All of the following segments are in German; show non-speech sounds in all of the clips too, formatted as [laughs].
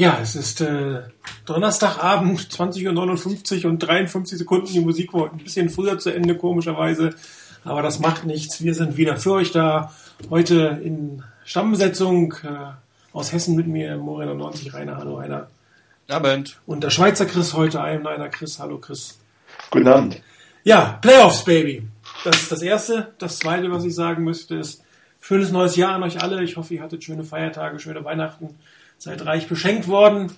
Ja, es ist äh, Donnerstagabend, 20.59 Uhr und 53 Sekunden. Die Musik war ein bisschen früher zu Ende, komischerweise. Aber das macht nichts. Wir sind wieder für euch da. Heute in Stammbesetzung äh, aus Hessen mit mir, Morena 90, Rainer. Hallo, Rainer. Abend. Und der Schweizer Chris heute, ein einer Chris. Hallo, Chris. Guten Abend. Ja, Playoffs, Baby. Das ist das Erste. Das Zweite, was ich sagen müsste, ist schönes neues Jahr an euch alle. Ich hoffe, ihr hattet schöne Feiertage, schöne Weihnachten seid reich beschenkt worden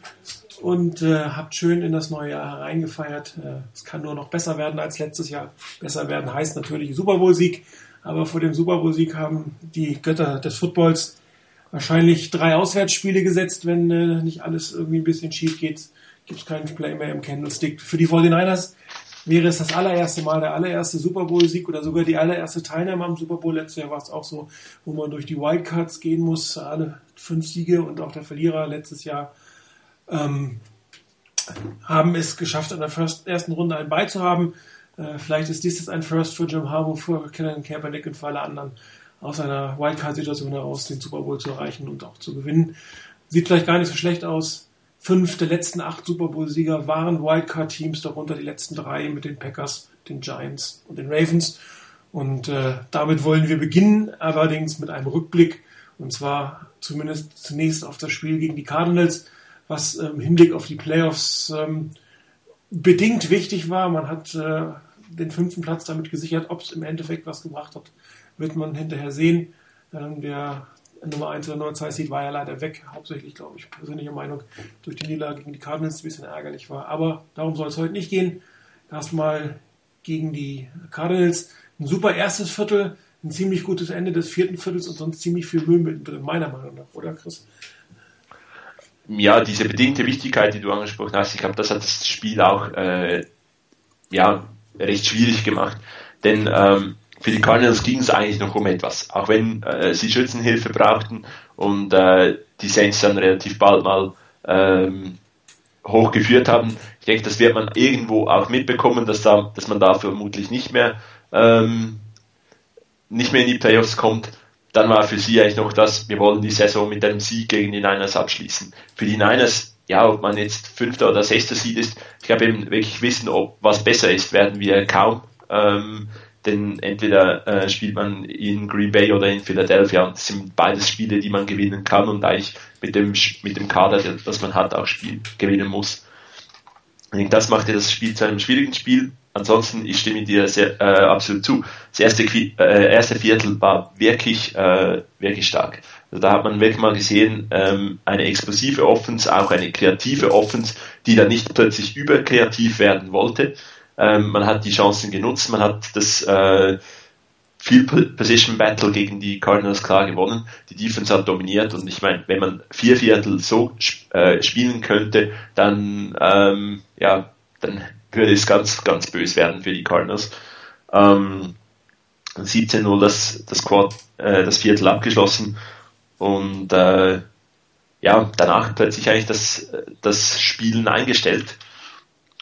und äh, habt schön in das neue Jahr hereingefeiert. Äh, es kann nur noch besser werden als letztes Jahr. Besser werden heißt natürlich Super Bowl-Sieg, aber vor dem Super Bowl-Sieg haben die Götter des Footballs wahrscheinlich drei Auswärtsspiele gesetzt. Wenn äh, nicht alles irgendwie ein bisschen schief geht, gibt es keinen Play mehr im Candlestick. Für die 49ers wäre es das allererste Mal der allererste Super Bowl-Sieg oder sogar die allererste Teilnahme am Super Bowl. Letztes Jahr war es auch so, wo man durch die Wildcards gehen muss. Alle fünf Siege und auch der Verlierer letztes Jahr ähm, haben es geschafft, in der first, ersten Runde ein Beizuhaben. zu haben. Äh, vielleicht ist dies jetzt ein First für Jim Harbaugh, für Kellen Kaepernick und für alle anderen aus einer Wildcard-Situation heraus den Super Bowl zu erreichen und auch zu gewinnen. Sieht vielleicht gar nicht so schlecht aus. Fünf der letzten acht Super Bowl-Sieger waren Wildcard-Teams, darunter die letzten drei mit den Packers, den Giants und den Ravens. Und äh, damit wollen wir beginnen, allerdings mit einem Rückblick. Und zwar zumindest zunächst auf das Spiel gegen die Cardinals, was im ähm, Hinblick auf die Playoffs ähm, bedingt wichtig war. Man hat äh, den fünften Platz damit gesichert. Ob es im Endeffekt was gebracht hat, wird man hinterher sehen. Ähm, der Nummer 1 oder Nummer 2 Seed war ja leider weg, hauptsächlich, glaube ich, persönliche Meinung, durch die Niederlage gegen die Cardinals ein bisschen ärgerlich war. Aber darum soll es heute nicht gehen. Erstmal gegen die Cardinals. Ein super erstes Viertel, ein ziemlich gutes Ende des vierten Viertels und sonst ziemlich viel Müll mittendrin, meiner Meinung nach, oder Chris? Ja, diese bedingte Wichtigkeit, die du angesprochen hast, ich glaube, das hat das Spiel auch äh, ja, recht schwierig gemacht. Denn ähm, für die Cardinals ging es eigentlich noch um etwas. Auch wenn äh, sie Schützenhilfe brauchten und äh, die Saints dann relativ bald mal ähm, hochgeführt haben. Ich denke, das wird man irgendwo auch mitbekommen, dass, da, dass man da vermutlich nicht mehr, ähm, nicht mehr in die Playoffs kommt. Dann war für sie eigentlich noch das, wir wollen die Saison mit einem Sieg gegen die Niners abschließen. Für die Niners, ja, ob man jetzt Fünfter oder Sechster Seed ist, ich glaube eben wirklich wissen, ob was besser ist, werden wir kaum. Ähm, denn entweder äh, spielt man in Green Bay oder in Philadelphia und das sind beides Spiele, die man gewinnen kann und eigentlich mit dem, mit dem Kader, das man hat, auch Spiel gewinnen muss. Ich denke, das macht ja das Spiel zu einem schwierigen Spiel. Ansonsten, ich stimme dir sehr, äh, absolut zu. Das erste, äh, erste Viertel war wirklich, äh, wirklich stark. Also da hat man wirklich mal gesehen, ähm, eine explosive Offense, auch eine kreative Offense, die dann nicht plötzlich überkreativ werden wollte, ähm, man hat die Chancen genutzt, man hat das äh, Field Position Battle gegen die Cardinals klar gewonnen. Die Defense hat dominiert und ich meine, wenn man vier Viertel so äh, spielen könnte, dann ähm, ja, dann würde es ganz, ganz böse werden für die Cardinals. Ähm, 17-0 das, das, Quad, äh, das Viertel abgeschlossen und äh, ja, danach plötzlich eigentlich das, das Spielen eingestellt.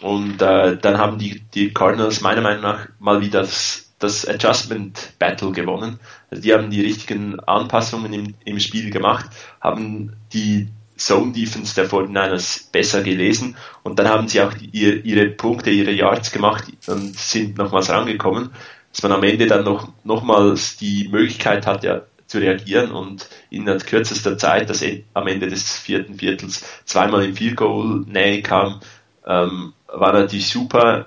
Und äh, dann haben die, die Cardinals meiner Meinung nach mal wieder das, das Adjustment Battle gewonnen. Also die haben die richtigen Anpassungen im, im Spiel gemacht, haben die Zone Defense der 49ers besser gelesen und dann haben sie auch die, ihre Punkte, ihre Yards gemacht und sind nochmals rangekommen, dass man am Ende dann noch nochmals die Möglichkeit hat, ja, zu reagieren und in kürzester Zeit, dass am Ende des vierten Viertels zweimal im Field Goal Nähe kam, ähm, war natürlich super.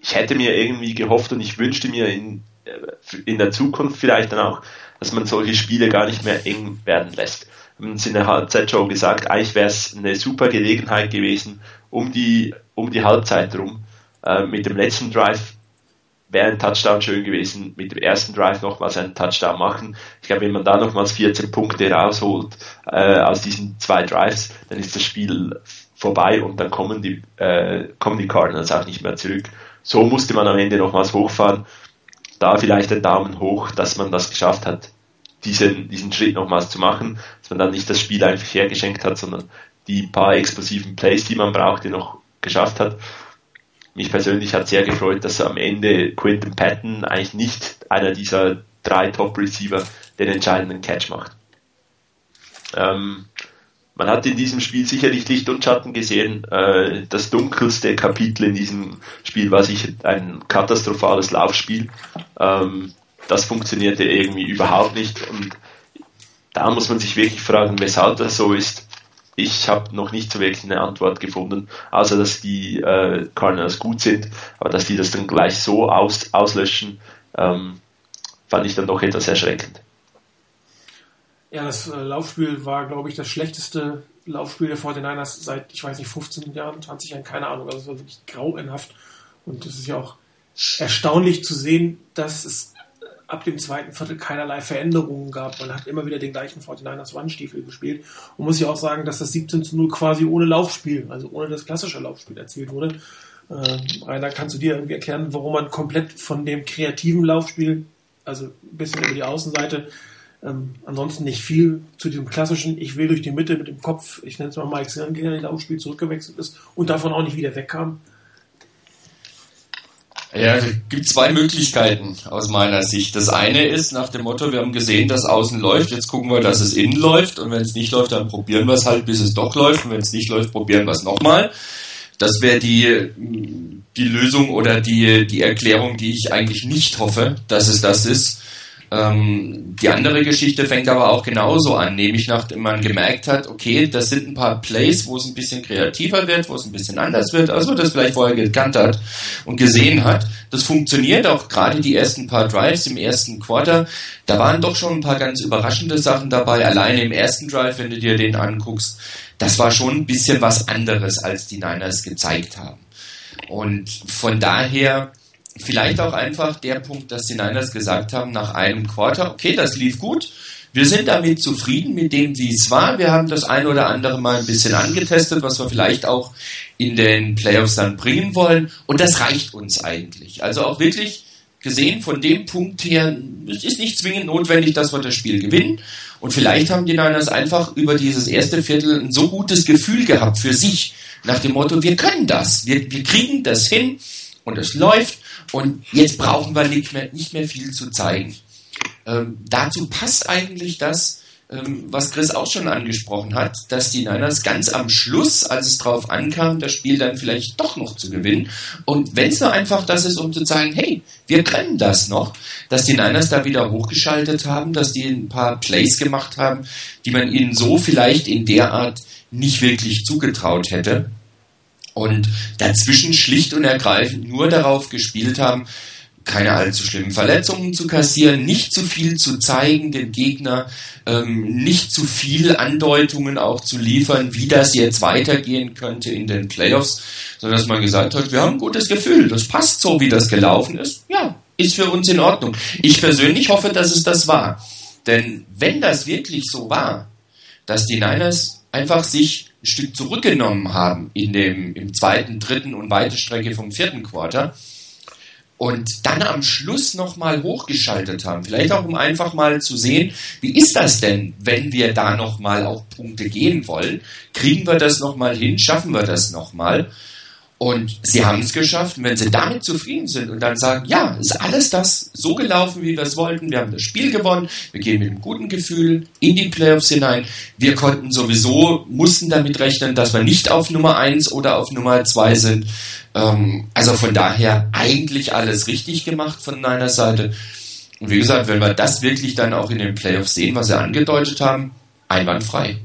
Ich hätte mir irgendwie gehofft und ich wünschte mir in, äh, in der Zukunft vielleicht dann auch, dass man solche Spiele gar nicht mehr eng werden lässt. Haben uns in der Halbzeitshow gesagt, eigentlich wäre es eine super Gelegenheit gewesen, um die, um die Halbzeit rum. Äh, mit dem letzten Drive wäre ein Touchdown schön gewesen, mit dem ersten Drive nochmals einen Touchdown machen. Ich glaube, wenn man da nochmals 14 Punkte rausholt äh, aus diesen zwei Drives, dann ist das Spiel vorbei und dann kommen die, äh, kommen die Cardinals auch nicht mehr zurück. So musste man am Ende nochmals hochfahren. Da vielleicht den Daumen hoch, dass man das geschafft hat, diesen, diesen Schritt nochmals zu machen, dass man dann nicht das Spiel einfach hergeschenkt hat, sondern die paar explosiven Plays, die man brauchte, noch geschafft hat. Mich persönlich hat sehr gefreut, dass am Ende Quinton Patton eigentlich nicht einer dieser drei Top-Receiver den entscheidenden Catch macht. Ähm, man hat in diesem Spiel sicherlich Licht und Schatten gesehen. Äh, das dunkelste Kapitel in diesem Spiel war sicher ein katastrophales Laufspiel. Ähm, das funktionierte irgendwie überhaupt nicht und da muss man sich wirklich fragen, weshalb das so ist. Ich habe noch nicht so wirklich eine Antwort gefunden, außer dass die äh, Cardinals gut sind, aber dass die das dann gleich so aus, auslöschen, ähm, fand ich dann doch etwas erschreckend. Ja, das äh, Laufspiel war, glaube ich, das schlechteste Laufspiel der 49ers seit, ich weiß nicht, 15 Jahren, 20 Jahren, keine Ahnung. Also es war wirklich grauenhaft. Und es ist ja auch erstaunlich zu sehen, dass es ab dem zweiten Viertel keinerlei Veränderungen gab. Man hat immer wieder den gleichen 49ers Wandstiefel gespielt. Und muss ich auch sagen, dass das 17 zu 0 quasi ohne Laufspiel, also ohne das klassische Laufspiel erzielt wurde. Äh, Rainer, kannst du dir irgendwie erklären, warum man komplett von dem kreativen Laufspiel, also ein bisschen über die Außenseite, ähm, ansonsten nicht viel zu diesem klassischen, ich will durch die Mitte mit dem Kopf, ich nenne es mal Mike Sirengel, Laufspiel zurückgewechselt ist und davon auch nicht wieder wegkam? Ja, es gibt zwei Möglichkeiten aus meiner Sicht. Das eine ist nach dem Motto, wir haben gesehen, dass außen läuft, jetzt gucken wir, dass es innen läuft und wenn es nicht läuft, dann probieren wir es halt, bis es doch läuft und wenn es nicht läuft, probieren wir es nochmal. Das wäre die, die Lösung oder die, die Erklärung, die ich eigentlich nicht hoffe, dass es das ist. Ähm, die andere Geschichte fängt aber auch genauso an, nämlich nachdem man gemerkt hat, okay, das sind ein paar Plays, wo es ein bisschen kreativer wird, wo es ein bisschen anders wird, als man das vielleicht vorher gekannt hat und gesehen hat. Das funktioniert auch gerade die ersten paar Drives im ersten Quarter. Da waren doch schon ein paar ganz überraschende Sachen dabei. Alleine im ersten Drive, wenn du dir den anguckst, das war schon ein bisschen was anderes, als die Niners gezeigt haben. Und von daher vielleicht auch einfach der Punkt, dass die Niners gesagt haben nach einem Quarter, okay, das lief gut. Wir sind damit zufrieden mit dem, wie es war. Wir haben das ein oder andere mal ein bisschen angetestet, was wir vielleicht auch in den Playoffs dann bringen wollen. Und das reicht uns eigentlich. Also auch wirklich gesehen von dem Punkt her, es ist nicht zwingend notwendig, dass wir das Spiel gewinnen. Und vielleicht haben die Niners einfach über dieses erste Viertel ein so gutes Gefühl gehabt für sich, nach dem Motto, wir können das, wir, wir kriegen das hin und es läuft und jetzt brauchen wir nicht mehr, nicht mehr viel zu zeigen. Ähm, dazu passt eigentlich das, ähm, was Chris auch schon angesprochen hat, dass die Niners ganz am Schluss, als es drauf ankam, das Spiel dann vielleicht doch noch zu gewinnen. Und wenn es nur einfach das ist, um zu zeigen, hey, wir können das noch, dass die Niners da wieder hochgeschaltet haben, dass die ein paar Plays gemacht haben, die man ihnen so vielleicht in der Art nicht wirklich zugetraut hätte und dazwischen schlicht und ergreifend nur darauf gespielt haben, keine allzu schlimmen Verletzungen zu kassieren, nicht zu viel zu zeigen dem Gegner, ähm, nicht zu viel Andeutungen auch zu liefern, wie das jetzt weitergehen könnte in den Playoffs, sondern dass man gesagt hat, wir haben ein gutes Gefühl, das passt so, wie das gelaufen ist, ja, ist für uns in Ordnung. Ich persönlich hoffe, dass es das war. Denn wenn das wirklich so war, dass die Niners einfach sich ein Stück zurückgenommen haben in dem, im zweiten, dritten und weite Strecke vom vierten Quarter und dann am Schluss nochmal hochgeschaltet haben. Vielleicht auch, um einfach mal zu sehen, wie ist das denn, wenn wir da nochmal auf Punkte gehen wollen? Kriegen wir das nochmal hin? Schaffen wir das nochmal? Und sie haben es geschafft. Und wenn sie damit zufrieden sind und dann sagen, ja, ist alles das so gelaufen, wie wir es wollten. Wir haben das Spiel gewonnen. Wir gehen mit einem guten Gefühl in die Playoffs hinein. Wir konnten sowieso, mussten damit rechnen, dass wir nicht auf Nummer eins oder auf Nummer zwei sind. Ähm, also von daher eigentlich alles richtig gemacht von meiner Seite. Und wie gesagt, wenn wir das wirklich dann auch in den Playoffs sehen, was sie angedeutet haben, einwandfrei.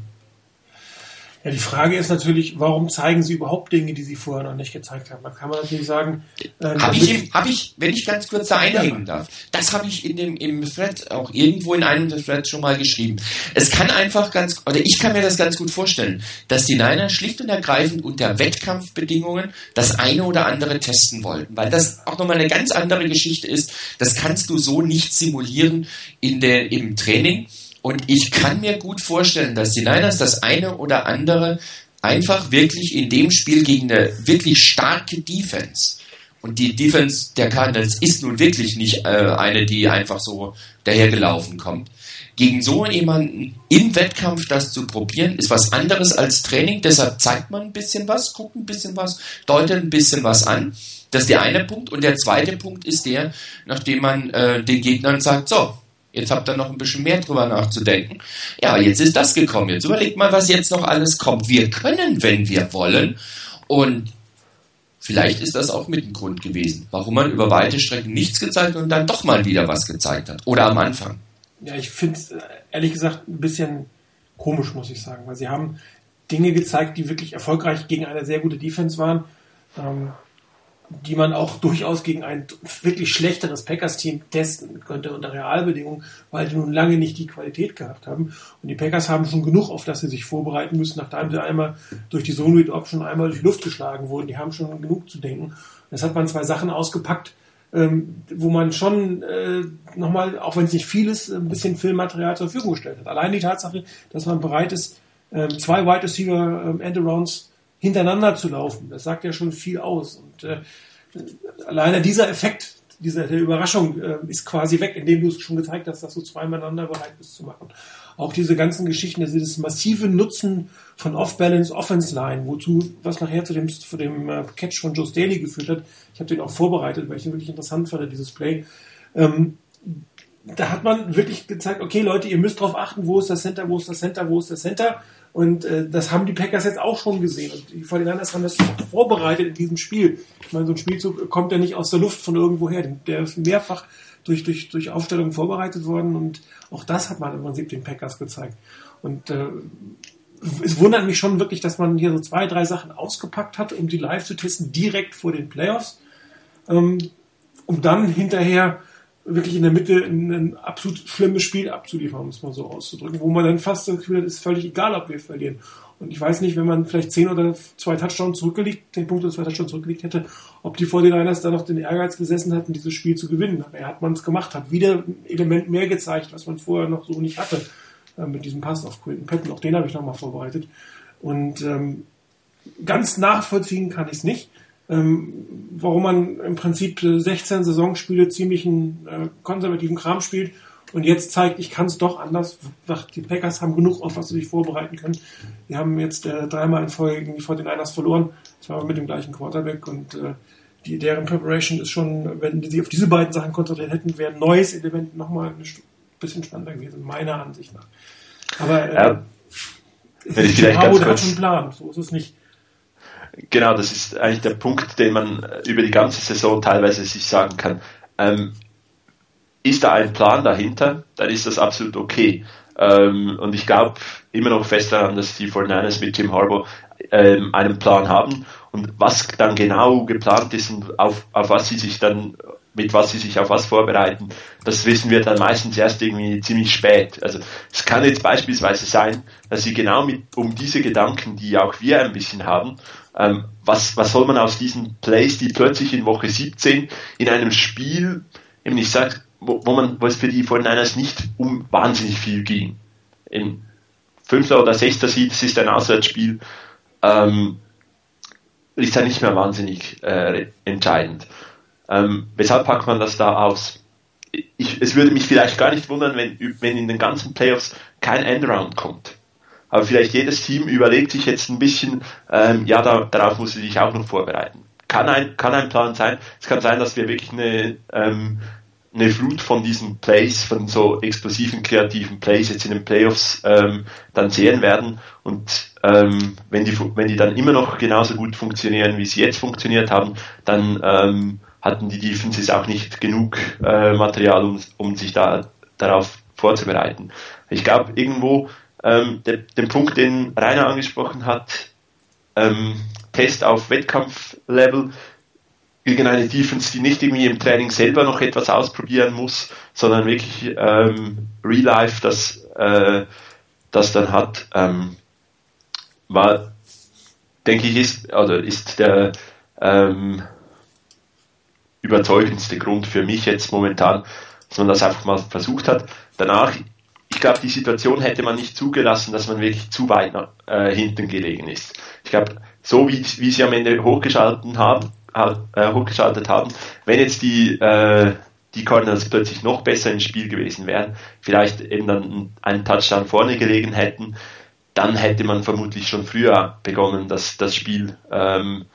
Ja, die Frage ist natürlich, warum zeigen sie überhaupt Dinge, die sie vorher noch nicht gezeigt haben? Da kann man natürlich sagen. Äh, habe ich, hab ich, wenn ich ganz kurz da einhängen darf, das habe ich in dem im Thread auch irgendwo in einem der Threads schon mal geschrieben. Es kann einfach ganz, oder ich kann mir das ganz gut vorstellen, dass die Niner schlicht und ergreifend unter Wettkampfbedingungen das eine oder andere testen wollten, weil das auch nochmal eine ganz andere Geschichte ist. Das kannst du so nicht simulieren in der, im Training. Und ich kann mir gut vorstellen, dass die Niners das eine oder andere einfach wirklich in dem Spiel gegen eine wirklich starke Defense und die Defense der Cardinals ist nun wirklich nicht äh, eine, die einfach so dahergelaufen kommt. Gegen so jemanden im Wettkampf das zu probieren, ist was anderes als Training. Deshalb zeigt man ein bisschen was, guckt ein bisschen was, deutet ein bisschen was an. Das ist der eine Punkt. Und der zweite Punkt ist der, nachdem man äh, den Gegnern sagt, so, Jetzt habt ihr noch ein bisschen mehr drüber nachzudenken. Ja, jetzt ist das gekommen. Jetzt überlegt mal, was jetzt noch alles kommt. Wir können, wenn wir wollen. Und vielleicht ist das auch mit ein Grund gewesen, warum man über weite Strecken nichts gezeigt und dann doch mal wieder was gezeigt hat. Oder am Anfang. Ja, ich finde es äh, ehrlich gesagt ein bisschen komisch, muss ich sagen, weil sie haben Dinge gezeigt, die wirklich erfolgreich gegen eine sehr gute Defense waren. Ähm, die man auch durchaus gegen ein wirklich schlechteres Packers-Team testen könnte unter Realbedingungen, weil die nun lange nicht die Qualität gehabt haben. Und die Packers haben schon genug, auf das sie sich vorbereiten müssen, nachdem sie einmal durch die Read Option einmal durch die Luft geschlagen wurden. Die haben schon genug zu denken. Jetzt hat man zwei Sachen ausgepackt, ähm, wo man schon äh, nochmal, auch wenn es nicht viel ist, ein bisschen Filmmaterial zur Verfügung gestellt hat. Allein die Tatsache, dass man bereit ist, äh, zwei Wide Receiver ähm, Endarounds hintereinander zu laufen. Das sagt ja schon viel aus. Und äh, alleine dieser Effekt, dieser der Überraschung äh, ist quasi weg, indem du es schon gezeigt hast, dass du zweimal einander bereit bist zu machen. Auch diese ganzen Geschichten, also dieses massive Nutzen von Off-Balance Offense Line, wozu, was nachher zu dem, zu dem äh, Catch von Joe Staley geführt hat. Ich habe den auch vorbereitet, weil ich den wirklich interessant fand, dieses Play. Ähm, da hat man wirklich gezeigt, okay Leute, ihr müsst darauf achten, wo ist das Center, wo ist das Center, wo ist das Center. Und äh, das haben die Packers jetzt auch schon gesehen. Und die 49ers haben das vorbereitet in diesem Spiel. Ich meine, so ein Spielzug kommt ja nicht aus der Luft von irgendwoher. Der ist mehrfach durch, durch, durch Aufstellungen vorbereitet worden. Und auch das hat man im Prinzip den Packers gezeigt. Und äh, es wundert mich schon wirklich, dass man hier so zwei, drei Sachen ausgepackt hat, um die live zu testen, direkt vor den Playoffs. Ähm, um dann hinterher wirklich in der Mitte ein, absolut schlimmes Spiel abzuliefern, um es mal so auszudrücken, wo man dann fast das Gefühl hat, ist völlig egal, ob wir verlieren. Und ich weiß nicht, wenn man vielleicht zehn oder zwei Touchdowns zurückgelegt, zehn Punkte oder zwei Touchdowns zurückgelegt hätte, ob die 49ers da noch den Ehrgeiz gesessen hätten, dieses Spiel zu gewinnen. Aber er hat man es gemacht, hat wieder ein Element mehr gezeigt, was man vorher noch so nicht hatte, äh, mit diesem Pass auf Quinton Patton. Auch den habe ich nochmal vorbereitet. Und ähm, ganz nachvollziehen kann ich es nicht ähm, warum man im Prinzip 16 Saisonspiele ziemlich einen äh, konservativen Kram spielt und jetzt zeigt, ich kann es doch anders. Die Packers haben genug, auf was sie sich vorbereiten können. Die haben jetzt äh, dreimal in Folge gegen die 49ers verloren, zwar mit dem gleichen Quarterback und äh, die, deren Preparation ist schon, wenn die sich auf diese beiden Sachen konzentriert hätten, wäre ein neues Element nochmal ein bisschen spannender gewesen, meiner Ansicht nach. Aber äh, ja, wenn ich vielleicht ganz kurz, hat schon einen Plan, so ist es nicht. Genau, das ist eigentlich der Punkt, den man über die ganze Saison teilweise sich sagen kann. Ähm, ist da ein Plan dahinter, dann ist das absolut okay. Ähm, und ich glaube immer noch fest daran, dass die 49ers mit Jim Harbour ähm, einen Plan haben. Und was dann genau geplant ist und auf, auf was sie sich dann, mit was sie sich auf was vorbereiten, das wissen wir dann meistens erst irgendwie ziemlich spät. Also es kann jetzt beispielsweise sein, dass sie genau mit, um diese Gedanken, die auch wir ein bisschen haben, ähm, was, was soll man aus diesen Plays, die plötzlich in Woche 17 in einem Spiel, eben ich sag, wo, wo man, wo es für die 49ers nicht um wahnsinnig viel ging. In fünfter oder sechster Seed, das ist ein Auswärtsspiel, ähm, ist ja nicht mehr wahnsinnig äh, entscheidend. Ähm, weshalb packt man das da aus? Ich, es würde mich vielleicht gar nicht wundern, wenn, wenn in den ganzen Playoffs kein Endround kommt aber vielleicht jedes Team überlegt sich jetzt ein bisschen, ähm, ja, da, darauf muss ich sich auch noch vorbereiten. Kann ein, kann ein Plan sein. Es kann sein, dass wir wirklich eine, ähm, eine Flut von diesen Plays, von so explosiven, kreativen Plays jetzt in den Playoffs ähm, dann sehen werden. Und ähm, wenn, die, wenn die dann immer noch genauso gut funktionieren, wie sie jetzt funktioniert haben, dann ähm, hatten die Defenses auch nicht genug äh, Material, um, um sich da darauf vorzubereiten. Ich glaube, irgendwo ähm, der, den Punkt, den Rainer angesprochen hat, ähm, Test auf Wettkampflevel gegen eine Defense, die nicht irgendwie im Training selber noch etwas ausprobieren muss, sondern wirklich ähm, Real Life das, äh, das dann hat, ähm, war, denke ich, ist, oder ist der ähm, überzeugendste Grund für mich jetzt momentan, dass man das einfach mal versucht hat. Danach ich glaube, die Situation hätte man nicht zugelassen, dass man wirklich zu weit nach, äh, hinten gelegen ist. Ich glaube, so wie, wie sie am Ende hochgeschaltet haben, äh, hochgeschaltet haben, wenn jetzt die, äh, die Cardinals plötzlich noch besser ins Spiel gewesen wären, vielleicht eben dann einen Touchdown vorne gelegen hätten, dann hätte man vermutlich schon früher begonnen, das, das Spiel ähm,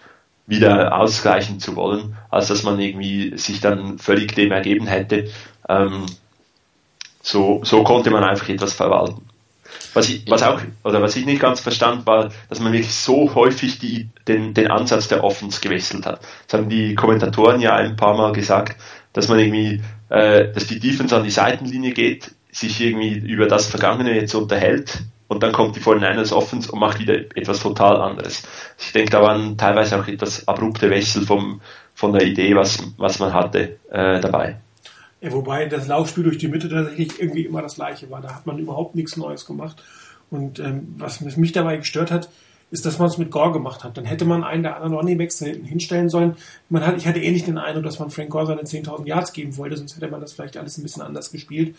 wieder ausgleichen zu wollen, als dass man irgendwie sich dann völlig dem ergeben hätte. Ähm, so, so konnte man einfach etwas verwalten. Was ich, was auch, oder was ich nicht ganz verstand, war, dass man wirklich so häufig die, den, den Ansatz der Offens gewechselt hat. Das haben die Kommentatoren ja ein paar Mal gesagt, dass man irgendwie, äh, dass die Defense an die Seitenlinie geht, sich irgendwie über das Vergangene jetzt unterhält und dann kommt die 49ers Offense und macht wieder etwas total anderes. Ich denke, da waren teilweise auch etwas abrupte Wechsel vom, von der Idee, was, was man hatte, äh, dabei. Ja, wobei das Laufspiel durch die Mitte tatsächlich irgendwie immer das gleiche war. Da hat man überhaupt nichts Neues gemacht. Und ähm, was mich dabei gestört hat, ist, dass man es mit Gore gemacht hat. Dann hätte man einen der anderen Running Backs hinten hinstellen sollen. Man hat, ich hatte ähnlich den Eindruck, dass man Frank Gore seine 10.000 Yards geben wollte, sonst hätte man das vielleicht alles ein bisschen anders gespielt.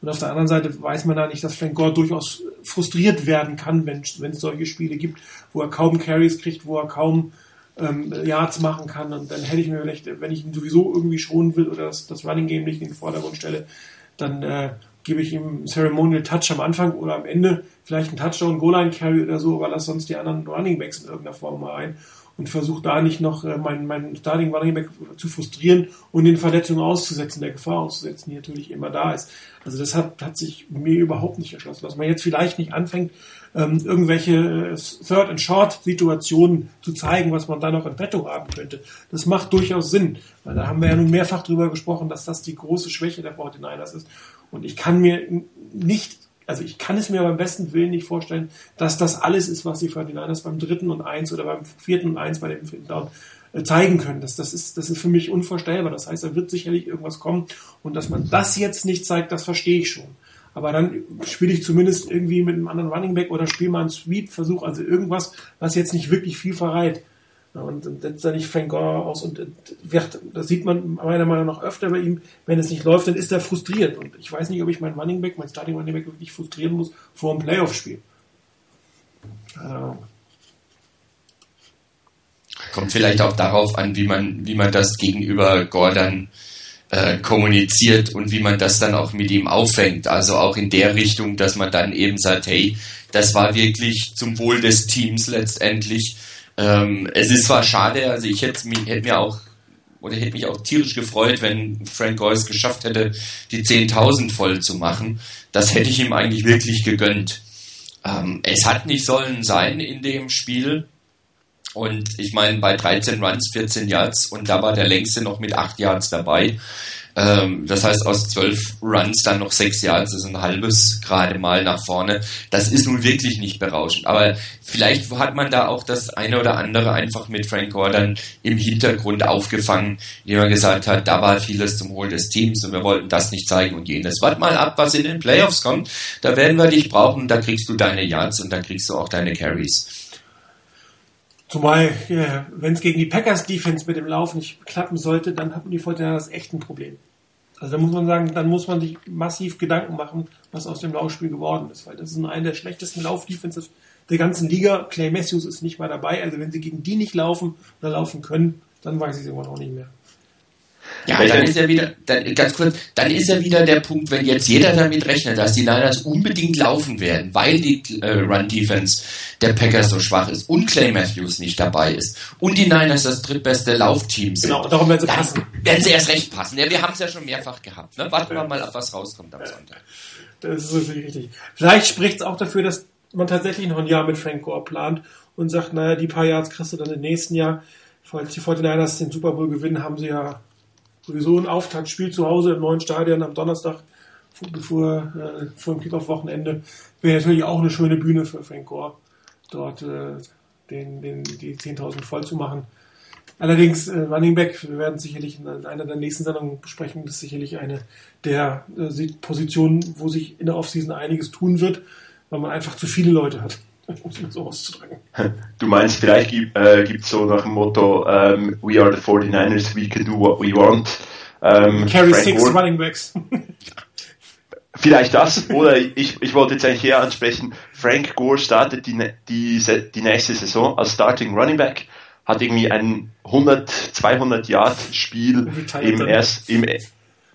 Und auf der anderen Seite weiß man da nicht, dass Frank Gore durchaus frustriert werden kann, wenn es solche Spiele gibt, wo er kaum Carries kriegt, wo er kaum ähm, Yards machen kann. Und dann hätte ich mir vielleicht, wenn ich ihn sowieso irgendwie schonen will oder das, das Running Game nicht in den Vordergrund stelle, dann äh, gebe ich ihm einen Ceremonial Touch am Anfang oder am Ende, vielleicht einen Touchdown, Goal-Line Carry oder so, aber lass sonst die anderen Running Backs in irgendeiner Form mal ein und versuche da nicht noch äh, meinen, meinen Starting Running Back zu frustrieren und den Verletzungen auszusetzen, der Gefahr auszusetzen, die natürlich immer da ist. Also das hat, hat sich mir überhaupt nicht erschlossen, dass man jetzt vielleicht nicht anfängt, ähm, irgendwelche äh, Third and Short Situationen zu zeigen, was man da noch in petto haben könnte. Das macht durchaus Sinn, weil da haben wir ja nun mehrfach drüber gesprochen, dass das die große Schwäche der 49ers ist. Und ich kann mir nicht also ich kann es mir beim besten Willen nicht vorstellen, dass das alles ist, was die 49ers beim dritten und eins oder beim vierten und eins bei dem vierten Down äh, zeigen können. Das, das, ist, das ist für mich unvorstellbar. Das heißt, da wird sicherlich irgendwas kommen. Und dass man das jetzt nicht zeigt, das verstehe ich schon. Aber dann spiele ich zumindest irgendwie mit einem anderen Running Back oder spiele mal einen Sweep-Versuch, also irgendwas, was jetzt nicht wirklich viel verreit. Und, und setzt da nicht Frank Gore aus und das sieht man meiner Meinung nach öfter bei ihm, wenn es nicht läuft, dann ist er frustriert. Und ich weiß nicht, ob ich meinen Running Back, mein Starting Running Back wirklich frustrieren muss vor einem Playoff-Spiel. Kommt vielleicht auch darauf an, wie man, wie man das gegenüber Gordon äh, kommuniziert und wie man das dann auch mit ihm auffängt. Also auch in der Richtung, dass man dann eben sagt, hey, das war wirklich zum Wohl des Teams letztendlich ähm, es ist zwar schade, also ich hätte, mich, hätte mir auch oder hätte mich auch tierisch gefreut, wenn Frank Gore es geschafft hätte, die 10.000 voll zu machen. Das hätte ich ihm eigentlich wirklich gegönnt. Ähm, es hat nicht sollen sein in dem Spiel. Und ich meine, bei 13 Runs 14 Yards und da war der längste noch mit 8 Yards dabei. Ähm, das heißt, aus zwölf Runs dann noch sechs Yards, das ist ein halbes gerade mal nach vorne. Das ist nun wirklich nicht berauschend. Aber vielleicht hat man da auch das eine oder andere einfach mit Frank Gordon im Hintergrund aufgefangen, indem man gesagt hat, da war vieles zum Wohl des Teams und wir wollten das nicht zeigen und jenes. Wart mal ab, was in den Playoffs kommt. Da werden wir dich brauchen, da kriegst du deine Yards und dann kriegst du auch deine Carries. Zumal, ja, wenn es gegen die Packers Defense mit dem Lauf nicht klappen sollte, dann haben die Fortinanders echt ein Problem. Also da muss man sagen, dann muss man sich massiv Gedanken machen, was aus dem Laufspiel geworden ist, weil das ist eine der schlechtesten Laufdefenses der ganzen Liga. Clay Matthews ist nicht mal dabei, also wenn sie gegen die nicht laufen oder laufen können, dann weiß ich es immer noch nicht mehr. Ja, dann ist ja wieder, dann, ganz kurz, dann ist ja wieder der Punkt, wenn jetzt jeder damit rechnet, dass die Niners unbedingt laufen werden, weil die äh, Run-Defense der Packers so schwach ist und Clay Matthews nicht dabei ist und die Niners das drittbeste Laufteam sind. Genau, darum werden sie passen. Werden sie erst recht passen. Ja, wir haben es ja schon mehrfach gehabt. Ne? Warten wir mal ab, was rauskommt am Sonntag. Das ist natürlich richtig. Vielleicht spricht es auch dafür, dass man tatsächlich noch ein Jahr mit Frank Gore plant und sagt, naja, die paar Yards kriegst du dann im nächsten Jahr. Falls die 49ers den Super Bowl gewinnen, haben sie ja sowieso ein Auftaktspiel zu Hause im neuen Stadion am Donnerstag bevor äh, vor dem Kickoff-Wochenende. Wäre natürlich auch eine schöne Bühne für Frank Gore, dort äh, den, den, die 10.000 voll zu machen. Allerdings äh, Running Back, wir werden sicherlich in einer der nächsten Sendungen besprechen, das ist sicherlich eine der äh, Positionen, wo sich in der Offseason einiges tun wird, weil man einfach zu viele Leute hat um so auszudrücken. [laughs] Du meinst, vielleicht gibt es äh, so nach dem Motto, um, ähm, we are the 49ers, we can do what we want. Um, ähm, Carry Frank six Gore. running backs. [laughs] Vielleicht das, oder ich, ich wollte jetzt eigentlich eher ansprechen, Frank Gore startet die, die, die nächste Saison als Starting Running Back, hat irgendwie ein 100, 200 Yard Spiel im erst, im,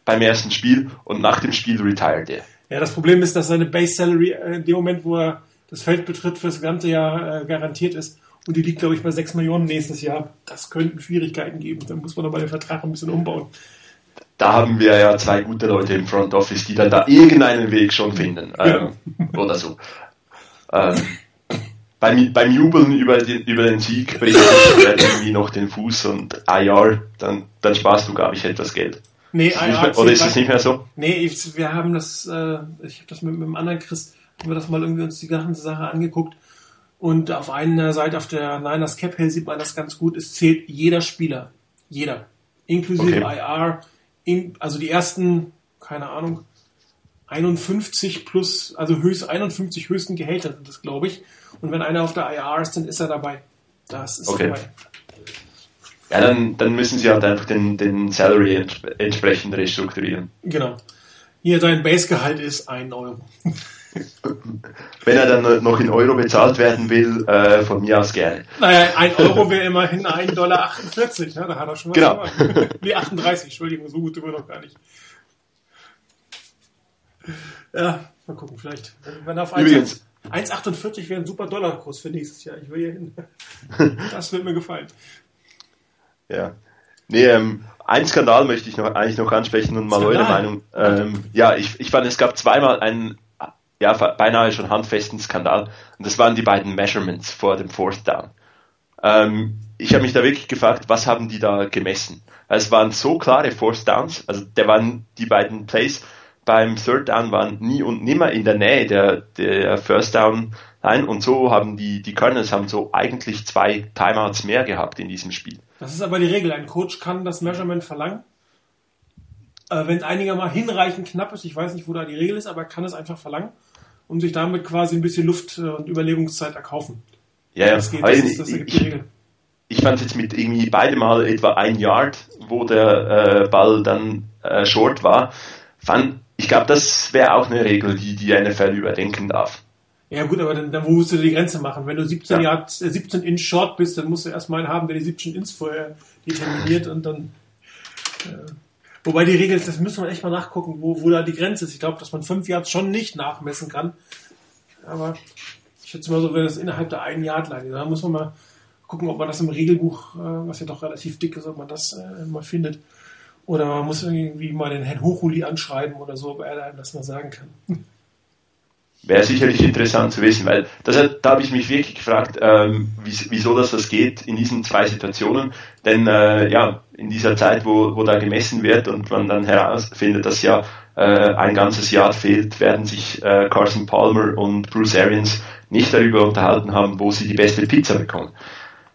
beim ersten Spiel und nach dem Spiel retired er. Ja, das Problem ist, dass seine Base Salary äh, in dem Moment, wo er das Feld betritt, für das ganze Jahr äh, garantiert ist. Und die liegt, glaube ich, bei 6 Millionen nächstes Jahr. Das könnten Schwierigkeiten geben. Dann muss man aber den Vertrag ein bisschen umbauen. da haben wir ja zwei gute Leute im Front Office, die dann da irgendeinen Weg schon finden. Ähm, oder so. Ähm, beim, beim Jubeln über den, über den Sieg bricht irgendwie noch den Fuß und IR, dann, dann sparst du, glaube ich, etwas Geld. Nee, ist mehr, oder ist es nicht mehr so? Nee, ich, wir haben das, äh, ich habe das mit, mit dem anderen Chris, haben wir das mal irgendwie uns die ganze Sache angeguckt. Und auf einer Seite, auf der Niners Cap Hill sieht man das ganz gut. Es zählt jeder Spieler. Jeder. Inklusive okay. IR. In, also die ersten, keine Ahnung, 51 plus, also höchst 51 höchsten Gehälter sind das, glaube ich. Und wenn einer auf der IR ist, dann ist er dabei. Das ist okay. dabei. Ja, dann, dann müssen sie halt einfach den, den Salary ents entsprechend restrukturieren. Genau. Hier dein Basegehalt ist 1 Euro. [laughs] [laughs] Wenn er dann noch in Euro bezahlt werden will, äh, von mir aus gerne. Naja, 1 Euro wäre immerhin 1,48 Dollar. Ja, da hat er schon was genau. Wie 38, Entschuldigung, so gut sind wir noch gar nicht. Ja, mal gucken, vielleicht. Wenn er auf 1,48 wäre ein super Dollarkurs für nächstes Jahr. Ich will hier hin. [laughs] Das wird mir gefallen. Ja. Nee, ähm, ein Skandal möchte ich noch eigentlich noch ansprechen und mal Skandal. eure Meinung. Ähm, ja, ich, ich fand, es gab zweimal einen ja, beinahe schon handfesten Skandal und das waren die beiden Measurements vor dem Fourth Down. Ähm, ich habe mich da wirklich gefragt, was haben die da gemessen? Es waren so klare Fourth Downs, also der waren die beiden Plays beim Third Down waren nie und nimmer in der Nähe der, der First Down Line und so haben die, die Kernels haben so eigentlich zwei Timeouts mehr gehabt in diesem Spiel. Das ist aber die Regel. Ein Coach kann das Measurement verlangen. Äh, Wenn es einigermaßen hinreichend knapp ist, ich weiß nicht, wo da die Regel ist, aber er kann es einfach verlangen und sich damit quasi ein bisschen Luft äh, und Überlebungszeit erkaufen. Ja, ja. Das geht, das, ist, das ergibt die Regel. Ich fand jetzt mit irgendwie beide Mal etwa ein Yard, wo der äh, Ball dann äh, short war, fand, ich glaube, das wäre auch eine Regel, die die NFL überdenken darf. Ja gut, aber dann, dann wo musst du die Grenze machen? Wenn du 17 ja. Yard, 17 Inch Short bist, dann musst du erstmal einen haben, der die 17 Inch vorher determiniert und dann. Äh, wobei die Regel, das müssen wir echt mal nachgucken, wo, wo da die Grenze ist. Ich glaube, dass man 5 Yards schon nicht nachmessen kann. Aber ich schätze mal so, wenn das innerhalb der einen Yard lag, da muss man mal gucken, ob man das im Regelbuch, äh, was ja doch relativ dick ist, ob man das äh, mal findet. Oder man muss irgendwie mal den Herrn Hochuli anschreiben oder so, ob er einem das mal sagen kann. Wäre sicherlich interessant zu wissen, weil das, da habe ich mich wirklich gefragt, ähm, wieso das das geht in diesen zwei Situationen. Denn äh, ja, in dieser Zeit, wo, wo da gemessen wird und man dann herausfindet, dass ja äh, ein ganzes Jahr fehlt, werden sich äh, Carson Palmer und Bruce Arians nicht darüber unterhalten haben, wo sie die beste Pizza bekommen.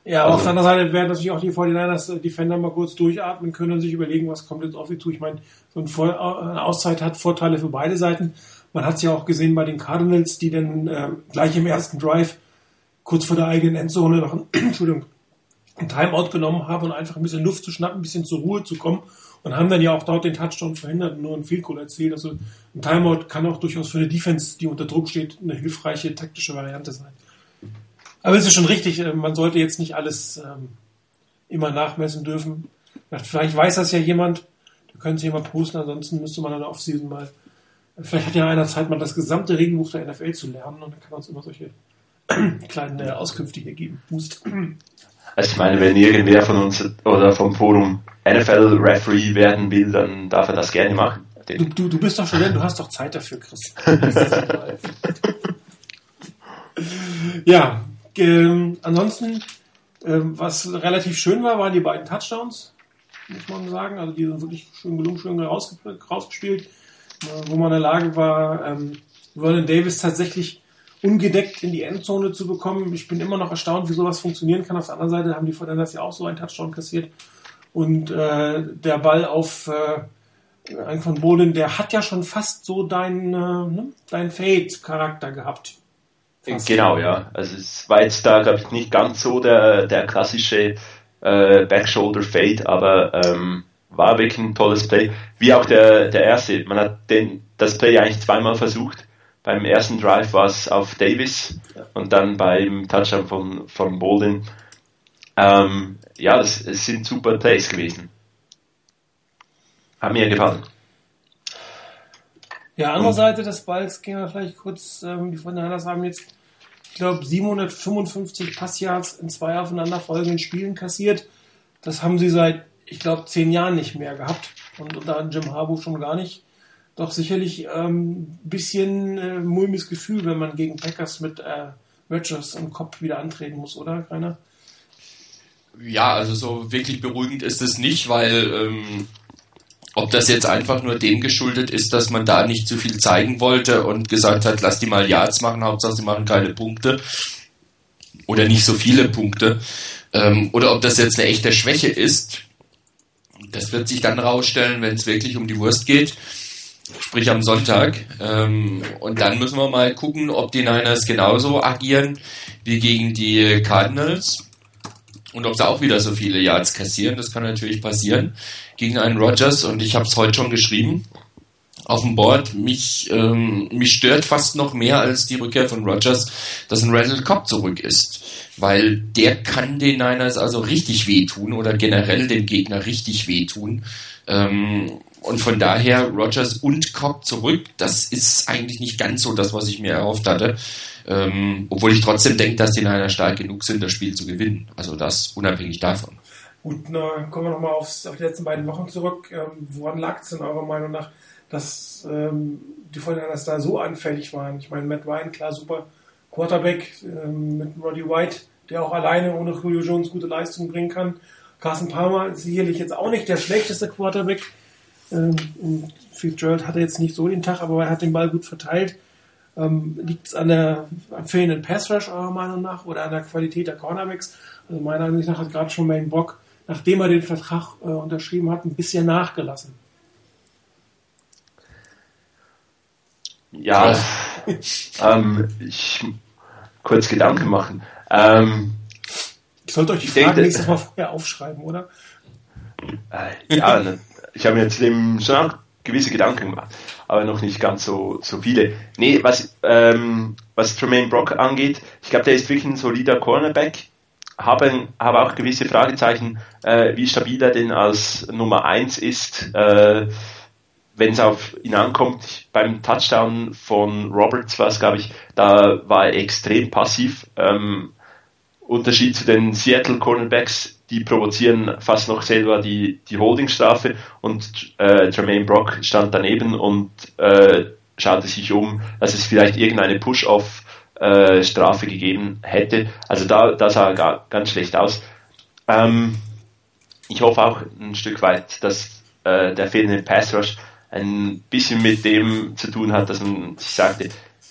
Ja, also, auf der anderen Seite werden natürlich auch die 49ers Defender mal kurz durchatmen können und sich überlegen, was kommt jetzt auf sie zu. Ich meine, so eine Auszeit hat Vorteile für beide Seiten. Man hat es ja auch gesehen bei den Cardinals, die dann äh, gleich im ersten Drive kurz vor der eigenen Endzone noch [clears throat] ein, Timeout genommen haben und einfach ein bisschen Luft zu schnappen, ein bisschen zur Ruhe zu kommen und haben dann ja auch dort den Touchdown verhindert und nur ein Field Goal erzielt. Also ein Timeout kann auch durchaus für eine Defense, die unter Druck steht, eine hilfreiche taktische Variante sein. Aber es ist schon richtig, äh, man sollte jetzt nicht alles ähm, immer nachmessen dürfen. Vielleicht weiß das ja jemand, da können Sie jemand posten, ansonsten müsste man dann auf Season mal Vielleicht hat ja einer Zeit, mal das gesamte Regelbuch der NFL zu lernen und dann kann man uns immer solche [clears throat] kleinen äh, Auskünfte hier geben. Boost. Also ich meine, wenn irgendwer von uns oder vom Forum NFL-Referee werden will, dann darf er das gerne machen. Du, du, du bist doch Student, du hast doch Zeit dafür, Chris. [laughs] ja, ähm, ansonsten, ähm, was relativ schön war, waren die beiden Touchdowns, muss man sagen. Also die sind wirklich schön gelungen, schön rausgespielt wo man in der Lage war, ähm, Vernon Davis tatsächlich ungedeckt in die Endzone zu bekommen. Ich bin immer noch erstaunt, wie sowas funktionieren kann. Auf der anderen Seite haben die Fortinanders ja auch so einen Touchdown kassiert. Und äh, der Ball auf äh, einen von Boden, der hat ja schon fast so deinen, äh, ne, deinen Fade-Charakter gehabt. Fast. Genau, ja. Also es war jetzt da, glaube ich, nicht ganz so der, der klassische äh, Backshoulder Fade, aber ähm, war wirklich ein tolles Play. Wie auch der, der erste. Man hat den, das Play eigentlich zweimal versucht. Beim ersten Drive war es auf Davis und dann beim Touchdown von, von Bolden. Ähm, ja, das, es sind super Plays gewesen. Hat mir gefallen. Ja, andere Seite des Balls gehen wir vielleicht kurz, ähm, die von Niners haben jetzt, ich glaube, 755 Passyards in zwei aufeinanderfolgenden Spielen kassiert. Das haben sie seit ich glaube, zehn Jahren nicht mehr gehabt. Und unter Jim Harbaugh schon gar nicht. Doch sicherlich ein ähm, bisschen äh, mulmiges Gefühl, wenn man gegen Packers mit äh, Rodgers im Kopf wieder antreten muss, oder, Rainer? Ja, also so wirklich beruhigend ist es nicht, weil ähm, ob das jetzt einfach nur dem geschuldet ist, dass man da nicht zu viel zeigen wollte und gesagt hat, lass die mal Yards machen, Hauptsache sie machen keine Punkte oder nicht so viele Punkte, ähm, oder ob das jetzt eine echte Schwäche ist, das wird sich dann rausstellen, wenn es wirklich um die Wurst geht, sprich am Sonntag. Ähm, und dann müssen wir mal gucken, ob die Niners genauso agieren wie gegen die Cardinals und ob sie auch wieder so viele Yards kassieren. Das kann natürlich passieren gegen einen Rogers und ich habe es heute schon geschrieben auf dem Board. Mich, ähm, mich stört fast noch mehr als die Rückkehr von Rogers, dass ein Randall Cobb zurück ist. Weil der kann den Niners also richtig wehtun oder generell dem Gegner richtig wehtun. Ähm, und von daher Rogers und Cobb zurück, das ist eigentlich nicht ganz so das, was ich mir erhofft hatte. Ähm, obwohl ich trotzdem denke, dass die Niners stark genug sind, das Spiel zu gewinnen. Also das unabhängig davon. Gut, na, kommen wir nochmal auf die letzten beiden Wochen zurück. Ähm, woran lag es denn eurer Meinung nach, dass ähm, die Fortinanders da so anfällig waren? Ich meine, Matt Ryan, klar, super Quarterback ähm, mit Roddy White, der auch alleine ohne Julio Jones gute Leistung bringen kann. Carson Palmer ist sicherlich jetzt auch nicht der schlechteste Quarterback. Ähm, Fitzgerald hatte jetzt nicht so den Tag, aber er hat den Ball gut verteilt. Ähm, Liegt es an der am fehlenden Pass Rush eurer Meinung nach oder an der Qualität der Cornerbacks? Also meiner Ansicht nach hat gerade schon Main Bock nachdem er den Vertrag äh, unterschrieben hat, ein bisschen nachgelassen. Ja, [laughs] ähm, ich kurz Gedanken machen. Ähm, ich sollte euch die Fragen denke, nächstes Mal vorher aufschreiben, oder? Äh, ja, ne, ich habe mir jetzt dem schon auch gewisse Gedanken gemacht, aber noch nicht ganz so, so viele. Nee, was, ähm, was Tremaine Brock angeht, ich glaube, der ist wirklich ein solider Cornerback habe, habe auch gewisse Fragezeichen, äh, wie stabil er denn als Nummer 1 ist, äh, wenn es auf ihn ankommt. Beim Touchdown von Roberts war es, glaube ich, da war er extrem passiv. Ähm, Unterschied zu den Seattle Cornerbacks, die provozieren fast noch selber die, die Holdingstrafe und äh, Tremaine Brock stand daneben und äh, schaute sich um, dass es vielleicht irgendeine Push-Off äh, Strafe gegeben hätte. Also da, da sah er ganz schlecht aus. Ähm, ich hoffe auch ein Stück weit, dass äh, der fehlende Pass Rush ein bisschen mit dem zu tun hat, dass man sich sagte,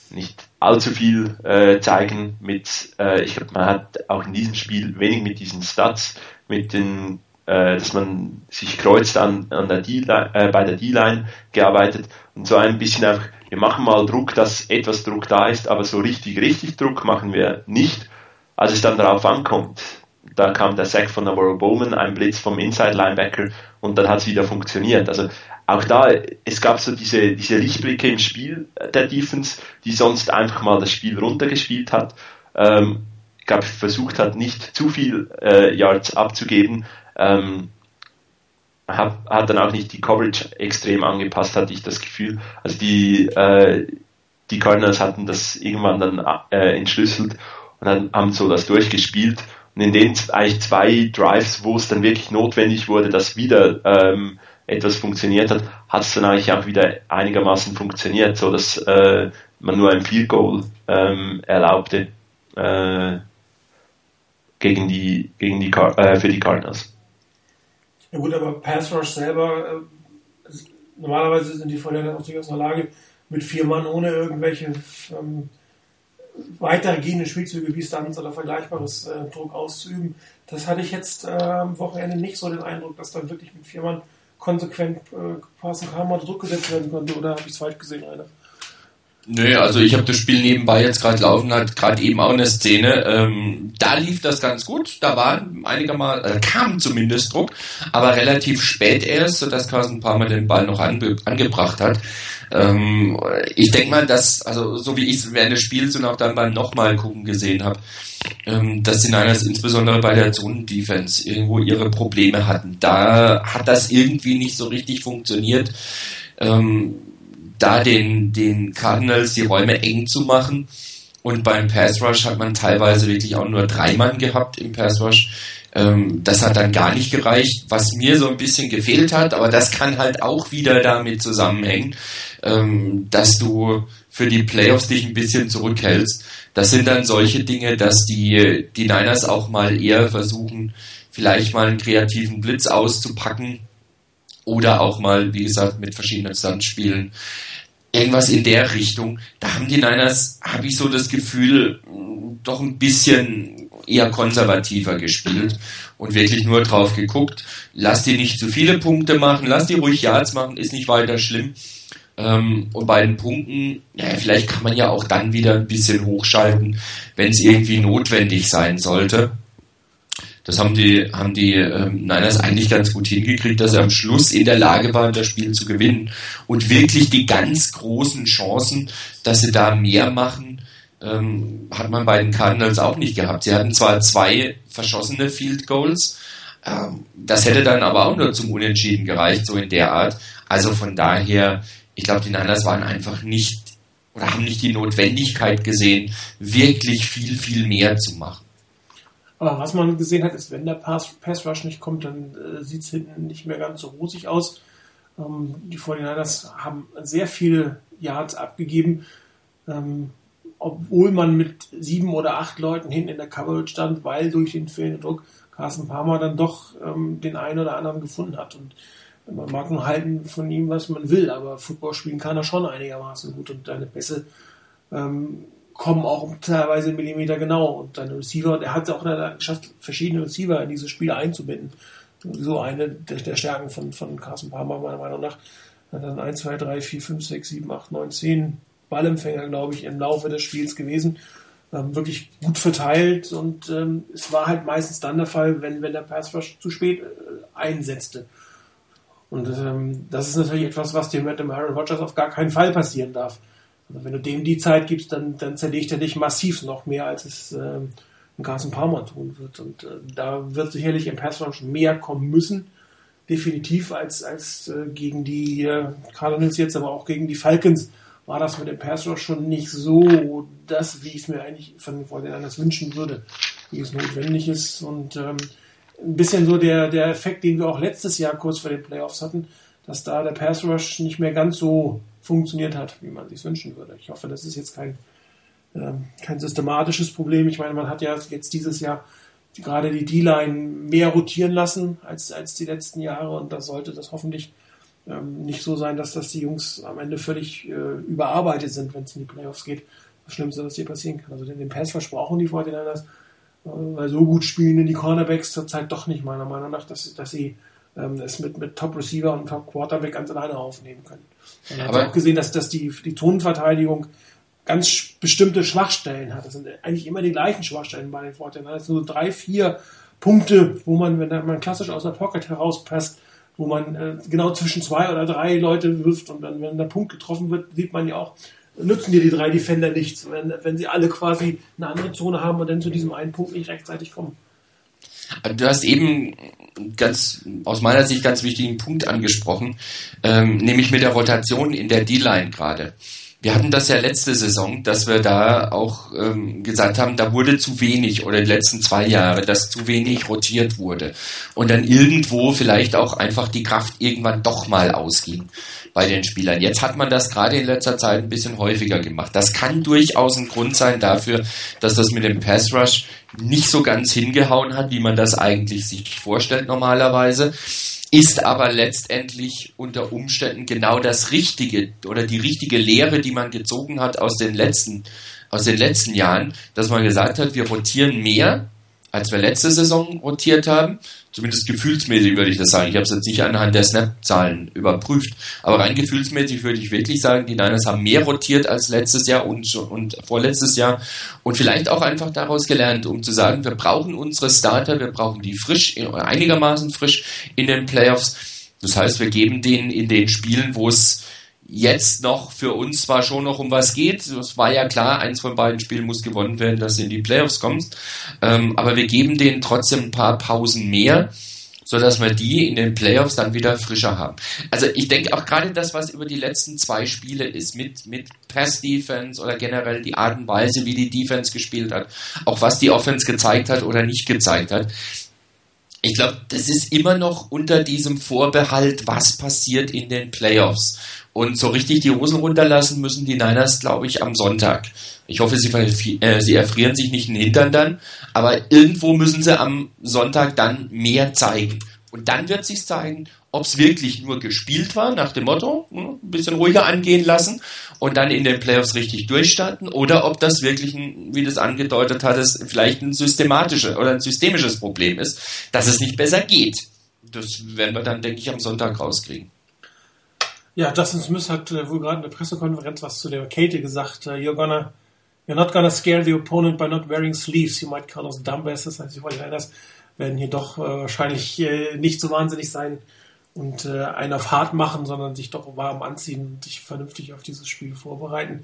nicht allzu viel äh, zeigen mit, äh, ich glaube, man hat auch in diesem Spiel wenig mit diesen Stats, mit den, äh, dass man sich kreuzt an, an der D äh, bei der D-Line gearbeitet und so ein bisschen einfach wir machen mal Druck, dass etwas Druck da ist, aber so richtig, richtig Druck machen wir nicht. Als es dann darauf ankommt, da kam der Sack von Navarro Bowman, ein Blitz vom Inside Linebacker und dann hat es wieder funktioniert. Also auch da, es gab so diese, diese Lichtblicke im Spiel der Defense, die sonst einfach mal das Spiel runtergespielt hat. Ähm, glaube, versucht hat, nicht zu viel äh, Yards abzugeben. Ähm, hat, hat dann auch nicht die Coverage extrem angepasst, hatte ich das Gefühl. Also die, äh, die Cardinals hatten das irgendwann dann äh, entschlüsselt und dann haben so das durchgespielt. Und in den eigentlich zwei Drives, wo es dann wirklich notwendig wurde, dass wieder ähm, etwas funktioniert hat, hat es dann eigentlich auch wieder einigermaßen funktioniert, so dass äh, man nur ein Field Goal ähm, erlaubte äh, gegen die gegen die äh, für die Cardinals. Ja gut, aber Pass Rush selber, äh, normalerweise sind die Vorteile auch durchaus in der Lage, mit vier Mann ohne irgendwelche ähm, weitergehende Spielzüge wie Stunts oder vergleichbares äh, Druck auszuüben. Das hatte ich jetzt äh, am Wochenende nicht so den Eindruck, dass dann wirklich mit vier Mann konsequent äh, passen kam oder Druck gesetzt werden konnte. Oder habe ich es falsch gesehen, einer? Nö, also ich habe das Spiel nebenbei jetzt gerade laufen, hat gerade eben auch eine Szene. Ähm, da lief das ganz gut, da war einigermaßen, äh, kam zumindest Druck, aber relativ spät erst, sodass Carsten ein paar Mal den Ball noch ange angebracht hat. Ähm, ich denke mal, dass, also so wie ich es während des Spiels und auch dann beim nochmal gucken gesehen habe, ähm, dass die Niners insbesondere bei der Zonen-Defense irgendwo ihre Probleme hatten. Da hat das irgendwie nicht so richtig funktioniert. Ähm, da den, den Cardinals die Räume eng zu machen. Und beim Pass Rush hat man teilweise wirklich auch nur drei Mann gehabt im Pass Rush. Ähm, das hat dann gar nicht gereicht, was mir so ein bisschen gefehlt hat, aber das kann halt auch wieder damit zusammenhängen, ähm, dass du für die Playoffs dich ein bisschen zurückhältst. Das sind dann solche Dinge, dass die, die Niners auch mal eher versuchen, vielleicht mal einen kreativen Blitz auszupacken oder auch mal, wie gesagt, mit verschiedenen Standspielen. Irgendwas in der Richtung. Da haben die Niners, habe ich so das Gefühl, doch ein bisschen eher konservativer gespielt und wirklich nur drauf geguckt. Lass die nicht zu viele Punkte machen, lass die ruhig Yards machen, ist nicht weiter schlimm. Ähm, und bei den Punkten, ja, vielleicht kann man ja auch dann wieder ein bisschen hochschalten, wenn es irgendwie notwendig sein sollte. Das haben die, haben die ähm, Niners eigentlich ganz gut hingekriegt, dass sie am Schluss in der Lage waren, das Spiel zu gewinnen. Und wirklich die ganz großen Chancen, dass sie da mehr machen, ähm, hat man bei den Cardinals auch nicht gehabt. Sie hatten zwar zwei verschossene Field Goals, ähm, das hätte dann aber auch nur zum Unentschieden gereicht, so in der Art. Also von daher, ich glaube, die Niners waren einfach nicht oder haben nicht die Notwendigkeit gesehen, wirklich viel, viel mehr zu machen. Aber was man gesehen hat, ist, wenn der Pass, Pass Rush nicht kommt, dann äh, sieht es hinten nicht mehr ganz so rosig aus. Ähm, die 49ers haben sehr viele Yards abgegeben, ähm, obwohl man mit sieben oder acht Leuten hinten in der Coverage stand, weil durch den fehlenden Druck Carsten Palmer dann doch ähm, den einen oder anderen gefunden hat. Und man mag nur halten von ihm, was man will, aber Football spielen kann er schon einigermaßen gut und deine Pässe ähm, kommen auch teilweise Millimeter genau. Und dein Receiver, der hat es auch geschafft, verschiedene Receiver in diese Spiele einzubinden. So eine der, der Stärken von, von Carsten Palmer, meiner Meinung nach. Dann 1, 2, 3, 4, 5, 6, 7, 8, 9, 10 Ballempfänger, glaube ich, im Laufe des Spiels gewesen. Ähm, wirklich gut verteilt und ähm, es war halt meistens dann der Fall, wenn, wenn der Pass Rush zu spät äh, einsetzte. Und ähm, das ist natürlich etwas, was mit dem Aaron Rodgers auf gar keinen Fall passieren darf. Also wenn du dem die Zeit gibst, dann, dann zerlegt er dich massiv noch mehr, als es äh, ein Carson Palmer tun wird. Und äh, da wird sicherlich im Pass Rush mehr kommen müssen, definitiv, als, als äh, gegen die äh, Cardinals jetzt, aber auch gegen die Falcons war das mit dem Pass Rush schon nicht so das, wie ich es mir eigentlich von, den anders wünschen würde, wie es notwendig ist. Und ähm, ein bisschen so der, der Effekt, den wir auch letztes Jahr kurz vor den Playoffs hatten, dass da der Pass Rush nicht mehr ganz so funktioniert hat, wie man sich wünschen würde. Ich hoffe, das ist jetzt kein, äh, kein systematisches Problem. Ich meine, man hat ja jetzt dieses Jahr gerade die D-Line mehr rotieren lassen als, als die letzten Jahre und da sollte das hoffentlich ähm, nicht so sein, dass das die Jungs am Ende völlig äh, überarbeitet sind, wenn es in die Playoffs geht. Das Schlimmste, was hier passieren kann. Also den Pass versprochen die Fortinanders, äh, weil so gut spielen in die Cornerbacks zurzeit doch nicht, meiner Meinung nach, dass, dass sie ähm, es mit, mit Top Receiver und Top Quarterback ganz alleine aufnehmen können. Man hat auch gesehen, dass, dass die, die Zonenverteidigung ganz bestimmte Schwachstellen hat. Das sind eigentlich immer die gleichen Schwachstellen bei den Fortinanders. Das sind so drei, vier Punkte, wo man, wenn man klassisch aus der Pocket herauspasst, wo man äh, genau zwischen zwei oder drei Leute wirft und dann, wenn der Punkt getroffen wird, sieht man ja auch, nützen dir die drei Defender nichts, wenn, wenn sie alle quasi eine andere Zone haben und dann zu diesem einen Punkt nicht rechtzeitig kommen. Du hast eben ganz aus meiner Sicht ganz wichtigen Punkt angesprochen, ähm, nämlich mit der Rotation in der D-Line gerade. Wir hatten das ja letzte Saison, dass wir da auch ähm, gesagt haben, da wurde zu wenig oder die letzten zwei Jahre, dass zu wenig rotiert wurde und dann irgendwo vielleicht auch einfach die Kraft irgendwann doch mal ausging bei den Spielern. Jetzt hat man das gerade in letzter Zeit ein bisschen häufiger gemacht. Das kann durchaus ein Grund sein dafür, dass das mit dem Pass Rush nicht so ganz hingehauen hat, wie man das eigentlich sich vorstellt normalerweise ist aber letztendlich unter Umständen genau das Richtige oder die richtige Lehre, die man gezogen hat aus den letzten, aus den letzten Jahren, dass man gesagt hat, wir rotieren mehr, als wir letzte Saison rotiert haben. Zumindest gefühlsmäßig würde ich das sagen. Ich habe es jetzt nicht anhand der Snap-Zahlen überprüft. Aber rein gefühlsmäßig würde ich wirklich sagen, die Niners haben mehr rotiert als letztes Jahr und, und vorletztes Jahr. Und vielleicht auch einfach daraus gelernt, um zu sagen, wir brauchen unsere Starter, wir brauchen die frisch, einigermaßen frisch in den Playoffs. Das heißt, wir geben denen in den Spielen, wo es jetzt noch für uns zwar schon noch um was geht. Es war ja klar, eins von beiden Spielen muss gewonnen werden, dass du in die Playoffs kommst. Ähm, aber wir geben denen trotzdem ein paar Pausen mehr, so dass wir die in den Playoffs dann wieder frischer haben. Also ich denke auch gerade das, was über die letzten zwei Spiele ist, mit, mit Press-Defense oder generell die Art und Weise, wie die Defense gespielt hat, auch was die Offense gezeigt hat oder nicht gezeigt hat, Ich glaube, das ist immer noch unter diesem Vorbehalt, was passiert in den Playoffs. Und so richtig die Hosen runterlassen müssen die Niners, glaube ich, am Sonntag. Ich hoffe, sie, äh, sie erfrieren sich nicht den Hintern dann, aber irgendwo müssen sie am Sonntag dann mehr zeigen. Und dann wird sich zeigen, ob es wirklich nur gespielt war, nach dem Motto, hm, ein bisschen ruhiger angehen lassen und dann in den Playoffs richtig durchstarten, oder ob das wirklich, ein, wie du es angedeutet hattest, vielleicht ein systematisches oder ein systemisches Problem ist, dass es nicht besser geht. Das werden wir dann, denke ich, am Sonntag rauskriegen. Ja, Justin Smith hat äh, wohl gerade in der Pressekonferenz was zu der Katie gesagt. Uh, you're gonna, you're not gonna scare the opponent by not wearing sleeves. You might call us dumbass. Das heißt, die Fortinanders werden hier doch äh, wahrscheinlich äh, nicht so wahnsinnig sein und äh, einen auf hart machen, sondern sich doch warm anziehen und sich vernünftig auf dieses Spiel vorbereiten.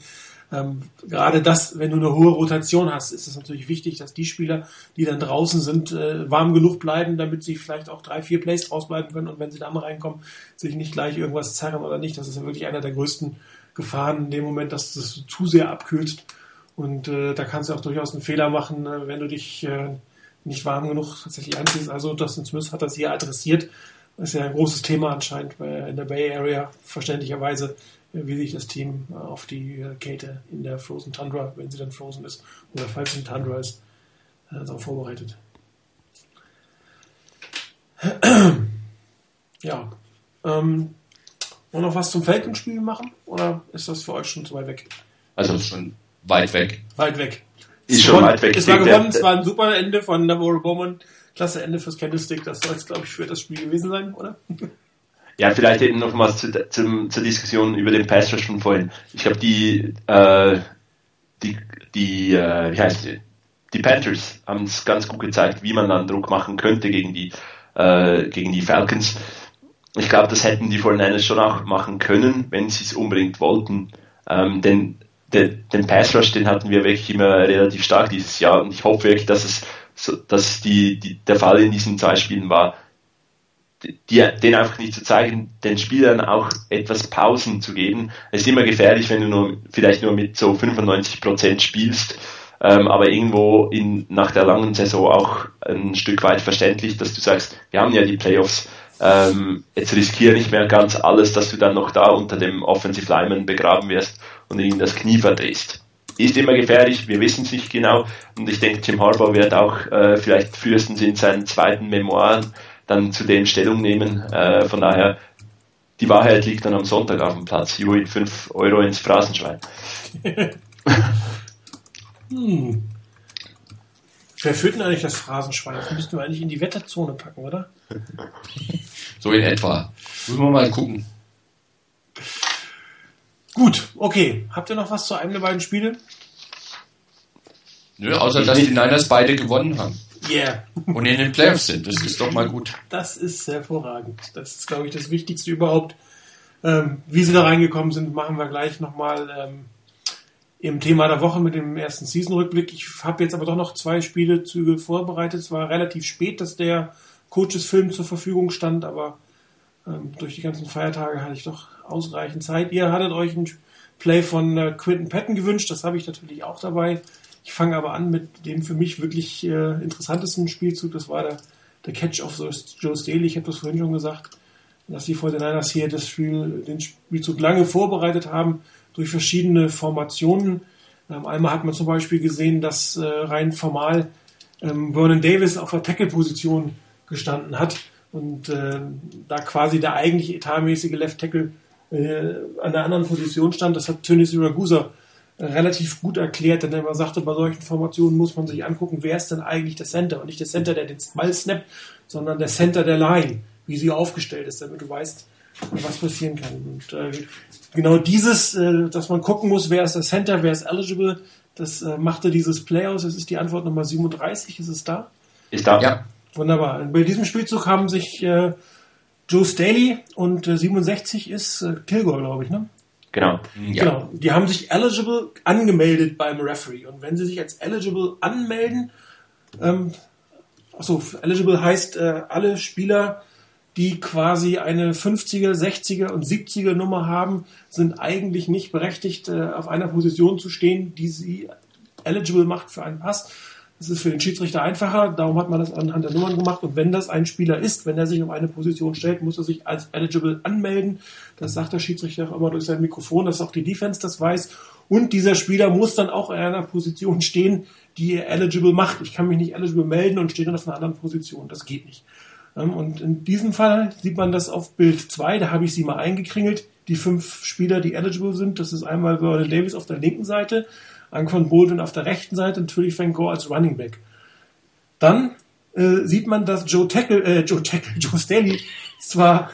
Ähm, gerade das, wenn du eine hohe Rotation hast, ist es natürlich wichtig, dass die Spieler, die dann draußen sind, äh, warm genug bleiben, damit sie vielleicht auch drei, vier Plays rausbleiben können und wenn sie da mal reinkommen, sich nicht gleich irgendwas zerren oder nicht. Das ist ja wirklich einer der größten Gefahren in dem Moment, dass das zu sehr abkühlt. Und äh, da kannst du auch durchaus einen Fehler machen, äh, wenn du dich äh, nicht warm genug tatsächlich anziehst. Also Dustin Smith hat das hier adressiert. Das ist ja ein großes Thema anscheinend in der Bay Area, verständlicherweise wie sich das Team äh, auf die äh, Kälte in der Frozen Tundra, wenn sie dann frozen ist, oder falls sie in Tundra ist, äh, darauf vorbereitet. [clears throat] ja. Ähm, wollen noch was zum Falcon-Spiel machen? Oder ist das für euch schon zu weit weg? Also schon weit weg. Weit weg. Ist schon weit weg. Es war gewonnen, es war ein super Ende von Navarro Bowman. Klasse Ende fürs Candlestick. Das soll jetzt, glaube ich, für das Spiel gewesen sein, oder? [laughs] Ja, vielleicht eben noch mal zu, zum, zur Diskussion über den Pass Rush von vorhin. Ich glaube, die, äh, die, die, äh, wie heißt die? Die Panthers haben es ganz gut gezeigt, wie man dann Druck machen könnte gegen die, äh, gegen die Falcons. Ich glaube, das hätten die 49ers schon auch machen können, wenn sie es unbedingt wollten. Ähm, denn den, den Pass Rush, den hatten wir wirklich immer relativ stark dieses Jahr und ich hoffe wirklich, dass es so, dass die, die, der Fall in diesen zwei Spielen war, die, den einfach nicht zu zeigen, den Spielern auch etwas Pausen zu geben. Es ist immer gefährlich, wenn du nur, vielleicht nur mit so 95 Prozent spielst, ähm, aber irgendwo in, nach der langen Saison auch ein Stück weit verständlich, dass du sagst, wir haben ja die Playoffs, ähm, jetzt riskiere nicht mehr ganz alles, dass du dann noch da unter dem Offensive Lineman begraben wirst und irgendwie das Knie verdrehst. Ist immer gefährlich, wir wissen es nicht genau und ich denke, Tim Harbour wird auch äh, vielleicht frühestens in seinen zweiten Memoiren dann zu dem Stellung nehmen. Äh, von daher, die Wahrheit liegt dann am Sonntag auf dem Platz. Jui, 5 Euro ins Phrasenschwein. [laughs] hm. Wer führt denn eigentlich das Phrasenschwein? Das müssten wir eigentlich in die Wetterzone packen, oder? [laughs] so in etwa. Müssen wir mal gucken. Gut, okay. Habt ihr noch was zu einem der beiden Spiele? Nö, außer dass die Niners beide gewonnen haben. Yeah. Und in den Playoffs sind. Das ist doch mal gut. Das ist hervorragend. Das ist, glaube ich, das Wichtigste überhaupt. Ähm, wie sie da reingekommen sind, machen wir gleich nochmal ähm, im Thema der Woche mit dem ersten Season-Rückblick. Ich habe jetzt aber doch noch zwei Spielezüge vorbereitet. Es war relativ spät, dass der Coaches-Film zur Verfügung stand, aber ähm, durch die ganzen Feiertage hatte ich doch ausreichend Zeit. Ihr hattet euch ein Play von äh, Quinton Patton gewünscht. Das habe ich natürlich auch dabei. Ich fange aber an mit dem für mich wirklich äh, interessantesten Spielzug. Das war der, der Catch of Joe Staley. Ich habe das vorhin schon gesagt, dass die 49ers hier das Spiel, den Spielzug lange vorbereitet haben durch verschiedene Formationen. Ähm, einmal hat man zum Beispiel gesehen, dass äh, rein formal ähm, Vernon Davis auf der Tackle-Position gestanden hat und äh, da quasi der eigentlich etatmäßige Left Tackle äh, an der anderen Position stand. Das hat Tönnies Ragusa relativ gut erklärt, denn er immer sagte, bei solchen Formationen muss man sich angucken, wer ist denn eigentlich der Center und nicht der Center, der den Ball snappt, sondern der Center der Line, wie sie aufgestellt ist, damit du weißt, was passieren kann. Und äh, genau dieses, äh, dass man gucken muss, wer ist der Center, wer ist eligible, das äh, machte dieses Play aus. Das ist die Antwort Nummer 37, ist es da? Ist da. Ja. Wunderbar. Bei diesem Spielzug haben sich äh, Joe Staley und 67 äh, ist äh, Kilgore, glaube ich, ne? Genau. Ja. Genau. Die haben sich eligible angemeldet beim Referee. Und wenn sie sich als eligible anmelden, ähm, achso, eligible heißt äh, alle Spieler, die quasi eine 50er, 60er und 70er Nummer haben, sind eigentlich nicht berechtigt, äh, auf einer Position zu stehen, die sie eligible macht für einen Pass. Das ist für den Schiedsrichter einfacher, darum hat man das anhand der Nummern gemacht. Und wenn das ein Spieler ist, wenn er sich auf eine Position stellt, muss er sich als eligible anmelden. Das sagt der Schiedsrichter auch immer durch sein Mikrofon, dass auch die Defense das weiß. Und dieser Spieler muss dann auch in einer Position stehen, die er eligible macht. Ich kann mich nicht eligible melden und stehe dann auf einer anderen Position. Das geht nicht. Ähm, und in diesem Fall sieht man das auf Bild 2, da habe ich sie mal eingekringelt. Die fünf Spieler, die eligible sind, das ist einmal Vernon Davis auf der linken Seite, Anquan Bolden auf der rechten Seite, natürlich Frank Gore als Running Back. Dann äh, sieht man, dass Joe Tackle, äh, Joe Tackle, [laughs] Joe Staley zwar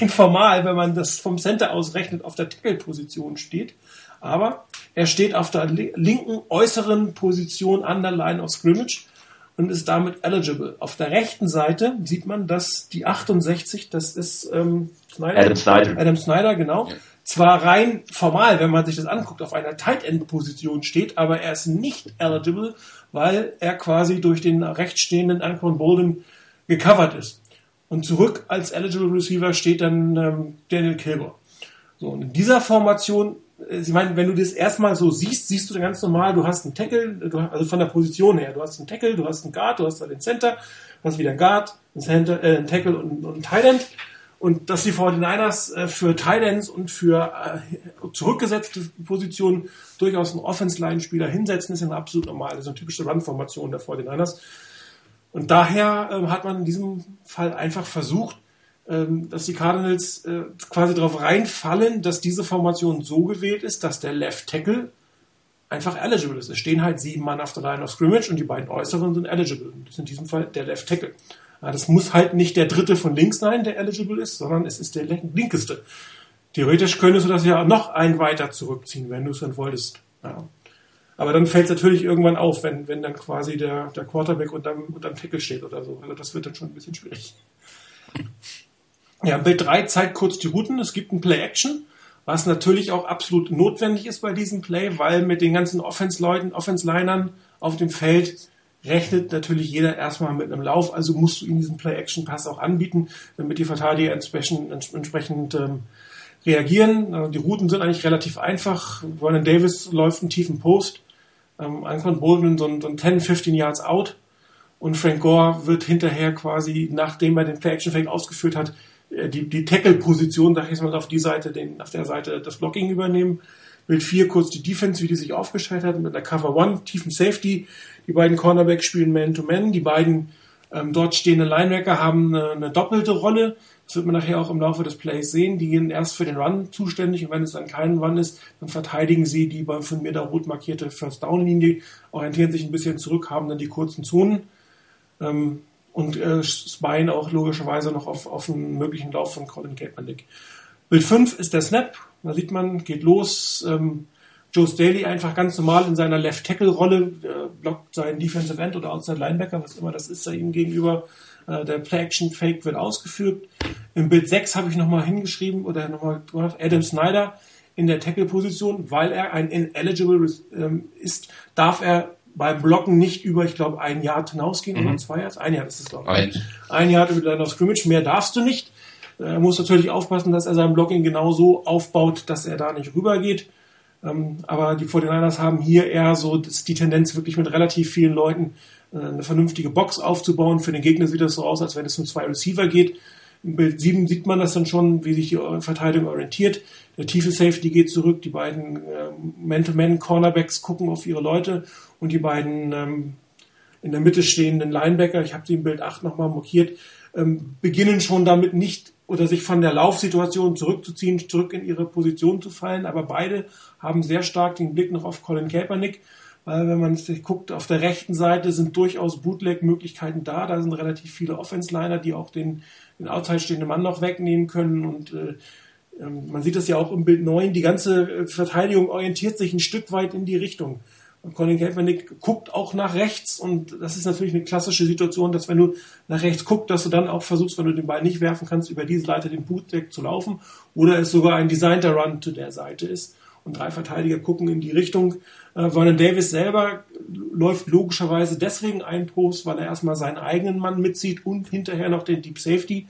rein formal, wenn man das vom Center aus rechnet, auf der Tackle-Position steht, aber er steht auf der linken äußeren Position an der Line of Scrimmage und ist damit eligible. Auf der rechten Seite sieht man, dass die 68, das ist ähm, Snyder, Adam Snyder. Adam Snyder, genau. Ja. Zwar rein formal, wenn man sich das anguckt, auf einer Tight End Position steht, aber er ist nicht eligible, weil er quasi durch den rechts stehenden Anquan Bolden gecovert ist. Und zurück als eligible Receiver steht dann ähm, Daniel Kilgore. So, und in dieser Formation äh, ich meine, wenn du das erstmal so siehst, siehst du dann ganz normal, du hast einen Tackle, du, also von der Position her, du hast einen Tackle, du hast einen Guard, du hast da den Center, du hast wieder einen Guard, einen, Center, äh, einen Tackle und, und einen Tight End. Und dass die 49ers äh, für Tight Ends und für äh, zurückgesetzte Positionen durchaus einen Offense-Line-Spieler hinsetzen, ist ja absolut normal. Das ist eine typische Run-Formation der 49ers. Und daher äh, hat man in diesem Fall einfach versucht, ähm, dass die Cardinals äh, quasi darauf reinfallen, dass diese Formation so gewählt ist, dass der Left Tackle einfach eligible ist. Es stehen halt sieben Mann auf der Line of Scrimmage und die beiden Äußeren sind eligible. Das ist in diesem Fall der Left Tackle. Das muss halt nicht der dritte von links sein, der eligible ist, sondern es ist der linkeste. Theoretisch könntest du das ja noch ein weiter zurückziehen, wenn du es dann wolltest. Ja. Aber dann fällt es natürlich irgendwann auf, wenn, wenn dann quasi der, der Quarterback unterm, unterm Tackle steht oder so. Also das wird dann schon ein bisschen schwierig. Ja, Bild 3 zeigt kurz die Routen. Es gibt ein Play-Action, was natürlich auch absolut notwendig ist bei diesem Play, weil mit den ganzen Offense-Leuten, Offense-Linern auf dem Feld rechnet natürlich jeder erstmal mit einem Lauf. Also musst du ihm diesen Play-Action-Pass auch anbieten, damit die Verteidiger entsprechend, entsprechend ähm, reagieren. Äh, die Routen sind eigentlich relativ einfach. Vernon Davis läuft einen tiefen Post. Ähm, Anquan Bolden so ein, so ein 10, 15 Yards out. Und Frank Gore wird hinterher quasi, nachdem er den Play-Action-Fake ausgeführt hat, äh, die, die Tackle-Position, sag ich jetzt mal, auf die Seite, den, auf der Seite das Blocking übernehmen. Bild 4 kurz die Defense, wie die sich aufgestellt hat, mit der Cover 1, tiefen Safety. Die beiden Cornerbacks spielen Man-to-Man. -Man. Die beiden ähm, dort stehenden Linebacker haben eine, eine, doppelte Rolle. Das wird man nachher auch im Laufe des Plays sehen. Die gehen erst für den Run zuständig und wenn es dann kein Run ist, dann verteidigen sie die von mir da rot markierte First-Down-Linie, orientieren sich ein bisschen zurück, haben dann die kurzen Zonen. Ähm, und äh, spyen auch logischerweise noch auf, auf einen möglichen Lauf von Colin Kaepernick. Bild 5 ist der Snap. Da sieht man, geht los. Ähm, Joe Staley einfach ganz normal in seiner Left-Tackle-Rolle äh, blockt seinen Defensive End oder Outside Linebacker, was immer das ist, da ihm gegenüber. Äh, der Play-Action-Fake wird ausgeführt. Im Bild 6 habe ich nochmal hingeschrieben oder nochmal gemacht, Adam Snyder in der Tackle-Position, weil er ein ineligible ähm, ist, darf er beim Blocken nicht über, ich glaube, ein Jahr hinausgehen mhm. oder zwei Jahre. Ein Jahr ist es, glaube ich. Ein. Jahr über deiner Scrimmage, mehr darfst du nicht. Er muss natürlich aufpassen, dass er sein Blocking genau so aufbaut, dass er da nicht rübergeht. Ähm, aber die 49ers haben hier eher so die Tendenz, wirklich mit relativ vielen Leuten äh, eine vernünftige Box aufzubauen. Für den Gegner sieht das so aus, als wenn es um zwei Receiver geht. Im Bild 7 sieht man das dann schon, wie sich die Verteidigung orientiert. Der tiefe Safety geht zurück, die beiden äh, Man-to-Man-Cornerbacks gucken auf ihre Leute und die beiden ähm, in der Mitte stehenden Linebacker, ich habe sie im Bild 8 nochmal markiert, ähm, beginnen schon damit nicht oder sich von der Laufsituation zurückzuziehen, zurück in ihre Position zu fallen. Aber beide haben sehr stark den Blick noch auf Colin Kaepernick, weil wenn man sich guckt, auf der rechten Seite sind durchaus Bootleg-Möglichkeiten da. Da sind relativ viele Offense-Liner, die auch den, den outside stehenden Mann noch wegnehmen können. Und äh, ähm, man sieht das ja auch im Bild 9, die ganze äh, Verteidigung orientiert sich ein Stück weit in die Richtung. Und Colin Kaepernick guckt auch nach rechts. Und das ist natürlich eine klassische Situation, dass wenn du nach rechts guckst, dass du dann auch versuchst, wenn du den Ball nicht werfen kannst, über diese Seite den Bootdeck zu laufen. Oder es sogar ein designter Run zu der Seite ist und drei Verteidiger gucken in die Richtung. Äh, Vernon Davis selber läuft logischerweise deswegen ein Post, weil er erstmal seinen eigenen Mann mitzieht und hinterher noch den Deep Safety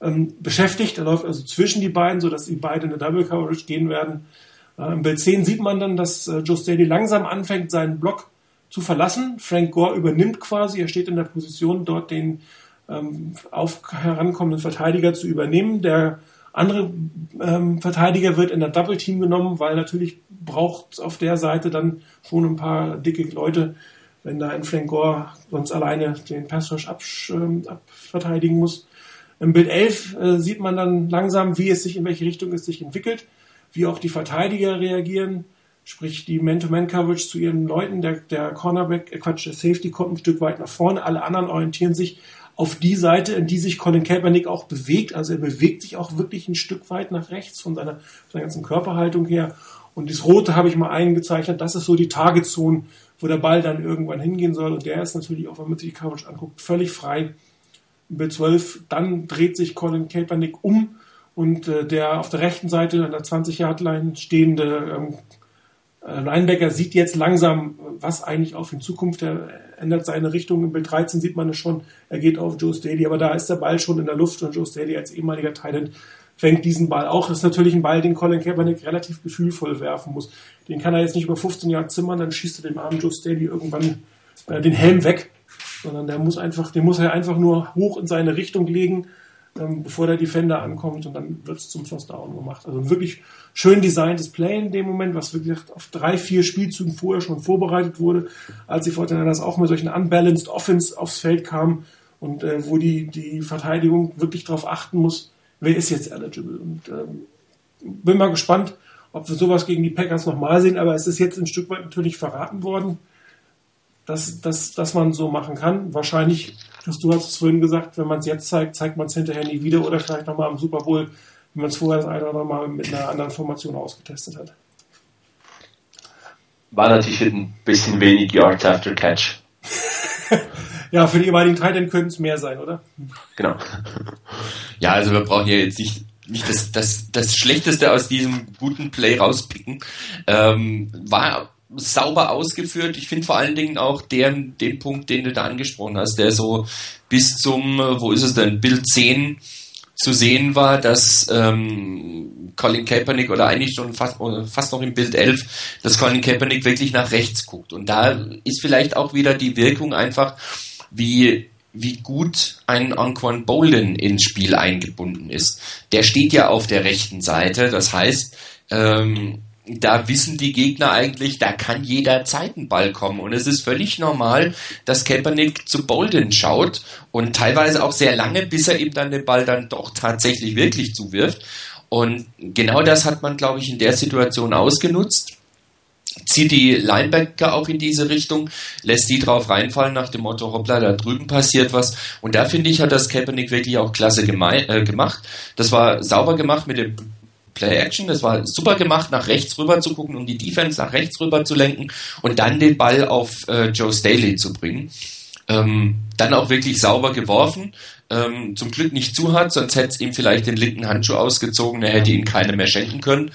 ähm, beschäftigt. Er läuft also zwischen die beiden, sodass die beide in eine Double Coverage gehen werden. Äh, Im Bild 10 sieht man dann, dass äh, Joe Staley langsam anfängt, seinen Block zu verlassen. Frank Gore übernimmt quasi, er steht in der Position, dort den ähm, auf herankommenden Verteidiger zu übernehmen. Der andere ähm, Verteidiger wird in der Double Team genommen, weil natürlich braucht auf der Seite dann schon ein paar dicke Leute, wenn da ein Frank Gore sonst alleine den Pass Rush ähm, abverteidigen muss. Im Bild 11 äh, sieht man dann langsam, wie es sich, in welche Richtung es sich entwickelt, wie auch die Verteidiger reagieren, sprich die Man-to-Man-Coverage zu ihren Leuten, der, der Cornerback, äh Quatsch, der Safety kommt ein Stück weit nach vorne, alle anderen orientieren sich auf die Seite, in die sich Colin Kaepernick auch bewegt. Also er bewegt sich auch wirklich ein Stück weit nach rechts von seiner, seiner ganzen Körperhaltung her. Und das Rote habe ich mal eingezeichnet, das ist so die Targetzone, wo der Ball dann irgendwann hingehen soll. Und der ist natürlich auch, wenn man sich die Coverage anguckt, völlig frei. B12, dann dreht sich Colin Kaepernick um und äh, der auf der rechten Seite an der 20-Yard-Line stehende ähm, äh, Linebacker sieht jetzt langsam, was eigentlich auf ihn zukommt. Er ändert seine Richtung. Im Bild 13 sieht man es schon. Er geht auf Joe Staley, aber da ist der Ball schon in der Luft und Joe Staley als ehemaliger Thailand fängt diesen Ball auch. Das ist natürlich ein Ball, den Colin Kaepernick relativ gefühlvoll werfen muss. Den kann er jetzt nicht über 15 Jahre zimmern, dann schießt er dem armen Joe Staley irgendwann äh, den Helm weg, sondern der muss einfach, den muss er einfach nur hoch in seine Richtung legen ähm, bevor der Defender ankommt und dann wird es zum First Down gemacht. Also wirklich schön designtes Play in dem Moment, was wirklich auf drei, vier Spielzügen vorher schon vorbereitet wurde, als die Fortinanders auch mit solchen unbalanced Offense aufs Feld kamen und äh, wo die, die Verteidigung wirklich darauf achten muss, wer ist jetzt eligible. Und ähm, bin mal gespannt, ob wir sowas gegen die Packers nochmal sehen, aber es ist jetzt ein Stück weit natürlich verraten worden dass, dass, dass man so machen kann. Wahrscheinlich, du hast es vorhin gesagt, wenn man es jetzt zeigt, zeigt man es hinterher nie wieder oder vielleicht nochmal im Super Bowl, wenn man es vorher das eine oder andere Mal mit einer anderen Formation ausgetestet hat. War natürlich ein bisschen wenig Yards after Catch. [laughs] ja, für die jeweiligen Titans könnten es mehr sein, oder? Genau. Ja, also wir brauchen ja jetzt nicht nicht das, das, das Schlechteste aus diesem guten Play rauspicken. Ähm, war sauber ausgeführt. Ich finde vor allen Dingen auch den, den Punkt, den du da angesprochen hast, der so bis zum, wo ist es denn, Bild 10 zu sehen war, dass ähm, Colin Kaepernick oder eigentlich schon fast, fast noch im Bild 11, dass Colin Kaepernick wirklich nach rechts guckt. Und da ist vielleicht auch wieder die Wirkung einfach, wie wie gut ein Anquan Bolden ins Spiel eingebunden ist. Der steht ja auf der rechten Seite, das heißt, ähm, da wissen die Gegner eigentlich, da kann jederzeit ein Ball kommen. Und es ist völlig normal, dass Kaepernick zu Bolden schaut und teilweise auch sehr lange, bis er ihm dann den Ball dann doch tatsächlich wirklich zuwirft. Und genau das hat man, glaube ich, in der Situation ausgenutzt. Zieht die Linebacker auch in diese Richtung, lässt die drauf reinfallen nach dem Motto, hoppla, da drüben passiert was. Und da finde ich, hat das Kaepernick wirklich auch klasse äh, gemacht. Das war sauber gemacht mit dem Play-Action. Das war super gemacht, nach rechts rüber zu gucken, um die Defense nach rechts rüber zu lenken und dann den Ball auf äh, Joe Staley zu bringen. Ähm, dann auch wirklich sauber geworfen. Ähm, zum Glück nicht zu hart, sonst hätte es ihm vielleicht den linken Handschuh ausgezogen, er hätte ihn keine mehr schenken können.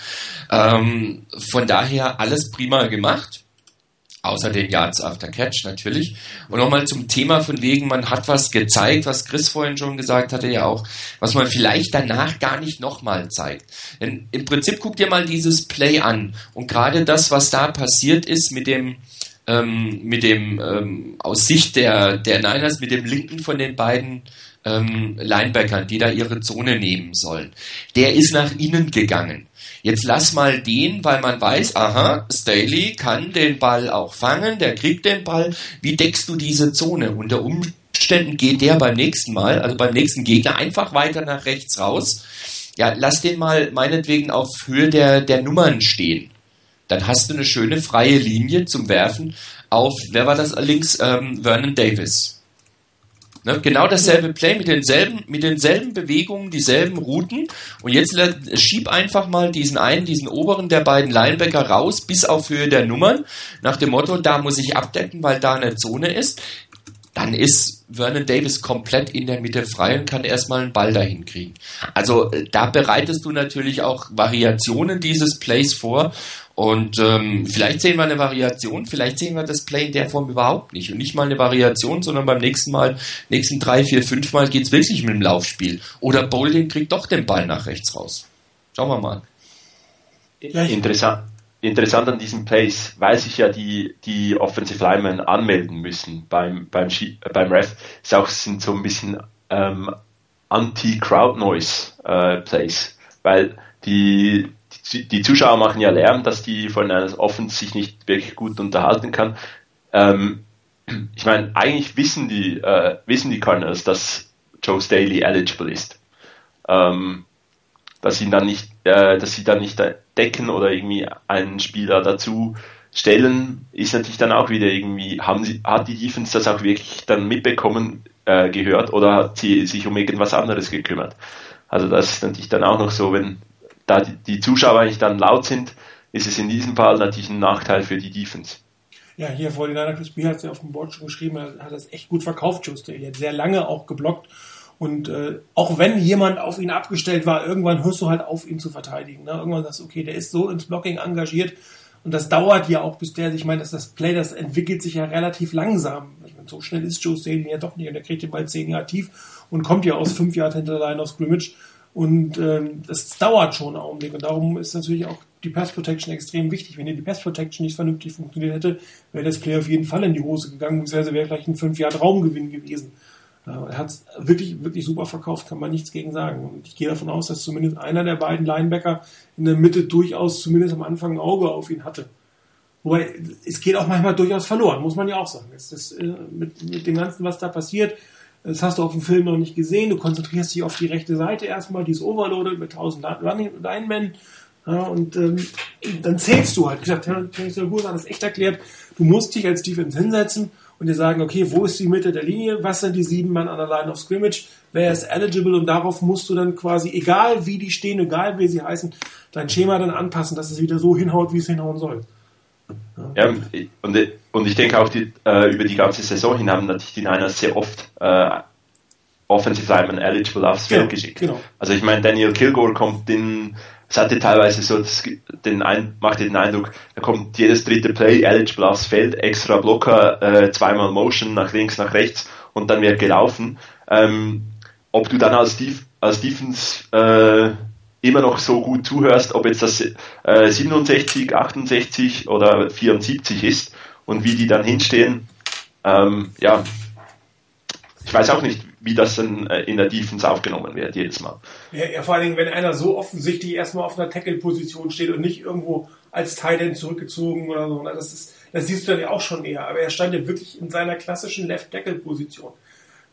Ähm, von daher alles prima gemacht. Außer den Yards After Catch natürlich. Und nochmal zum Thema von wegen, man hat was gezeigt, was Chris vorhin schon gesagt hatte, ja auch, was man vielleicht danach gar nicht nochmal zeigt. Denn im Prinzip guckt ihr mal dieses Play an. Und gerade das, was da passiert ist mit dem, ähm, mit dem, ähm, aus Sicht der, der Niners, mit dem linken von den beiden ähm, Linebackern, die da ihre Zone nehmen sollen. Der ist nach innen gegangen. Jetzt lass mal den, weil man weiß, aha, Staley kann den Ball auch fangen, der kriegt den Ball. Wie deckst du diese Zone? Unter Umständen geht der beim nächsten Mal, also beim nächsten Gegner, einfach weiter nach rechts raus. Ja, lass den mal meinetwegen auf Höhe der, der Nummern stehen. Dann hast du eine schöne freie Linie zum Werfen auf, wer war das links? Ähm, Vernon Davis. Ne, genau dasselbe Play mit denselben, mit denselben Bewegungen, dieselben Routen. Und jetzt schieb einfach mal diesen einen, diesen oberen der beiden Linebacker raus, bis auf Höhe der Nummern, nach dem Motto, da muss ich abdecken, weil da eine Zone ist. Dann ist Vernon Davis komplett in der Mitte frei und kann erstmal einen Ball dahin kriegen. Also äh, da bereitest du natürlich auch Variationen dieses Plays vor und ähm, vielleicht sehen wir eine Variation, vielleicht sehen wir das Play in der Form überhaupt nicht. Und nicht mal eine Variation, sondern beim nächsten Mal, nächsten drei, vier, fünf Mal geht es wirklich mit dem Laufspiel. Oder Bowling kriegt doch den Ball nach rechts raus. Schauen wir mal. Interessant. interessant an diesem Place, weil sich ja die, die Offensive Linemen anmelden müssen beim, beim, beim Ref, ist auch, sind so ein bisschen ähm, Anti-Crowd-Noise-Plays, äh, weil die, die, Zuschauer machen ja Lärm, dass die von einer Offense sich nicht wirklich gut unterhalten kann. Ähm, ich meine, eigentlich wissen die, äh, wissen die Cardinals, dass Joe Staley eligible ist. Ähm, dass sie dann nicht, äh, dass sie dann nicht decken oder irgendwie einen Spieler dazu stellen, ist natürlich dann auch wieder irgendwie, haben sie, hat die Defense das auch wirklich dann mitbekommen, äh, gehört oder hat sie sich um irgendwas anderes gekümmert? Also das ist natürlich dann auch noch so, wenn da die, Zuschauer eigentlich dann laut sind, ist es in diesem Fall natürlich ein Nachteil für die Defense. Ja, hier vor den Chris B hat es ja auf dem Board schon geschrieben, er hat das echt gut verkauft, Juste. Er hat sehr lange auch geblockt und äh, auch wenn jemand auf ihn abgestellt war, irgendwann hörst du halt auf, ihn zu verteidigen. Ne? Irgendwann sagst du, okay, der ist so ins Blocking engagiert und das dauert ja auch, bis der, ich meine, dass das Play, das entwickelt sich ja relativ langsam. Ich meine, so schnell ist Joe Staley ja doch nicht und der kriegt den Ball zehn Jahre tief und kommt ja aus fünf Jahren hinter der Line aus Scrimmage und ähm, das dauert schon einen Augenblick und darum ist natürlich auch die Pass Protection extrem wichtig. Wenn hier die Pass Protection nicht vernünftig funktioniert hätte, wäre das Play auf jeden Fall in die Hose gegangen, beziehungsweise wäre vielleicht ein fünf Jahren Raumgewinn gewesen. Er hat es wirklich, wirklich super verkauft, kann man nichts gegen sagen. Und ich gehe davon aus, dass zumindest einer der beiden Linebacker in der Mitte durchaus zumindest am Anfang ein Auge auf ihn hatte. Wobei, es geht auch manchmal durchaus verloren, muss man ja auch sagen. Es ist, äh, mit, mit dem Ganzen, was da passiert, das hast du auf dem Film noch nicht gesehen. Du konzentrierst dich auf die rechte Seite erstmal, die ist overloaded mit 1000 Linemen. Ja, und ähm, dann zählst du halt. Wie gesagt, Tennis Gur hat das echt erklärt. Du musst dich als Defense hinsetzen und dir sagen, okay, wo ist die Mitte der Linie, was sind die sieben Mann an der Line of Scrimmage, wer ist eligible und darauf musst du dann quasi, egal wie die stehen, egal wie sie heißen, dein Schema dann anpassen, dass es wieder so hinhaut, wie es hinhauen soll. Ja, ja und, und ich denke auch die, äh, über die ganze Saison hin haben natürlich die Niners sehr oft äh, Offensive Lineman eligible aufs Feld genau, geschickt. Genau. Also ich meine, Daniel Kilgore kommt in es hatte teilweise so das, den ein, machte den Eindruck, da kommt jedes dritte Play eligible aufs Feld, extra Blocker, äh, zweimal Motion nach links, nach rechts und dann wird gelaufen. Ähm, ob du dann als, Def als Defense äh, immer noch so gut zuhörst, ob jetzt das äh, 67, 68 oder 74 ist und wie die dann hinstehen, ähm, ja, ich weiß auch nicht, wie das dann äh, in der Defense aufgenommen wird, jedes Mal. Ja, ja, vor allen Dingen, wenn einer so offensichtlich erstmal auf einer Tackle-Position steht und nicht irgendwo als Tight zurückgezogen oder so, das, ist, das siehst du dann ja auch schon eher. Aber er stand ja wirklich in seiner klassischen Left-Tackle-Position.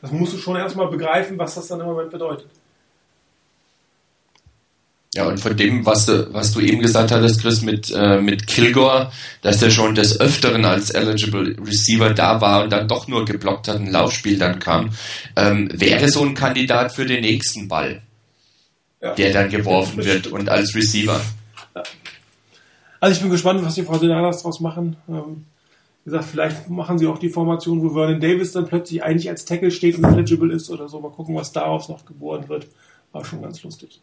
Das musst du schon erstmal begreifen, was das dann im Moment bedeutet. Ja, und von dem, was du, was du eben gesagt hattest, Chris, mit, äh, mit Kilgore, dass der schon des Öfteren als eligible Receiver da war und dann doch nur geblockt hat, ein Laufspiel dann kam, ähm, wäre so ein Kandidat für den nächsten Ball, ja. der dann geworfen wird und als Receiver. Ja. Also ich bin gespannt, was die Fortinanders daraus machen. Ähm, wie gesagt, vielleicht machen sie auch die Formation, wo Vernon Davis dann plötzlich eigentlich als Tackle steht und eligible ist oder so. Mal gucken, was daraus noch geboren wird. War schon ganz lustig.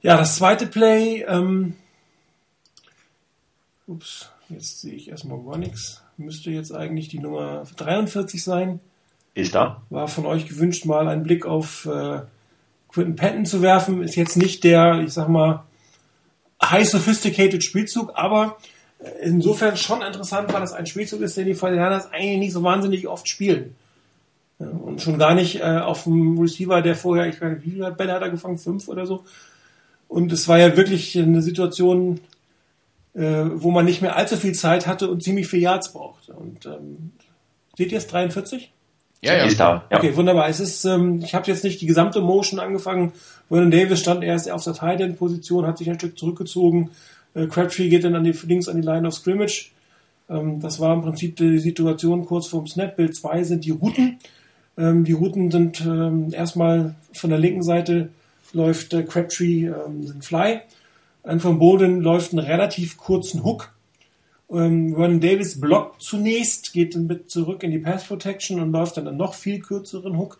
Ja, das zweite Play, ähm, ups, jetzt sehe ich erstmal gar nichts. Müsste jetzt eigentlich die Nummer 43 sein. Ist da. War von euch gewünscht, mal einen Blick auf äh, Quentin Patton zu werfen. Ist jetzt nicht der, ich sag mal, high sophisticated Spielzug, aber insofern schon interessant, weil das ein Spielzug ist, den die Fortinanders eigentlich nicht so wahnsinnig oft spielen. Und schon gar nicht äh, auf dem Receiver, der vorher, ich meine, wie viele Bälle hat er gefangen? Fünf oder so? Und es war ja wirklich eine Situation, äh, wo man nicht mehr allzu viel Zeit hatte und ziemlich viel Yards braucht. Und ähm, seht ihr es 43? Ja, ja. Ist da. Ja. Okay, wunderbar. Es ist, ähm, ich habe jetzt nicht die gesamte Motion angefangen. Vernon Davis stand erst auf der Tight End Position, hat sich ein Stück zurückgezogen. Äh, Crabtree geht dann an die, links an die Line of Scrimmage. Ähm, das war im Prinzip die Situation kurz vorm Snap. Bild 2 sind die Routen. Ähm, die Routen sind ähm, erstmal von der linken Seite läuft äh, Crabtree ähm, den Fly. Anton Bolden läuft einen relativ kurzen Hook. Ähm, Vernon Davis blockt zunächst, geht dann mit zurück in die Pass Protection und läuft dann einen noch viel kürzeren Hook.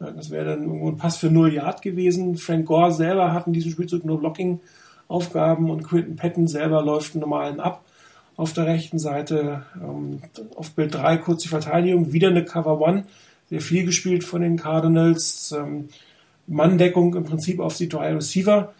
Äh, das wäre dann irgendwo ein Pass für 0 Yard gewesen. Frank Gore selber hat in diesem Spielzug nur Blocking-Aufgaben und Quinton Patton selber läuft einen normalen ab. Auf der rechten Seite ähm, auf Bild 3 kurz die Verteidigung, wieder eine Cover One, sehr viel gespielt von den Cardinals. Ähm, Manndeckung im Prinzip auf die drei Receiver.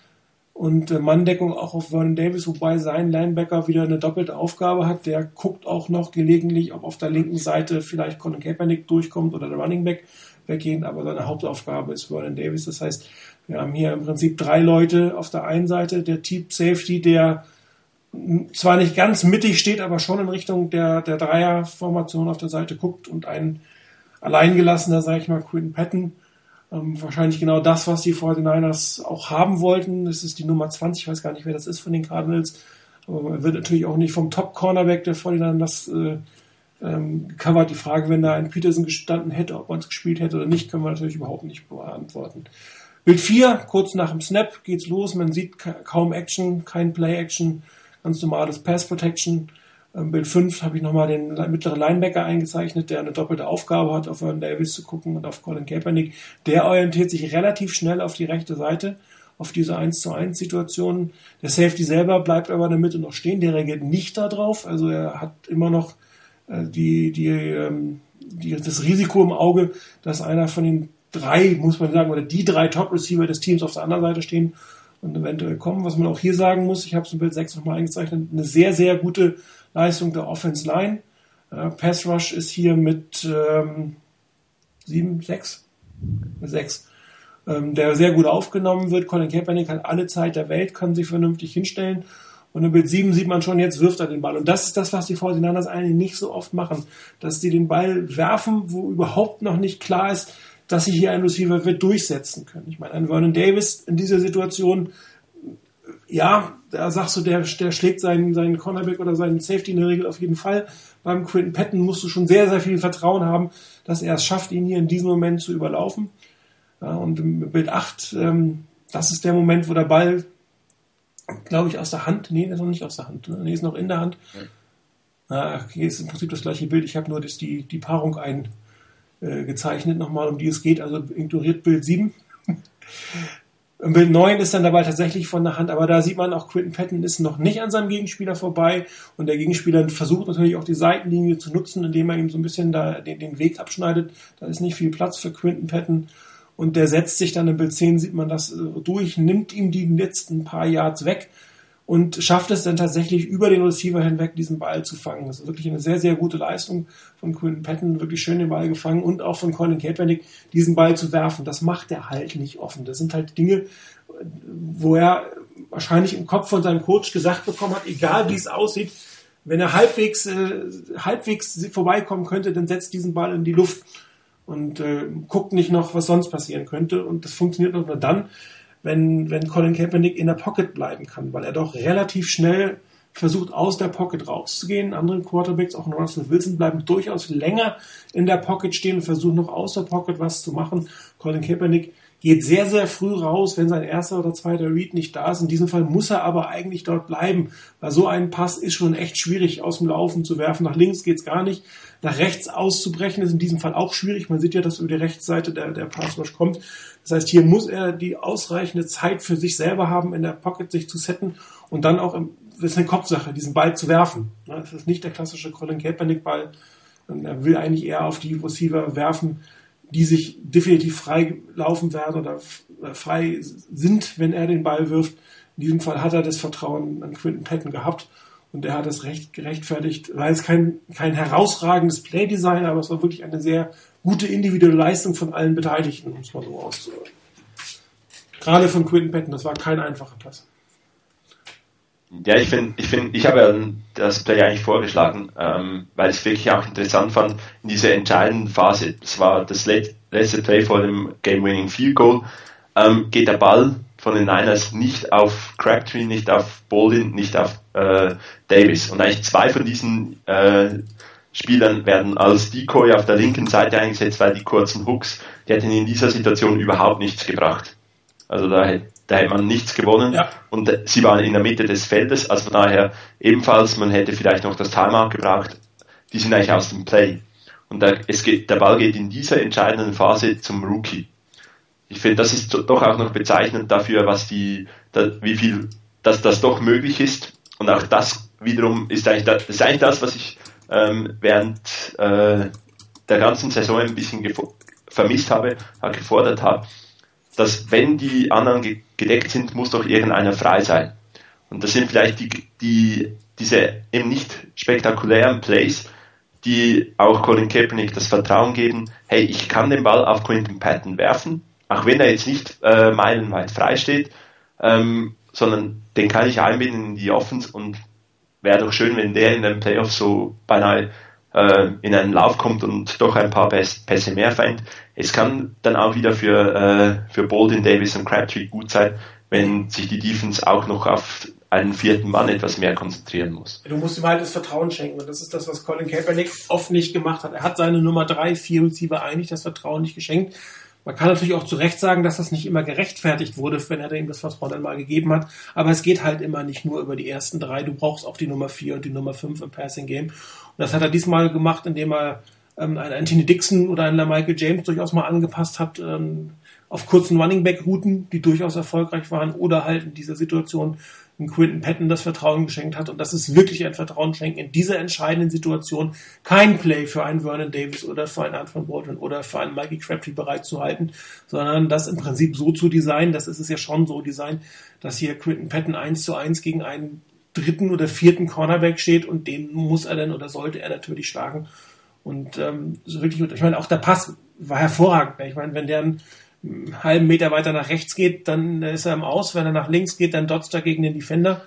und äh, Manndeckung auch auf Vernon Davis, wobei sein Linebacker wieder eine doppelte Aufgabe hat. Der guckt auch noch gelegentlich, ob auf der linken Seite vielleicht Colin Kaepernick durchkommt oder der Running Back weggehen, aber seine Hauptaufgabe ist Vernon Davis. Das heißt, wir haben hier im Prinzip drei Leute auf der einen Seite, der Typ Safety, der zwar nicht ganz mittig steht, aber schon in Richtung der, der Dreierformation auf der Seite guckt und ein alleingelassener, sage ich mal, Quinn Patton, ähm, wahrscheinlich genau das, was die 49ers auch haben wollten. Das ist die Nummer 20, ich weiß gar nicht, wer das ist von den Cardinals. Aber er wird natürlich auch nicht vom Top-Cornerback der 49ers äh, ähm, gecovert. Die Frage, wenn da ein Peterson gestanden hätte, ob man es gespielt hätte oder nicht, können wir natürlich überhaupt nicht beantworten. Bild 4, kurz nach dem Snap geht's los. Man sieht kaum Action, kein Play-Action, ganz normales Pass-Protection. Ähm, Bild 5 habe ich nochmal den mittleren Linebacker eingezeichnet, der eine doppelte Aufgabe hat, auf Vernon Davis zu gucken und auf Colin Kaepernick. Der orientiert sich relativ schnell auf die rechte Seite, auf diese 1 zu 1 Situationen. Der Safety selber bleibt aber in der Mitte noch stehen, der reagiert nicht darauf, also er hat immer noch äh, die, die, ähm, die, das Risiko im Auge, dass einer von den drei, muss man sagen, oder die drei Top-Receiver des Teams auf der anderen Seite stehen und eventuell kommen. Was man auch hier sagen muss, ich habe es in Bild 6 nochmal eingezeichnet, eine sehr, sehr gute Leistung der Offense Line. Äh, Pass Rush ist hier mit ähm, sieben, sechs, sechs, ähm, der sehr gut aufgenommen wird. Colin Kaepernick hat alle Zeit der Welt, kann sich vernünftig hinstellen. Und in Bild 7 sieht man schon, jetzt wirft er den Ball. Und das ist das, was die 49ers eigentlich nicht so oft machen. Dass sie den Ball werfen, wo überhaupt noch nicht klar ist, dass sie hier einen Receiver wird durchsetzen können. Ich meine, ein Vernon Davis in dieser Situation ja, da sagst du, der, der schlägt seinen, seinen Cornerback oder seinen Safety in der Regel auf jeden Fall. Beim Quinton Patton musst du schon sehr, sehr viel Vertrauen haben, dass er es schafft, ihn hier in diesem Moment zu überlaufen. Ja, und im Bild 8, ähm, das ist der Moment, wo der Ball, glaube ich, aus der Hand, nee, der ist noch nicht aus der Hand, ne? nee, ist noch in der Hand. Ja. okay, ist im Prinzip das gleiche Bild. Ich habe nur das, die, die Paarung eingezeichnet äh, nochmal, um die es geht. Also ignoriert Bild 7. Bild 9 ist dann dabei tatsächlich von der Hand, aber da sieht man auch, Quinton Patton ist noch nicht an seinem Gegenspieler vorbei und der Gegenspieler versucht natürlich auch die Seitenlinie zu nutzen, indem er ihm so ein bisschen da den, den Weg abschneidet. Da ist nicht viel Platz für Quinton Patton und der setzt sich dann im Bild 10, sieht man das äh, durch, nimmt ihm die letzten paar Yards weg und schafft es dann tatsächlich über den Receiver hinweg, diesen Ball zu fangen. Das ist wirklich eine sehr, sehr gute Leistung von Quinton Patton, wirklich schön den Ball gefangen und auch von Colin Kaepernick, diesen Ball zu werfen. Das macht er halt nicht offen. Das sind halt Dinge, wo er wahrscheinlich im Kopf von seinem Coach gesagt bekommen hat, egal wie es aussieht, wenn er halbwegs, äh, halbwegs vorbeikommen könnte, dann setzt diesen Ball in die Luft und äh, guckt nicht noch, was sonst passieren könnte. Und das funktioniert nur dann, wenn, wenn Colin Kaepernick in der Pocket bleiben kann, weil er doch relativ schnell versucht, aus der Pocket rauszugehen. Andere Quarterbacks, auch Russell Wilson, bleiben durchaus länger in der Pocket stehen und versuchen noch aus der Pocket was zu machen. Colin Kaepernick geht sehr, sehr früh raus, wenn sein erster oder zweiter Read nicht da ist. In diesem Fall muss er aber eigentlich dort bleiben, weil so ein Pass ist schon echt schwierig aus dem Laufen zu werfen. Nach links geht's gar nicht. Nach rechts auszubrechen ist in diesem Fall auch schwierig. Man sieht ja, dass über die Rechtsseite der, der Passwash kommt. Das heißt, hier muss er die ausreichende Zeit für sich selber haben, in der Pocket sich zu setten und dann auch, das ist eine Kopfsache, diesen Ball zu werfen. Das ist nicht der klassische Colin Kaepernick-Ball. Er will eigentlich eher auf die Receiver werfen, die sich definitiv frei laufen werden oder frei sind, wenn er den Ball wirft. In diesem Fall hat er das Vertrauen an Quinton Patton gehabt und er hat es recht gerechtfertigt. War jetzt kein, kein herausragendes Playdesign, aber es war wirklich eine sehr gute individuelle Leistung von allen Beteiligten, um es mal so auszudrücken. Gerade von Quinton Patton, das war kein einfacher Pass. Ja, ich finde, ich finde, ich habe ja das Play eigentlich vorgeschlagen, ähm, weil ich es wirklich auch interessant fand in dieser entscheidenden Phase. Es war das letzte Play vor dem Game-Winning Field Goal. Ähm, geht der Ball von den Niners nicht auf Crabtree, nicht auf Bolin, nicht auf äh, Davis. Und eigentlich zwei von diesen äh, Spielern werden als Decoy auf der linken Seite eingesetzt, weil die kurzen Hooks, die hätten in dieser Situation überhaupt nichts gebracht. Also da, da hätte man nichts gewonnen. Ja. Und sie waren in der Mitte des Feldes, also von daher ebenfalls, man hätte vielleicht noch das Timeout gebraucht. Die sind eigentlich aus dem Play. Und der, es geht, der Ball geht in dieser entscheidenden Phase zum Rookie ich finde, das ist doch auch noch bezeichnend dafür, was die, da, wie viel, dass das doch möglich ist. Und auch das wiederum ist eigentlich das, ist eigentlich das, was ich ähm, während äh, der ganzen Saison ein bisschen vermisst habe, gefordert habe. Dass wenn die anderen gedeckt sind, muss doch irgendeiner frei sein. Und das sind vielleicht die, die, diese eben nicht spektakulären Plays, die auch Colin Kaepernick das Vertrauen geben, hey, ich kann den Ball auf Quinton Patton werfen, auch wenn er jetzt nicht äh, meilenweit frei steht, ähm, sondern den kann ich einbinden in die Offense und wäre doch schön, wenn der in den Playoffs so beinahe äh, in einen Lauf kommt und doch ein paar Pässe mehr fängt. Es kann dann auch wieder für, äh, für Bolden, Davis und Crabtree gut sein, wenn sich die Defense auch noch auf einen vierten Mann etwas mehr konzentrieren muss. Du musst ihm halt das Vertrauen schenken und das ist das, was Colin Kaepernick oft nicht gemacht hat. Er hat seine Nummer drei, vier Receiver eigentlich das Vertrauen nicht geschenkt. Man kann natürlich auch zu Recht sagen, dass das nicht immer gerechtfertigt wurde, wenn er ihm das Vertrauen dann mal gegeben hat. Aber es geht halt immer nicht nur über die ersten drei. Du brauchst auch die Nummer vier und die Nummer fünf im Passing Game. Und das hat er diesmal gemacht, indem er ähm, einen Anthony Dixon oder einen Michael James durchaus mal angepasst hat ähm, auf kurzen Running Back Routen, die durchaus erfolgreich waren, oder halt in dieser Situation Quinton Patton das Vertrauen geschenkt hat. Und das ist wirklich ein Vertrauen schenken in dieser entscheidenden Situation, kein Play für einen Vernon Davis oder für einen Antoine Baldwin oder für einen Mikey Crabtree bereitzuhalten, sondern das im Prinzip so zu designen, das ist es ja schon so design, dass hier Quinton Patton eins zu eins gegen einen dritten oder vierten Cornerback steht und den muss er dann oder sollte er natürlich schlagen. Und ähm, so wirklich, ich meine, auch der Pass war hervorragend. Ich meine, wenn der einen halben Meter weiter nach rechts geht, dann ist er im Aus. Wenn er nach links geht, dann dotzt er gegen den Defender.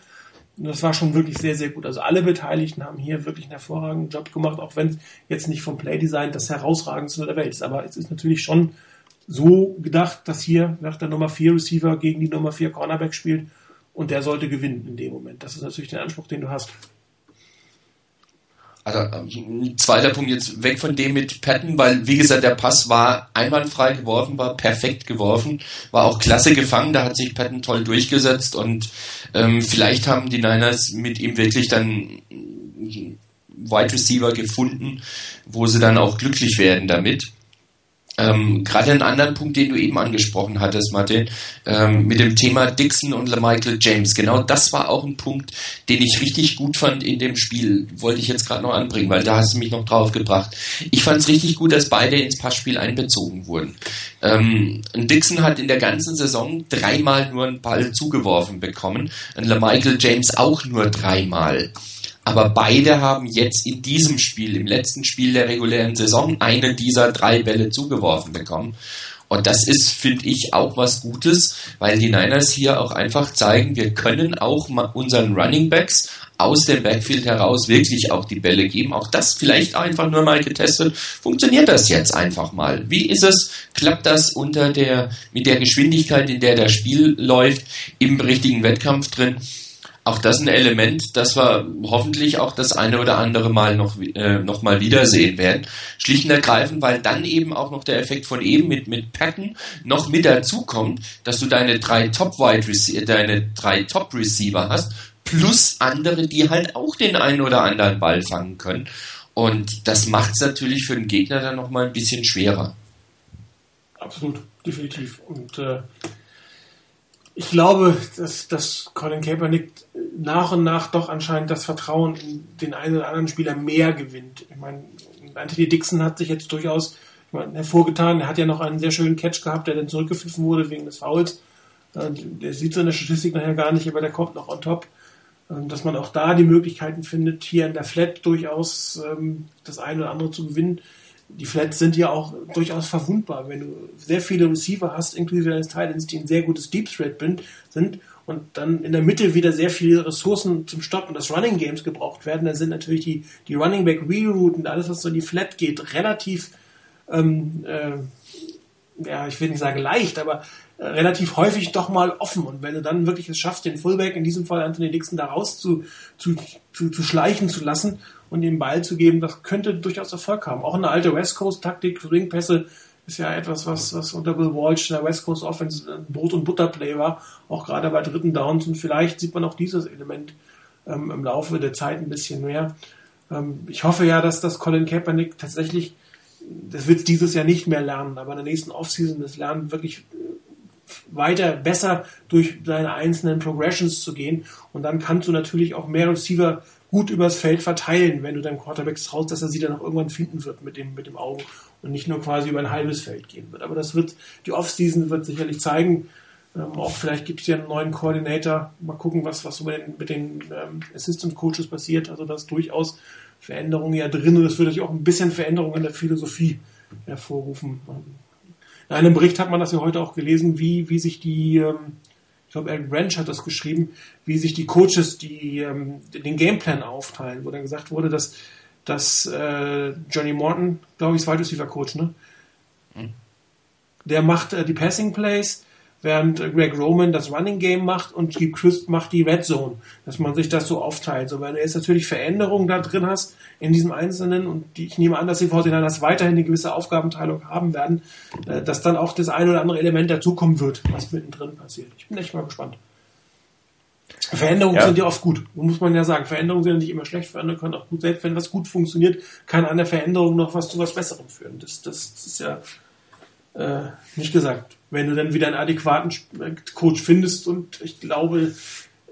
Das war schon wirklich sehr, sehr gut. Also alle Beteiligten haben hier wirklich einen hervorragenden Job gemacht, auch wenn jetzt nicht vom Playdesign das herausragendste der Welt ist. Aber es ist natürlich schon so gedacht, dass hier nach der Nummer 4 Receiver gegen die Nummer 4 Cornerback spielt und der sollte gewinnen in dem Moment. Das ist natürlich der Anspruch, den du hast. Also ähm, zweiter Punkt jetzt weg von dem mit Patton, weil wie gesagt, der Pass war einwandfrei geworfen, war perfekt geworfen, war auch klasse gefangen, da hat sich Patton toll durchgesetzt und ähm, vielleicht haben die Niners mit ihm wirklich dann Wide Receiver gefunden, wo sie dann auch glücklich werden damit. Ähm, Gerade einen anderen Punkt, den du eben angesprochen hattest, Martin, ähm, mit dem Thema Dixon und Michael James. Genau das war auch ein Punkt, den ich richtig gut fand in dem Spiel. Wollte ich jetzt gerade noch anbringen, weil da hast du mich noch drauf gebracht. Ich fand es richtig gut, dass beide ins Passspiel einbezogen wurden. Ähm, Dixon hat in der ganzen Saison dreimal nur einen Ball zugeworfen bekommen, und Michael James auch nur dreimal. Aber beide haben jetzt in diesem Spiel, im letzten Spiel der regulären Saison, einen dieser drei Bälle zugeworfen bekommen. Und das ist, finde ich, auch was Gutes, weil die Niners hier auch einfach zeigen, wir können auch unseren Running Backs aus dem Backfield heraus wirklich auch die Bälle geben. Auch das vielleicht einfach nur mal getestet. Funktioniert das jetzt einfach mal? Wie ist es? Klappt das unter der, mit der Geschwindigkeit, in der das Spiel läuft, im richtigen Wettkampf drin? Auch das ein Element, das wir hoffentlich auch das eine oder andere Mal noch, äh, noch mal wiedersehen werden. Schlicht und ergreifend, weil dann eben auch noch der Effekt von eben mit, mit Patten noch mit dazukommt, dass du deine drei Top Wide Receiver, deine drei Top Receiver hast, plus andere, die halt auch den einen oder anderen Ball fangen können. Und das macht es natürlich für den Gegner dann noch mal ein bisschen schwerer. Absolut, definitiv. Und äh, ich glaube, dass, dass Colin Kaepernick nach und nach doch anscheinend das Vertrauen in den einen oder anderen Spieler mehr gewinnt. Ich meine, Anthony Dixon hat sich jetzt durchaus ich meine, hervorgetan. Er hat ja noch einen sehr schönen Catch gehabt, der dann zurückgepfiffen wurde wegen des Fouls. Der sieht so in der Statistik nachher gar nicht, aber der kommt noch on top. Dass man auch da die Möglichkeiten findet, hier in der Flat durchaus ähm, das eine oder andere zu gewinnen die Flats sind ja auch durchaus verwundbar. Wenn du sehr viele Receiver hast, inklusive deines Titans, die ein sehr gutes Deep Threat sind und dann in der Mitte wieder sehr viele Ressourcen zum Stoppen des Running Games gebraucht werden, dann sind natürlich die, die Running Back Rerouten, alles was so in die Flat geht, relativ, ähm, äh, ja, ich will nicht sagen leicht, aber äh, relativ häufig doch mal offen. Und wenn du dann wirklich es schaffst, den Fullback, in diesem Fall Anthony Dixon, da raus zu, zu, zu, zu schleichen zu lassen und ihm Ball zu geben, das könnte durchaus Erfolg haben. Auch eine alte West Coast Taktik, Ringpässe ist ja etwas, was, was unter Bill Walsh in der West Coast Offense ein Brot- und Butterplay war, auch gerade bei dritten Downs und vielleicht sieht man auch dieses Element ähm, im Laufe der Zeit ein bisschen mehr. Ähm, ich hoffe ja, dass das Colin Kaepernick tatsächlich, das wird dieses Jahr nicht mehr lernen, aber in der nächsten Offseason das Lernen wirklich äh, weiter besser durch seine einzelnen Progressions zu gehen und dann kannst du natürlich auch mehr Receiver gut übers Feld verteilen, wenn du deinem Quarterback traust, dass er sie dann auch irgendwann finden wird mit dem, mit dem Auge und nicht nur quasi über ein halbes Feld gehen wird. Aber das wird, die Offseason wird sicherlich zeigen, ähm, auch vielleicht gibt es ja einen neuen Koordinator. Mal gucken, was, was mit den, mit den ähm, Assistant Coaches passiert. Also da ist durchaus Veränderungen ja drin und es würde auch ein bisschen Veränderungen in der Philosophie hervorrufen. In einem Bericht hat man das ja heute auch gelesen, wie, wie sich die, ähm, glaube, Eric Branch hat das geschrieben, wie sich die Coaches die, ähm, den Gameplan aufteilen, wo dann gesagt wurde, dass, dass äh, Johnny Morton, glaube ich, ist Wide Receiver Coach, ne? Hm. Der macht äh, die Passing Plays, während Greg Roman das Running Game macht und Steve Crisp macht die Red Zone, dass man sich das so aufteilt. So, wenn du jetzt natürlich Veränderungen da drin hast in diesem Einzelnen und die, ich nehme an, dass die 49ers weiterhin eine gewisse Aufgabenteilung haben werden, äh, dass dann auch das ein oder andere Element dazukommen wird, was mittendrin passiert. Ich bin echt mal gespannt. Veränderungen ja. sind ja oft gut, muss man ja sagen. Veränderungen sind ja nicht immer schlecht, Veränderungen können auch gut, selbst wenn was gut funktioniert, kann an der Veränderung noch was zu was Besserem führen. Das, das, das ist ja äh, nicht gesagt wenn du dann wieder einen adäquaten äh, Coach findest. Und ich glaube,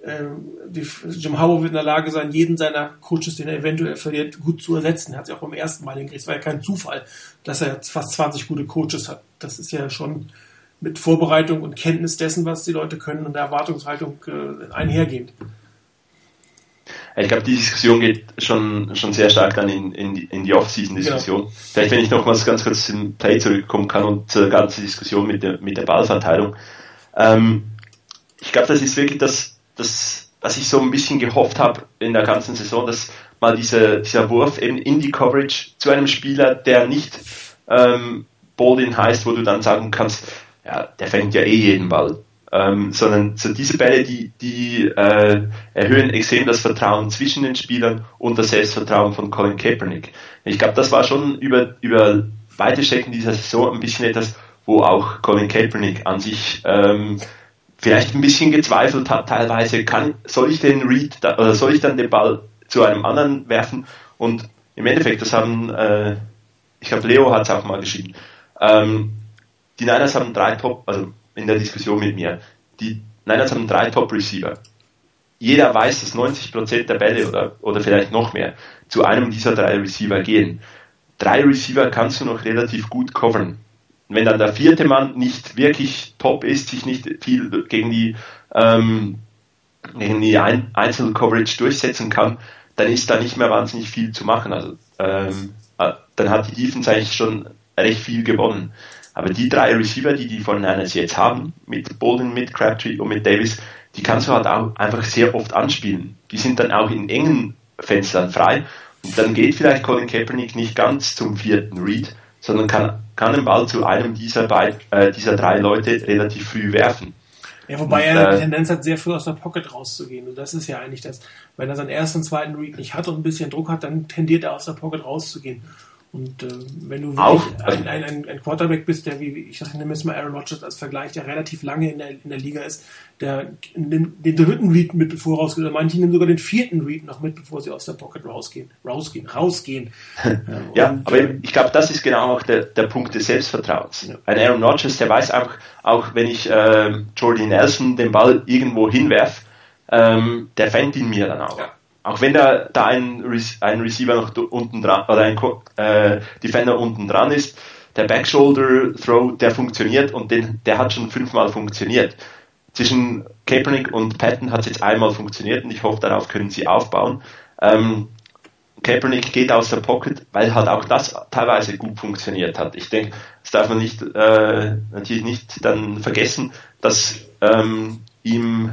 äh, die, Jim Harbaugh wird in der Lage sein, jeden seiner Coaches, den er eventuell verliert, gut zu ersetzen. Er hat sich auch beim ersten Mal hingekriegt. Es war ja kein Zufall, dass er fast 20 gute Coaches hat. Das ist ja schon mit Vorbereitung und Kenntnis dessen, was die Leute können und der Erwartungshaltung äh, einhergehend. Ich glaube, die Diskussion geht schon, schon sehr stark dann in, in die, in die Off-Season-Diskussion. Genau. Vielleicht, wenn ich nochmals ganz kurz zum Play zurückkommen kann und zur ganzen Diskussion mit der, mit der Ballverteilung. Ähm, ich glaube, das ist wirklich das, das, was ich so ein bisschen gehofft habe in der ganzen Saison, dass mal diese, dieser Wurf eben in die Coverage zu einem Spieler, der nicht ähm, Ball-in heißt, wo du dann sagen kannst, ja, der fängt ja eh jeden Ball ähm, sondern so diese Bälle, die, die äh, erhöhen extrem das Vertrauen zwischen den Spielern und das Selbstvertrauen von Colin Kaepernick. Ich glaube, das war schon über, über weite Strecken dieser Saison ein bisschen etwas, wo auch Colin Kaepernick an sich ähm, vielleicht ein bisschen gezweifelt hat, teilweise, kann, soll ich den Read da, oder soll ich dann den Ball zu einem anderen werfen? Und im Endeffekt, das haben, äh, ich glaube, Leo hat es auch mal geschrieben, ähm, die Niners haben drei Top, also in der Diskussion mit mir. Die Niners haben drei Top-Receiver. Jeder weiß, dass 90% der Bälle oder, oder vielleicht noch mehr zu einem dieser drei Receiver gehen. Drei Receiver kannst du noch relativ gut covern. Wenn dann der vierte Mann nicht wirklich top ist, sich nicht viel gegen die, ähm, gegen die Ein Einzel-Coverage durchsetzen kann, dann ist da nicht mehr wahnsinnig viel zu machen. Also ähm, äh, dann hat die Defense eigentlich schon recht viel gewonnen. Aber die drei Receiver, die die von Niners jetzt haben, mit Bolden, mit Crabtree und mit Davis, die kannst du halt auch einfach sehr oft anspielen. Die sind dann auch in engen Fenstern frei. Und dann geht vielleicht Colin Kaepernick nicht ganz zum vierten Read, sondern kann, kann den Ball zu einem dieser, beid, äh, dieser drei Leute relativ früh werfen. Ja, wobei und, er eine äh, Tendenz hat, sehr früh aus der Pocket rauszugehen. Und das ist ja eigentlich das, wenn er seinen ersten und zweiten Read nicht hat und ein bisschen Druck hat, dann tendiert er aus der Pocket rauszugehen. Und äh, wenn du auch ein, ein, ein, ein, Quarterback bist, der, wie ich sage, nehme jetzt mal Aaron Rodgers als Vergleich, der relativ lange in der, in der Liga ist, der den, den dritten Read mit bevor rausgeht, oder manche nehmen sogar den vierten Read noch mit, bevor sie aus der Pocket rausgehen, rausgehen, rausgehen. [laughs] ja, und, aber äh, ich glaube, das ist genau auch der, der Punkt des Selbstvertrauens. Ja. Ein Aaron Rodgers, der weiß einfach, auch wenn ich äh, Jordan Nelson den Ball irgendwo hinwerf, ähm, der fängt ihn mir dann auch. Ja auch wenn da, da ein, ein Receiver noch unten dran oder ein äh, Defender unten dran ist, der Backshoulder Throw, der funktioniert und den, der hat schon fünfmal funktioniert. Zwischen Kaepernick und Patton hat es jetzt einmal funktioniert und ich hoffe, darauf können sie aufbauen. Ähm, Kaepernick geht aus der Pocket, weil halt auch das teilweise gut funktioniert hat. Ich denke, das darf man nicht, äh, natürlich nicht dann vergessen, dass ähm, ihm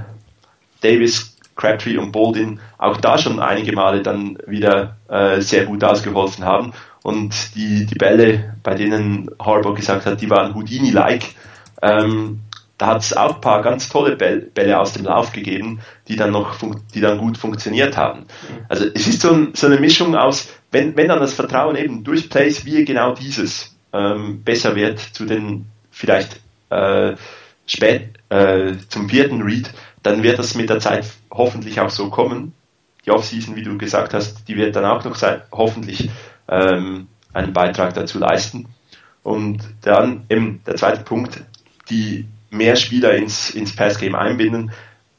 Davis Crabtree und Baldwin auch da schon einige Male dann wieder äh, sehr gut ausgeholfen haben. Und die, die Bälle, bei denen Harbour gesagt hat, die waren Houdini-like, ähm, da hat es auch ein paar ganz tolle Bälle aus dem Lauf gegeben, die dann noch, die dann gut funktioniert haben. Also es ist so, ein, so eine Mischung aus, wenn, wenn dann das Vertrauen eben durch Plays wie genau dieses ähm, besser wird zu den vielleicht äh, spät äh, zum vierten Read, dann wird das mit der Zeit hoffentlich auch so kommen. Die Offseason, wie du gesagt hast, die wird dann auch noch sein, hoffentlich ähm, einen Beitrag dazu leisten. Und dann eben der zweite Punkt, die mehr Spieler ins, ins Passgame einbinden.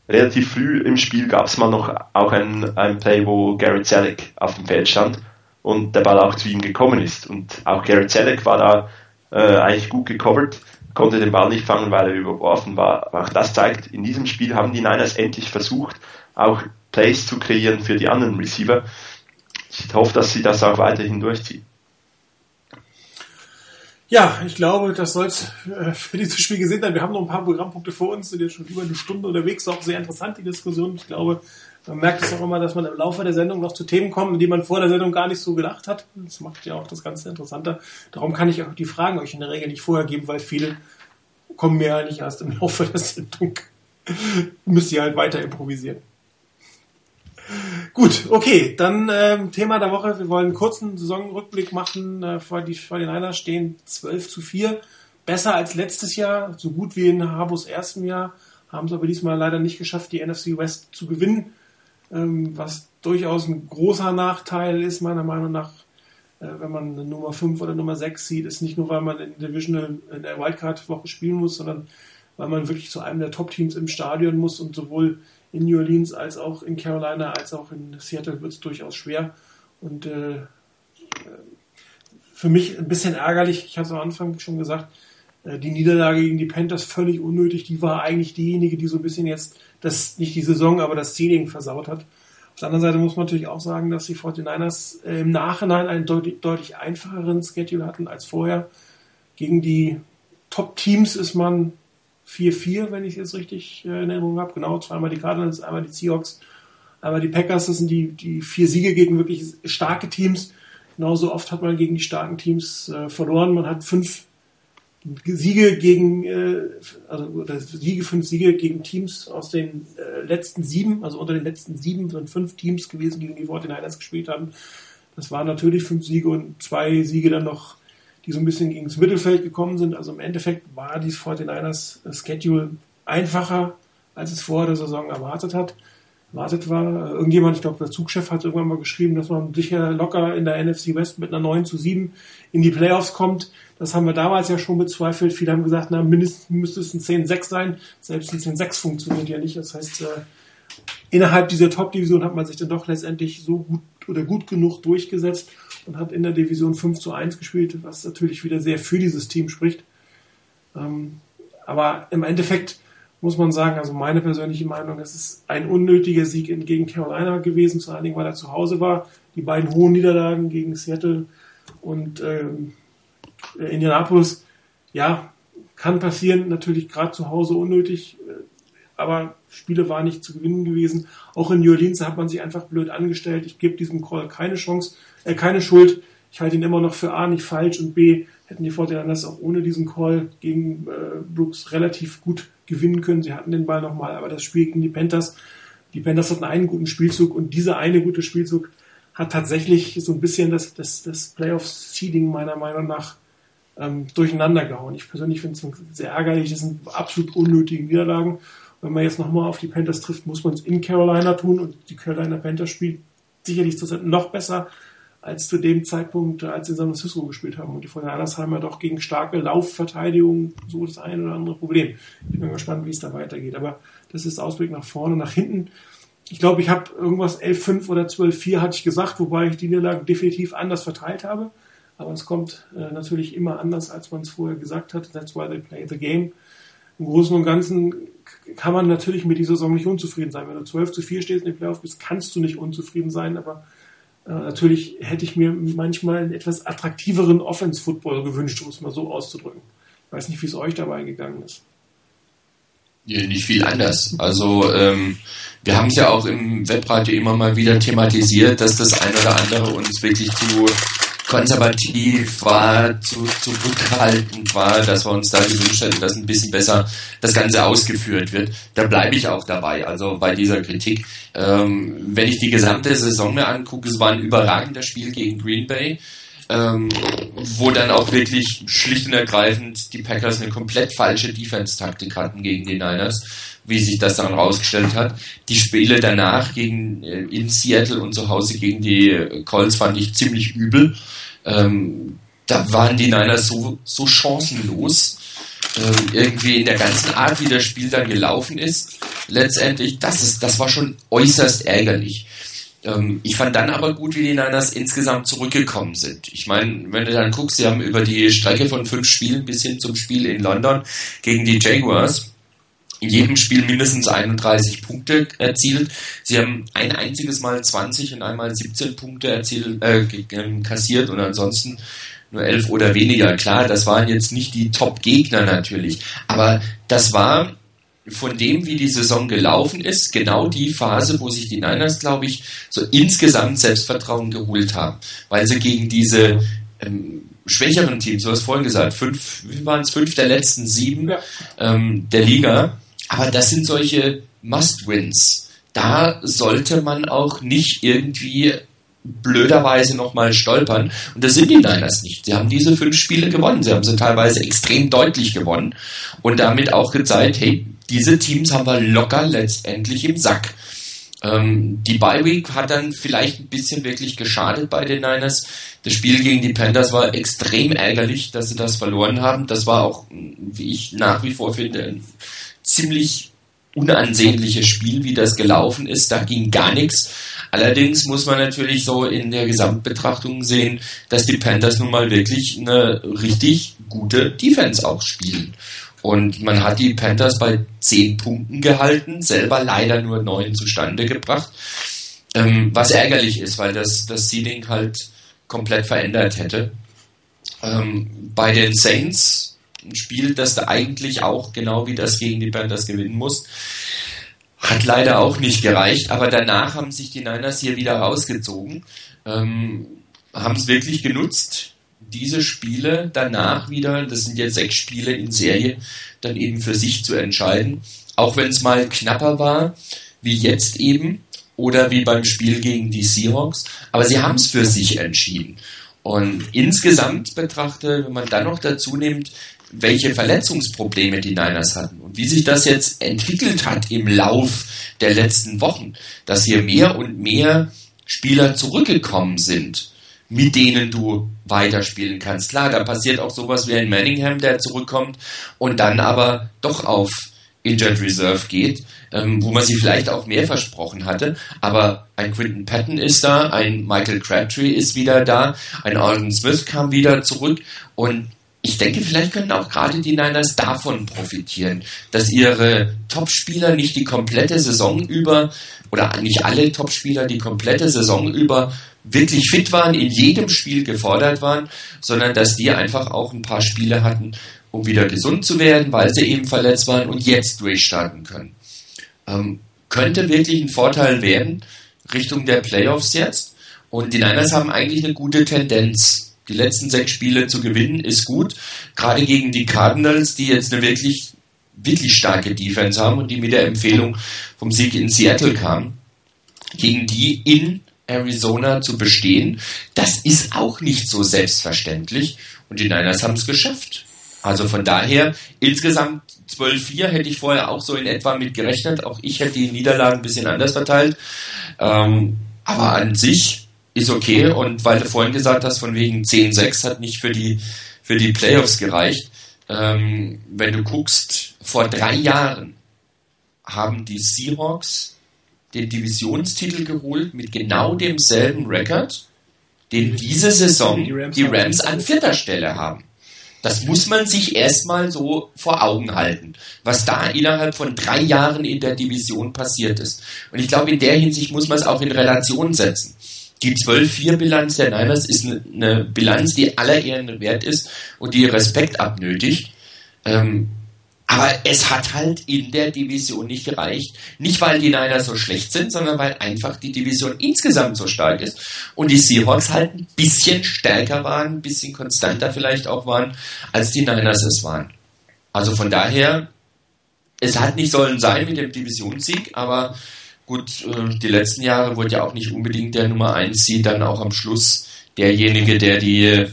relativ früh im Spiel gab es mal noch auch ein, ein Play, wo Garrett Selleck auf dem Feld stand und der Ball auch zu ihm gekommen ist. Und auch Garrett Selleck war da äh, eigentlich gut gecovert, konnte den Ball nicht fangen, weil er überworfen war. Auch das zeigt, in diesem Spiel haben die Niners endlich versucht, auch Plays zu kreieren für die anderen Receiver. Ich hoffe, dass sie das auch weiterhin durchziehen. Ja, ich glaube, das soll es äh, für dieses Spiel gesehen sein. Wir haben noch ein paar Programmpunkte vor uns, sind jetzt schon über eine Stunde unterwegs, auch sehr interessant die Diskussion. Ich glaube, man merkt es auch immer, dass man im Laufe der Sendung noch zu Themen kommt, die man vor der Sendung gar nicht so gedacht hat. Das macht ja auch das Ganze interessanter. Darum kann ich auch die Fragen euch in der Regel nicht vorher geben, weil viele kommen mir eigentlich erst im [laughs] Laufe der Sendung. [laughs] Müsst ihr halt weiter improvisieren. Gut, okay, dann ähm, Thema der Woche. Wir wollen einen kurzen Saisonrückblick machen. Äh, vor die 49ers stehen 12 zu 4. Besser als letztes Jahr, so gut wie in Habos ersten Jahr. Haben es aber diesmal leider nicht geschafft, die NFC West zu gewinnen. Ähm, was durchaus ein großer Nachteil ist, meiner Meinung nach, äh, wenn man eine Nummer 5 oder Nummer 6 sieht, ist nicht nur, weil man in der Divisional, in der Wildcard-Woche spielen muss, sondern weil man wirklich zu einem der Top-Teams im Stadion muss und sowohl in New Orleans als auch in Carolina als auch in Seattle wird es durchaus schwer. Und äh, für mich ein bisschen ärgerlich, ich habe es am Anfang schon gesagt, äh, die Niederlage gegen die Panthers völlig unnötig. Die war eigentlich diejenige, die so ein bisschen jetzt das, nicht die Saison, aber das Seeding versaut hat. Auf der anderen Seite muss man natürlich auch sagen, dass die 49ers äh, im Nachhinein einen deutlich, deutlich einfacheren Schedule hatten als vorher. Gegen die Top-Teams ist man 4-4, wenn ich es jetzt richtig äh, in Erinnerung habe. Genau, zweimal die Cardinals, einmal die Seahawks, einmal die Packers. Das sind die, die vier Siege gegen wirklich starke Teams. Genauso oft hat man gegen die starken Teams äh, verloren. Man hat fünf Siege gegen, äh, also Siege, fünf Siege gegen Teams aus den äh, letzten sieben, also unter den letzten sieben sind fünf Teams gewesen, gegen die 49ers gespielt haben. Das waren natürlich fünf Siege und zwei Siege dann noch die so ein bisschen ins Mittelfeld gekommen sind. Also im Endeffekt war die 49ers Schedule einfacher, als es vor der Saison erwartet hat. Erwartet war, irgendjemand, ich glaube, der Zugchef hat irgendwann mal geschrieben, dass man sicher locker in der NFC West mit einer 9 zu 7 in die Playoffs kommt. Das haben wir damals ja schon bezweifelt. Viele haben gesagt, na, mindestens müsste es ein 10-6 sein. Selbst ein 10-6 funktioniert ja nicht. Das heißt, äh, innerhalb dieser Top-Division hat man sich dann doch letztendlich so gut oder gut genug durchgesetzt und hat in der Division 5 zu 1 gespielt, was natürlich wieder sehr für dieses Team spricht. Ähm, aber im Endeffekt muss man sagen, also meine persönliche Meinung, es ist ein unnötiger Sieg gegen Carolina gewesen, vor allen Dingen, weil er zu Hause war. Die beiden hohen Niederlagen gegen Seattle und ähm, Indianapolis, ja, kann passieren, natürlich gerade zu Hause unnötig, äh, aber Spiele waren nicht zu gewinnen gewesen. Auch in New Orleans hat man sich einfach blöd angestellt. Ich gebe diesem Call keine Chance, äh, keine Schuld. Ich halte ihn immer noch für A nicht falsch und B hätten die Fortinanders auch ohne diesen Call gegen äh, Brooks relativ gut gewinnen können. Sie hatten den Ball nochmal, aber das Spiel gegen die Panthers, die Panthers hatten einen guten Spielzug und dieser eine gute Spielzug hat tatsächlich so ein bisschen das, das, das Playoff-Seeding meiner Meinung nach ähm, durcheinander gehauen. Ich persönlich finde es sehr ärgerlich, das sind absolut unnötige Niederlagen. Wenn man jetzt nochmal auf die Panthers trifft, muss man es in Carolina tun und die Carolina Panthers spielt sicherlich zurzeit noch besser als zu dem Zeitpunkt, als sie in San Francisco gespielt haben. Und die Fortinanders haben ja doch gegen starke Laufverteidigung so das eine oder andere Problem. Ich bin gespannt, wie es da weitergeht. Aber das ist Ausblick nach vorne, nach hinten. Ich glaube, ich habe irgendwas 11-5 oder 12-4 hatte ich gesagt, wobei ich die Niederlagen definitiv anders verteilt habe. Aber es kommt äh, natürlich immer anders, als man es vorher gesagt hat. That's why they play the game. Im Großen und Ganzen kann man natürlich mit dieser Saison nicht unzufrieden sein. Wenn du 12 zu 4 stehst in den Playoffs bist, kannst du nicht unzufrieden sein, aber äh, natürlich hätte ich mir manchmal einen etwas attraktiveren Offense-Football gewünscht, um es mal so auszudrücken. Ich weiß nicht, wie es euch dabei gegangen ist. Ja, nicht viel anders. Also ähm, wir haben es ja auch im Webradio immer mal wieder thematisiert, dass das ein oder andere uns wirklich zu konservativ war, zu zurückhaltend war, dass wir uns da gewünscht hätten, dass ein bisschen besser das Ganze ausgeführt wird. Da bleibe ich auch dabei, also bei dieser Kritik. Ähm, wenn ich die gesamte Saison mir angucke, es war ein überragender Spiel gegen Green Bay. Ähm, wo dann auch wirklich schlicht und ergreifend die Packers eine komplett falsche Defense-Taktik hatten gegen die Niners, wie sich das dann rausgestellt hat. Die Spiele danach gegen äh, in Seattle und zu Hause gegen die Colts fand ich ziemlich übel. Ähm, da waren die Niners so, so chancenlos, ähm, irgendwie in der ganzen Art, wie das Spiel dann gelaufen ist. letztendlich, das ist, das war schon äußerst ärgerlich. Ähm, ich fand dann aber gut, wie die Niners insgesamt zurückgekommen sind. Ich meine, wenn du dann guckst, sie haben über die Strecke von fünf Spielen bis hin zum Spiel in London gegen die Jaguars in jedem Spiel mindestens 31 Punkte erzielt. Sie haben ein einziges Mal 20 und einmal 17 Punkte erzielt, äh, kassiert und ansonsten nur 11 oder weniger. Klar, das waren jetzt nicht die Top-Gegner natürlich, aber das war von dem, wie die Saison gelaufen ist, genau die Phase, wo sich die Niners, glaube ich, so insgesamt Selbstvertrauen geholt haben, weil sie gegen diese ähm, schwächeren Teams, du hast vorhin gesagt, fünf, wie waren es, fünf der letzten sieben ähm, der Liga, aber das sind solche Must-Wins. Da sollte man auch nicht irgendwie blöderweise nochmal stolpern. Und das sind die Niners nicht. Sie haben diese fünf Spiele gewonnen. Sie haben sie teilweise extrem deutlich gewonnen und damit auch gezeigt, hey, diese Teams haben wir locker letztendlich im Sack. Ähm, die Bye Week hat dann vielleicht ein bisschen wirklich geschadet bei den Niners. Das Spiel gegen die Panthers war extrem ärgerlich, dass sie das verloren haben. Das war auch, wie ich nach wie vor finde, ein ziemlich unansehnliches Spiel, wie das gelaufen ist. Da ging gar nichts. Allerdings muss man natürlich so in der Gesamtbetrachtung sehen, dass die Panthers nun mal wirklich eine richtig gute Defense auch spielen. Und man hat die Panthers bei 10 Punkten gehalten, selber leider nur 9 zustande gebracht. Ähm, was ärgerlich ist, weil das, das Seeding halt komplett verändert hätte. Ähm, bei den Saints ein Spiel, das da eigentlich auch genau wie das gegen die Panthers gewinnen muss. Hat leider auch nicht gereicht, aber danach haben sich die Niners hier wieder rausgezogen, ähm, haben es wirklich genutzt, diese Spiele danach wieder, das sind jetzt sechs Spiele in Serie, dann eben für sich zu entscheiden. Auch wenn es mal knapper war, wie jetzt eben, oder wie beim Spiel gegen die Seahawks, aber sie haben es für sich entschieden. Und insgesamt betrachtet, wenn man dann noch dazu nimmt, welche Verletzungsprobleme die Niners hatten und wie sich das jetzt entwickelt hat im Lauf der letzten Wochen, dass hier mehr und mehr Spieler zurückgekommen sind, mit denen du weiterspielen kannst. Klar, da passiert auch sowas wie ein Manningham, der zurückkommt und dann aber doch auf Injured Reserve geht, ähm, wo man sich vielleicht auch mehr versprochen hatte. Aber ein Quinton Patton ist da, ein Michael Crabtree ist wieder da, ein Alden Smith kam wieder zurück und ich denke, vielleicht können auch gerade die Niners davon profitieren, dass ihre Topspieler nicht die komplette Saison über oder nicht alle Topspieler die komplette Saison über wirklich fit waren, in jedem Spiel gefordert waren, sondern dass die einfach auch ein paar Spiele hatten, um wieder gesund zu werden, weil sie eben verletzt waren und jetzt durchstarten können. Ähm, könnte wirklich ein Vorteil werden Richtung der Playoffs jetzt. Und die Niners haben eigentlich eine gute Tendenz die letzten sechs Spiele zu gewinnen, ist gut. Gerade gegen die Cardinals, die jetzt eine wirklich, wirklich starke Defense haben und die mit der Empfehlung vom Sieg in Seattle kamen, gegen die in Arizona zu bestehen, das ist auch nicht so selbstverständlich. Und die Niners haben es geschafft. Also von daher, insgesamt 12-4 hätte ich vorher auch so in etwa mit gerechnet. Auch ich hätte die Niederlagen ein bisschen anders verteilt. Ähm, aber an sich ist okay. Und weil du vorhin gesagt hast, von wegen 10-6 hat nicht für die, für die Playoffs gereicht. Ähm, wenn du guckst, vor drei Jahren haben die Seahawks den Divisionstitel geholt mit genau demselben Rekord, den diese Saison die Rams an vierter Stelle haben. Das muss man sich erstmal so vor Augen halten, was da innerhalb von drei Jahren in der Division passiert ist. Und ich glaube, in der Hinsicht muss man es auch in Relation setzen. Die 12-4-Bilanz der Niners ist eine Bilanz, die aller Ehren wert ist und die Respekt abnötigt. Ähm, aber es hat halt in der Division nicht gereicht. Nicht, weil die Niners so schlecht sind, sondern weil einfach die Division insgesamt so stark ist. Und die Seahawks halt ein bisschen stärker waren, ein bisschen konstanter vielleicht auch waren, als die Niners es waren. Also von daher, es hat nicht sollen sein mit dem Divisionssieg, aber gut, äh, die letzten Jahre wurde ja auch nicht unbedingt der Nummer 1 Seed dann auch am Schluss derjenige, der die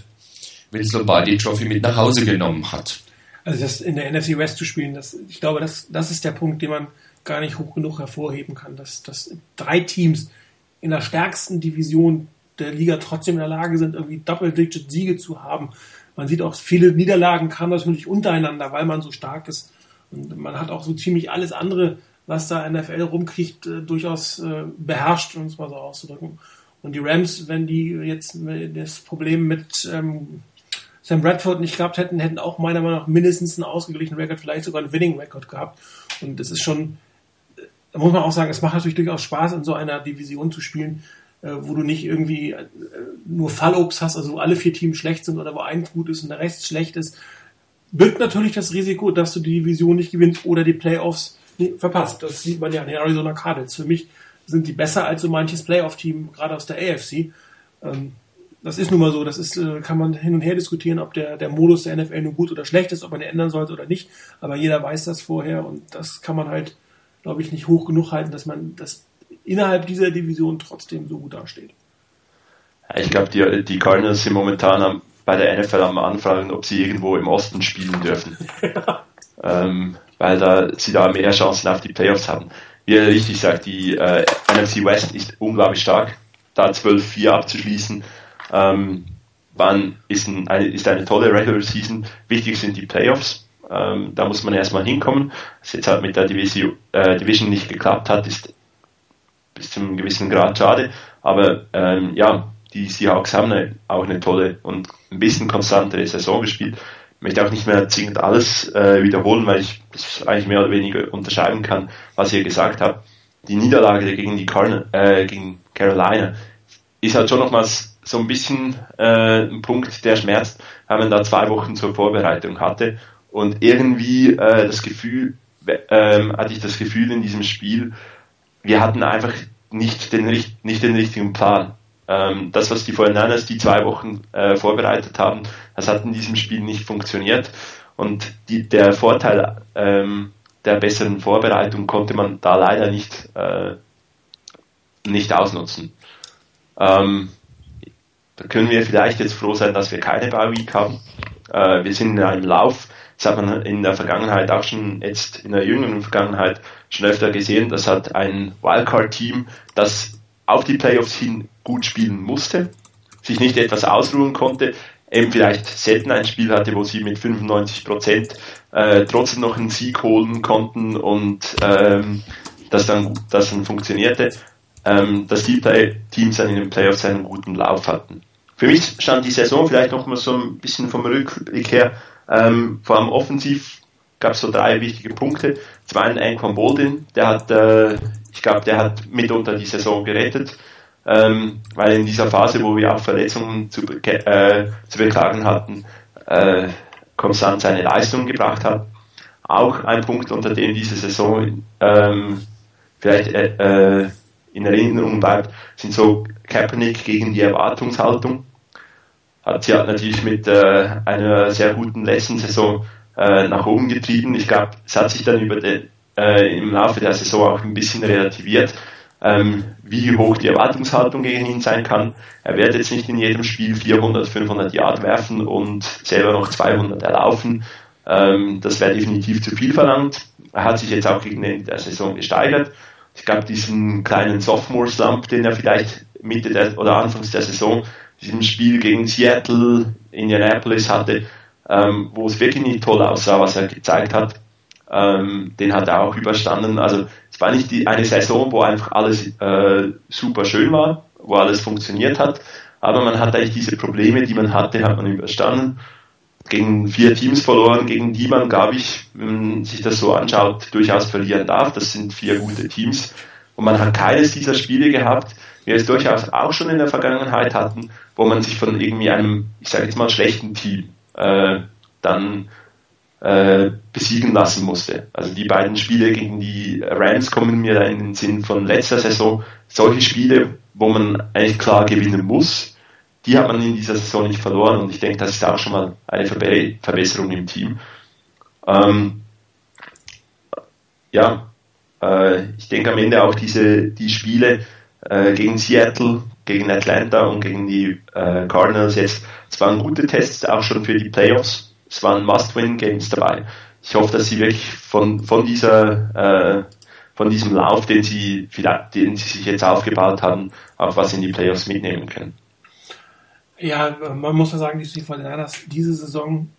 Vince Lombardi Trophy mit nach Hause genommen hat. Also das in der NFC West zu spielen, das, ich glaube, das, das ist der Punkt, den man gar nicht hoch genug hervorheben kann, dass, dass drei Teams in der stärksten Division der Liga trotzdem in der Lage sind, irgendwie Double-Digit-Siege zu haben. Man sieht auch, viele Niederlagen kamen das natürlich untereinander, weil man so stark ist. Und man hat auch so ziemlich alles andere was da NFL rumkriegt, äh, durchaus äh, beherrscht, um es mal so auszudrücken. Und die Rams, wenn die jetzt das Problem mit ähm, Sam Bradford nicht gehabt hätten, hätten auch meiner Meinung nach mindestens einen ausgeglichenen Rekord, vielleicht sogar einen Winning Record gehabt. Und das ist schon, da muss man auch sagen, es macht natürlich durchaus Spaß, in so einer Division zu spielen, äh, wo du nicht irgendwie äh, nur Fallobst hast, also wo alle vier Teams schlecht sind oder wo ein gut ist und der Rest schlecht ist, birgt natürlich das Risiko, dass du die Division nicht gewinnst oder die Playoffs verpasst. Das sieht man ja an den Arizona Cardinals. Für mich sind die besser als so manches Playoff-Team, gerade aus der AFC. Ähm, das ist nun mal so, das ist, äh, kann man hin und her diskutieren, ob der, der Modus der NFL nun gut oder schlecht ist, ob man den ändern sollte oder nicht. Aber jeder weiß das vorher und das kann man halt, glaube ich, nicht hoch genug halten, dass man das innerhalb dieser Division trotzdem so gut dasteht. Ich glaube, die, die Cardinals sind momentan am, bei der NFL am Anfragen, ob sie irgendwo im Osten spielen dürfen. [laughs] Ähm, weil da, sie da mehr Chancen auf die Playoffs haben. Wie er richtig sagt, die äh, NFC West ist unglaublich stark. Da 12-4 abzuschließen, ähm, wann ist, ein, eine, ist eine tolle Regular Season. Wichtig sind die Playoffs. Ähm, da muss man erstmal hinkommen. Was jetzt halt mit der Division, äh, Division nicht geklappt hat, ist bis zu einem gewissen Grad schade. Aber ähm, ja, die Seahawks haben eine, auch eine tolle und ein bisschen konstantere Saison gespielt. Ich möchte auch nicht mehr zwingend alles äh, wiederholen, weil ich das eigentlich mehr oder weniger unterschreiben kann, was ihr gesagt habt. Die Niederlage gegen die Carn äh, gegen Carolina ist halt schon nochmals so ein bisschen äh, ein Punkt, der schmerzt, weil man da zwei Wochen zur Vorbereitung hatte und irgendwie äh, das Gefühl, ähm, hatte ich das Gefühl in diesem Spiel, wir hatten einfach nicht den, nicht den richtigen Plan. Ähm, das, was die 49ers die zwei Wochen äh, vorbereitet haben, das hat in diesem Spiel nicht funktioniert. Und die, der Vorteil ähm, der besseren Vorbereitung konnte man da leider nicht, äh, nicht ausnutzen. Ähm, da können wir vielleicht jetzt froh sein, dass wir keine Bye Week haben. Äh, wir sind in einem Lauf. Das hat man in der Vergangenheit auch schon jetzt in der jüngeren Vergangenheit schon öfter gesehen. Das hat ein Wildcard-Team, das auf die Playoffs hin gut spielen musste, sich nicht etwas ausruhen konnte, eben vielleicht selten ein Spiel hatte, wo sie mit 95 Prozent äh, trotzdem noch einen Sieg holen konnten und ähm, das dann, das dann funktionierte ähm, dass die Teams dann in den Playoffs einen guten Lauf hatten. Für mich stand die Saison vielleicht noch mal so ein bisschen vom Rückblick her, ähm, vor allem offensiv gab es so drei wichtige Punkte. Zum einen Anquan Boldin, der hat, äh, ich glaube, der hat mitunter die Saison gerettet, ähm, weil in dieser Phase, wo wir auch Verletzungen zu, äh, zu beklagen hatten, äh, konstant seine Leistung gebracht hat. Auch ein Punkt, unter dem diese Saison ähm, vielleicht äh, äh in Erinnerung bleibt, sind so Kaepernick gegen die Erwartungshaltung. Hat sie halt natürlich mit äh, einer sehr guten letzten Saison äh, nach oben getrieben. Ich glaube, es hat sich dann über den, äh, im Laufe der Saison auch ein bisschen relativiert, ähm, wie hoch die Erwartungshaltung gegen ihn sein kann. Er wird jetzt nicht in jedem Spiel 400, 500 Yard werfen und selber noch 200 erlaufen. Ähm, das wäre definitiv zu viel verlangt. Er hat sich jetzt auch gegen Ende der Saison gesteigert ich glaube, diesen kleinen Sophomore-Slump, den er vielleicht Mitte der, oder Anfangs der Saison, diesem Spiel gegen Seattle, Indianapolis hatte, ähm, wo es wirklich nicht toll aussah, was er gezeigt hat, ähm, den hat er auch überstanden. Also es war nicht die, eine Saison, wo einfach alles äh, super schön war, wo alles funktioniert hat, aber man hat eigentlich diese Probleme, die man hatte, hat man überstanden gegen vier Teams verloren, gegen die man, glaube ich, wenn man sich das so anschaut, durchaus verlieren darf. Das sind vier gute Teams. Und man hat keines dieser Spiele gehabt, wie wir es durchaus auch schon in der Vergangenheit hatten, wo man sich von irgendwie einem, ich sage jetzt mal, schlechten Team äh, dann äh, besiegen lassen musste. Also die beiden Spiele gegen die Rams kommen mir in den Sinn von letzter Saison. Solche Spiele, wo man eigentlich klar gewinnen muss, die hat man in dieser Saison nicht verloren und ich denke, das ist auch schon mal eine Verbesserung im Team. Ähm, ja, äh, ich denke am Ende auch diese die Spiele äh, gegen Seattle, gegen Atlanta und gegen die äh, Cardinals jetzt, es waren gute Tests auch schon für die Playoffs. Es waren Must-Win-Games dabei. Ich hoffe, dass sie wirklich von, von dieser äh, von diesem Lauf, den sie, den sie sich jetzt aufgebaut haben, auch was in die Playoffs mitnehmen können. Ja, man muss ja sagen, die 49ers diese Saison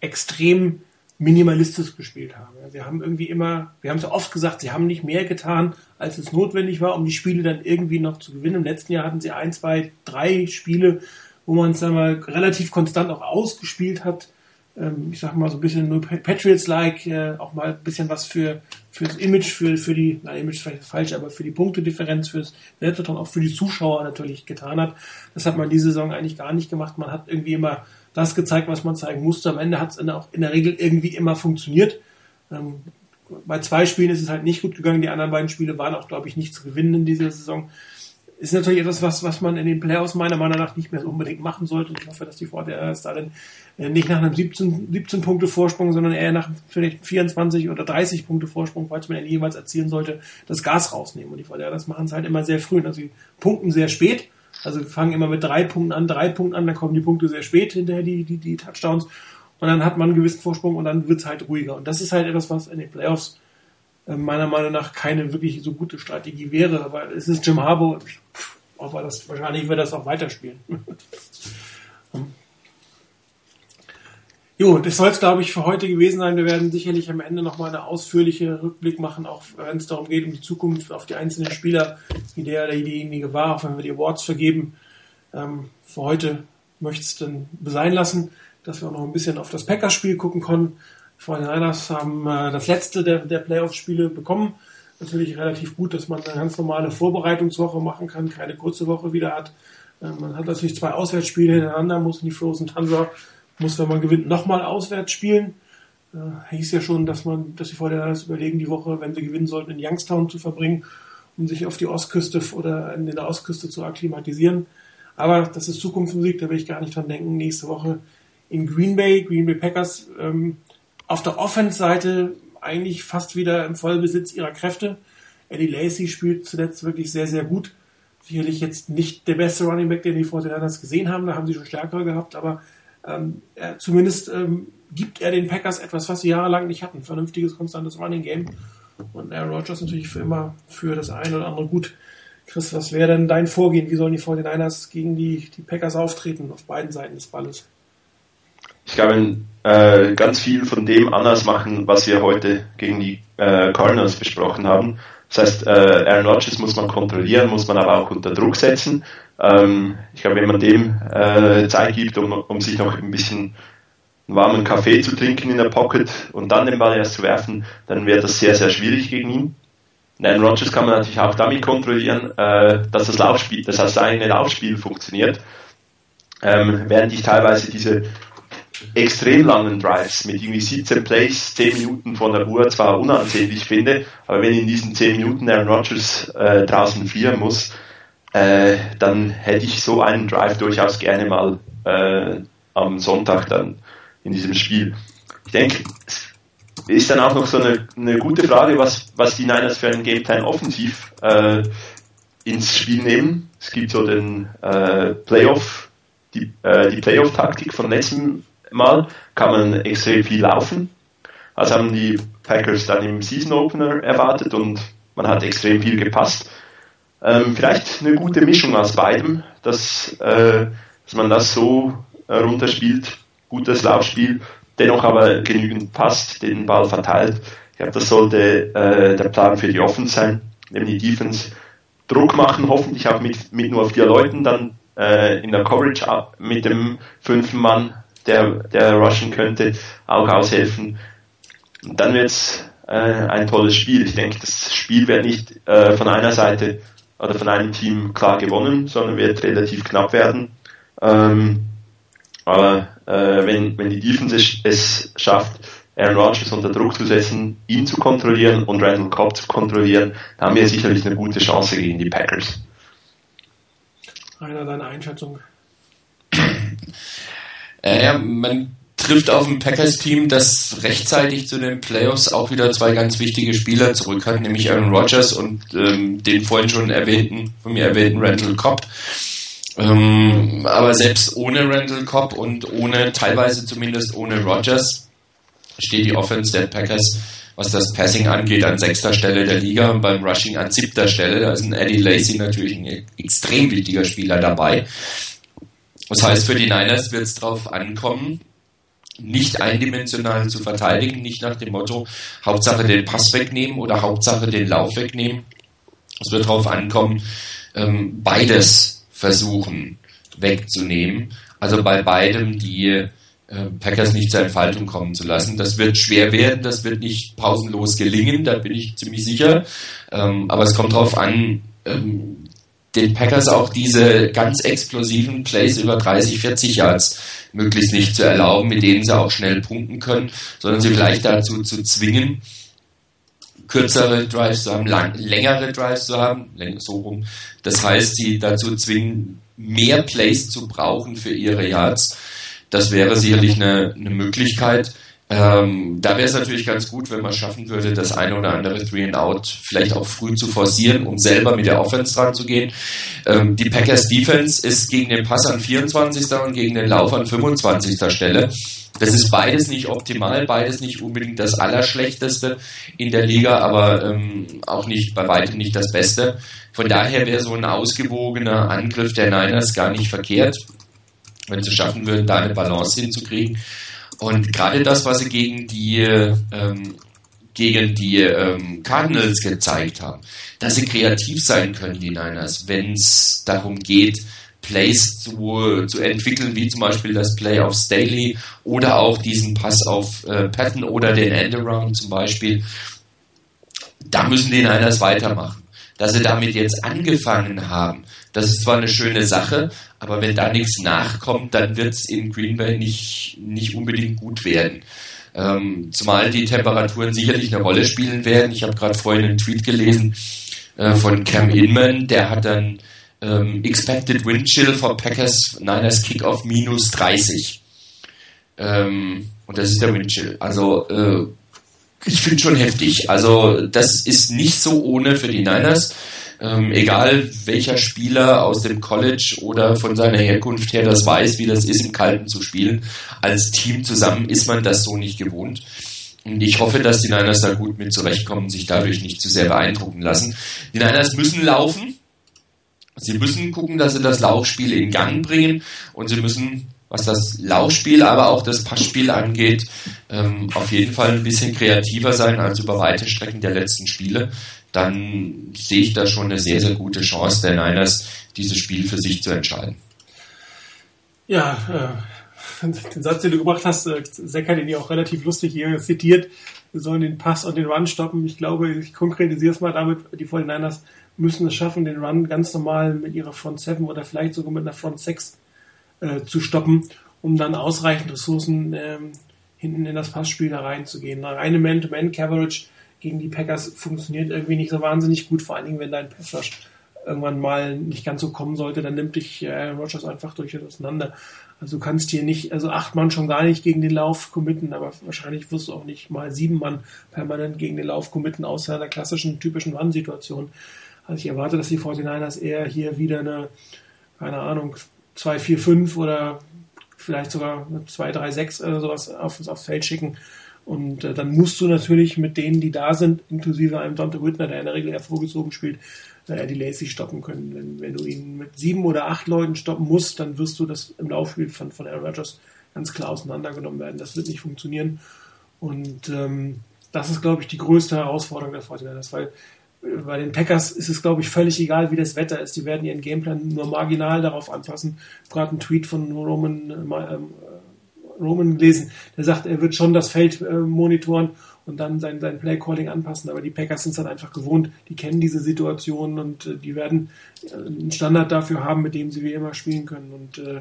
extrem minimalistisch gespielt haben. Sie haben irgendwie immer, wir haben es oft gesagt, sie haben nicht mehr getan, als es notwendig war, um die Spiele dann irgendwie noch zu gewinnen. Im letzten Jahr hatten sie ein, zwei, drei Spiele, wo man es dann mal relativ konstant auch ausgespielt hat. Ähm, ich sag mal so ein bisschen nur Patriots-like, äh, auch mal ein bisschen was für fürs Image, für, für die, nein, Image ist vielleicht falsch, aber für die Punktedifferenz, fürs Selbstvertrauen, auch für die Zuschauer natürlich getan hat. Das hat man diese Saison eigentlich gar nicht gemacht. Man hat irgendwie immer das gezeigt, was man zeigen musste. Am Ende hat es auch in der Regel irgendwie immer funktioniert. Ähm, bei zwei Spielen ist es halt nicht gut gegangen. Die anderen beiden Spiele waren auch, glaube ich, nicht zu gewinnen in dieser Saison. Ist natürlich etwas, was, was man in den Playoffs meiner Meinung nach nicht mehr so unbedingt machen sollte. Ich hoffe, dass die Vorteile da dann äh, nicht nach einem 17, 17 Punkte Vorsprung, sondern eher nach vielleicht 24 oder 30 Punkte Vorsprung, falls man ihn jemals erzielen sollte, das Gas rausnehmen. Und die Vorteile, machen sie halt immer sehr früh. Also sie punkten sehr spät also wir fangen immer mit drei Punkten an, drei Punkten an, dann kommen die Punkte sehr spät hinterher, die, die, die Touchdowns. Und dann hat man einen gewissen Vorsprung und dann wird es halt ruhiger. Und das ist halt etwas, was in den Playoffs meiner Meinung nach keine wirklich so gute Strategie wäre. Aber es ist Jim Harbour, aber das, wahrscheinlich wird das auch weiterspielen. [laughs] Jo, das soll es, glaube ich, für heute gewesen sein. Wir werden sicherlich am Ende nochmal eine ausführliche Rückblick machen, auch wenn es darum geht, um die Zukunft, auf die einzelnen Spieler, wie der oder diejenige war, auch wenn wir die Awards vergeben. Ähm, für heute möchte ich es dann sein lassen, dass wir auch noch ein bisschen auf das Packers-Spiel gucken konnten. Die 49ers haben äh, das letzte der, der Playoff-Spiele bekommen. Natürlich relativ gut, dass man eine ganz normale Vorbereitungswoche machen kann, keine kurze Woche wieder hat. Äh, man hat natürlich zwei Auswärtsspiele hintereinander, muss in die Frozen Tundra muss, wenn man gewinnt, nochmal auswärts spielen. Äh, hieß ja schon, dass man, dass vorher das überlegen, die Woche, wenn sie gewinnen sollten, in Youngstown zu verbringen, um sich auf die Ostküste oder in der Ostküste zu akklimatisieren. Aber das ist Zukunftsmusik, da will ich gar nicht dran denken. Nächste Woche in Green Bay, Green Bay Packers, ähm, auf der Offense-Seite eigentlich fast wieder im Vollbesitz ihrer Kräfte. Eddie Lacey spielt zuletzt wirklich sehr, sehr gut. Sicherlich jetzt nicht der beste Running Back, den die 49 gesehen haben, da haben sie schon stärkere gehabt, aber ähm, er, zumindest ähm, gibt er den Packers etwas, was sie jahrelang nicht hatten. Vernünftiges, konstantes Running Game. Und Aaron Rodgers natürlich für immer für das eine oder andere gut. Chris, was wäre denn dein Vorgehen? Wie sollen die 49ers gegen die, die Packers auftreten auf beiden Seiten des Balles? Ich glaube, äh, ganz viel von dem anders machen, was wir heute gegen die äh, Cardinals besprochen haben. Das heißt, äh, Aaron Rodgers muss man kontrollieren, muss man aber auch unter Druck setzen. Ähm, ich glaube, wenn man dem äh, Zeit gibt, um, um sich noch ein bisschen einen warmen Kaffee zu trinken in der Pocket und dann den Ball erst zu werfen, dann wäre das sehr, sehr schwierig gegen ihn. Aaron Rodgers kann man natürlich auch damit kontrollieren, äh, dass das Laufspiel, dass das eigene Laufspiel funktioniert. Ähm, während ich teilweise diese extrem langen Drives mit irgendwie 17 Plays, 10 Minuten von der Uhr zwar unansehnlich finde, aber wenn in diesen 10 Minuten Aaron Rodgers äh, draußen fliehen muss, äh, dann hätte ich so einen Drive durchaus gerne mal äh, am Sonntag dann in diesem Spiel. Ich denke, ist dann auch noch so eine, eine gute Frage, was, was die Niners für einen Gameplan offensiv äh, ins Spiel nehmen. Es gibt so den äh, Playoff, die, äh, die Playoff-Taktik von letztem Mal, kann man extrem viel laufen. Also haben die Packers dann im Season Opener erwartet und man hat extrem viel gepasst. Ähm, vielleicht eine gute Mischung aus beidem, dass, äh, dass man das so äh, runterspielt, gutes Laufspiel, dennoch aber genügend passt, den Ball verteilt. Ich glaube, das sollte äh, der Plan für die Offense sein, nämlich die Defense Druck machen, hoffentlich auch mit, mit nur vier Leuten, dann äh, in der Coverage mit dem fünften Mann, der, der rushen könnte, auch aushelfen. Und dann wird es äh, ein tolles Spiel. Ich denke, das Spiel wird nicht äh, von einer Seite oder von einem Team klar gewonnen, sondern wird relativ knapp werden. Ähm, aber äh, wenn, wenn die Defense es schafft, Aaron Rodgers unter Druck zu setzen, ihn zu kontrollieren und Randall Cobb zu kontrollieren, dann haben wir sicherlich eine gute Chance gegen die Packers. Einer deine Einschätzung? [laughs] Äh, ja, man trifft auf ein Packers-Team, das rechtzeitig zu den Playoffs auch wieder zwei ganz wichtige Spieler zurück hat, nämlich Aaron Rodgers und ähm, den vorhin schon erwähnten, von mir erwähnten Randall Cobb. Ähm, aber selbst ohne Randall Cobb und ohne, teilweise zumindest ohne Rodgers, steht die Offense der Packers, was das Passing angeht, an sechster Stelle der Liga und beim Rushing an siebter Stelle. Da ist ein Eddie Lacey natürlich ein extrem wichtiger Spieler dabei. Das heißt, für die Niners wird es darauf ankommen, nicht eindimensional zu verteidigen, nicht nach dem Motto Hauptsache den Pass wegnehmen oder Hauptsache den Lauf wegnehmen. Es wird darauf ankommen, ähm, beides versuchen wegzunehmen. Also bei beidem die äh, Packers nicht zur Entfaltung kommen zu lassen. Das wird schwer werden, das wird nicht pausenlos gelingen, da bin ich ziemlich sicher. Ähm, aber es kommt darauf an, ähm, den Packers auch diese ganz explosiven Plays über 30, 40 Yards möglichst nicht zu erlauben, mit denen sie auch schnell punkten können, sondern sie vielleicht dazu zu zwingen, kürzere Drives zu haben, lang, längere Drives zu haben, so rum. Das heißt, sie dazu zwingen, mehr Plays zu brauchen für ihre Yards. Das wäre sicherlich eine, eine Möglichkeit. Ähm, da wäre es natürlich ganz gut, wenn man schaffen würde, das eine oder andere Three and Out vielleicht auch früh zu forcieren, um selber mit der Offense dran zu gehen. Ähm, die Packers Defense ist gegen den Pass an 24. und gegen den Lauf an 25. Stelle. Das ist beides nicht optimal, beides nicht unbedingt das Allerschlechteste in der Liga, aber ähm, auch nicht bei weitem nicht das Beste. Von daher wäre so ein ausgewogener Angriff der Niners gar nicht verkehrt, wenn sie schaffen würden, da eine Balance hinzukriegen. Und gerade das, was sie gegen die, ähm, gegen die ähm, Cardinals gezeigt haben, dass sie kreativ sein können, die Niners, wenn es darum geht, Plays zu, zu entwickeln, wie zum Beispiel das Play auf Staley oder auch diesen Pass auf äh, Patton oder den Endaround zum Beispiel. Da müssen die Niners weitermachen. Dass sie damit jetzt angefangen haben, das ist zwar eine schöne Sache, aber wenn da nichts nachkommt, dann wird es in Green Bay nicht, nicht unbedingt gut werden. Ähm, zumal die Temperaturen sicherlich eine Rolle spielen werden. Ich habe gerade vorhin einen Tweet gelesen äh, von Cam Inman, der hat dann ähm, Expected Wind Chill for Packers Niners Kickoff minus 30. Ähm, und das ist der Wind Chill. Also äh, ich finde schon heftig. Also das ist nicht so ohne für die Niners. Ähm, egal welcher Spieler aus dem College oder von seiner Herkunft her das weiß, wie das ist, im Kalten zu spielen. Als Team zusammen ist man das so nicht gewohnt. Und ich hoffe, dass die Niners da gut mit zurechtkommen, sich dadurch nicht zu sehr beeindrucken lassen. Die Niners müssen laufen. Sie müssen gucken, dass sie das Laufspiel in Gang bringen und sie müssen, was das Laufspiel, aber auch das Passspiel angeht, ähm, auf jeden Fall ein bisschen kreativer sein als über weite Strecken der letzten Spiele dann sehe ich da schon eine sehr, sehr gute Chance der Niners, dieses Spiel für sich zu entscheiden. Ja, äh, [laughs] den Satz, den du gebracht hast, äh, Seck hat ihn auch relativ lustig hier zitiert. Wir sollen den Pass und den Run stoppen. Ich glaube, ich konkretisiere es mal damit, die 49ers müssen es schaffen, den Run ganz normal mit ihrer Front 7 oder vielleicht sogar mit einer Front 6 äh, zu stoppen, um dann ausreichend Ressourcen ähm, hinten in das Passspiel da reinzugehen. Eine reine Man-to-Man-Coverage gegen die Packers funktioniert irgendwie nicht so wahnsinnig gut, vor allen Dingen, wenn dein Passrush irgendwann mal nicht ganz so kommen sollte, dann nimmt dich äh, Rogers einfach durch auseinander. Also du kannst hier nicht, also acht Mann schon gar nicht gegen den Lauf committen, aber wahrscheinlich wirst du auch nicht mal sieben Mann permanent gegen den Lauf committen, außer einer klassischen, typischen Run-Situation. Also ich erwarte, dass die 49ers eher hier wieder eine, keine Ahnung, 2-4-5 oder vielleicht sogar 2-3-6 oder sowas auf, aufs Feld schicken und äh, dann musst du natürlich mit denen, die da sind, inklusive einem Dante Whitner, der in der Regel hervorgezogen spielt, äh, Eddie Lacey stoppen können. Wenn, wenn du ihn mit sieben oder acht Leuten stoppen musst, dann wirst du das im Laufspiel von, von Aaron Rodgers ganz klar auseinandergenommen werden. Das wird nicht funktionieren. Und ähm, das ist, glaube ich, die größte Herausforderung der 49 weil bei den Packers ist es, glaube ich, völlig egal, wie das Wetter ist. Die werden ihren Gameplan nur marginal darauf anpassen. Gerade ein Tweet von Roman äh, ähm, Roman gelesen, der sagt, er wird schon das Feld äh, monitoren und dann sein, sein Play-Calling anpassen. Aber die Packers sind es dann einfach gewohnt, die kennen diese Situation und äh, die werden äh, einen Standard dafür haben, mit dem sie wie immer spielen können. Und äh,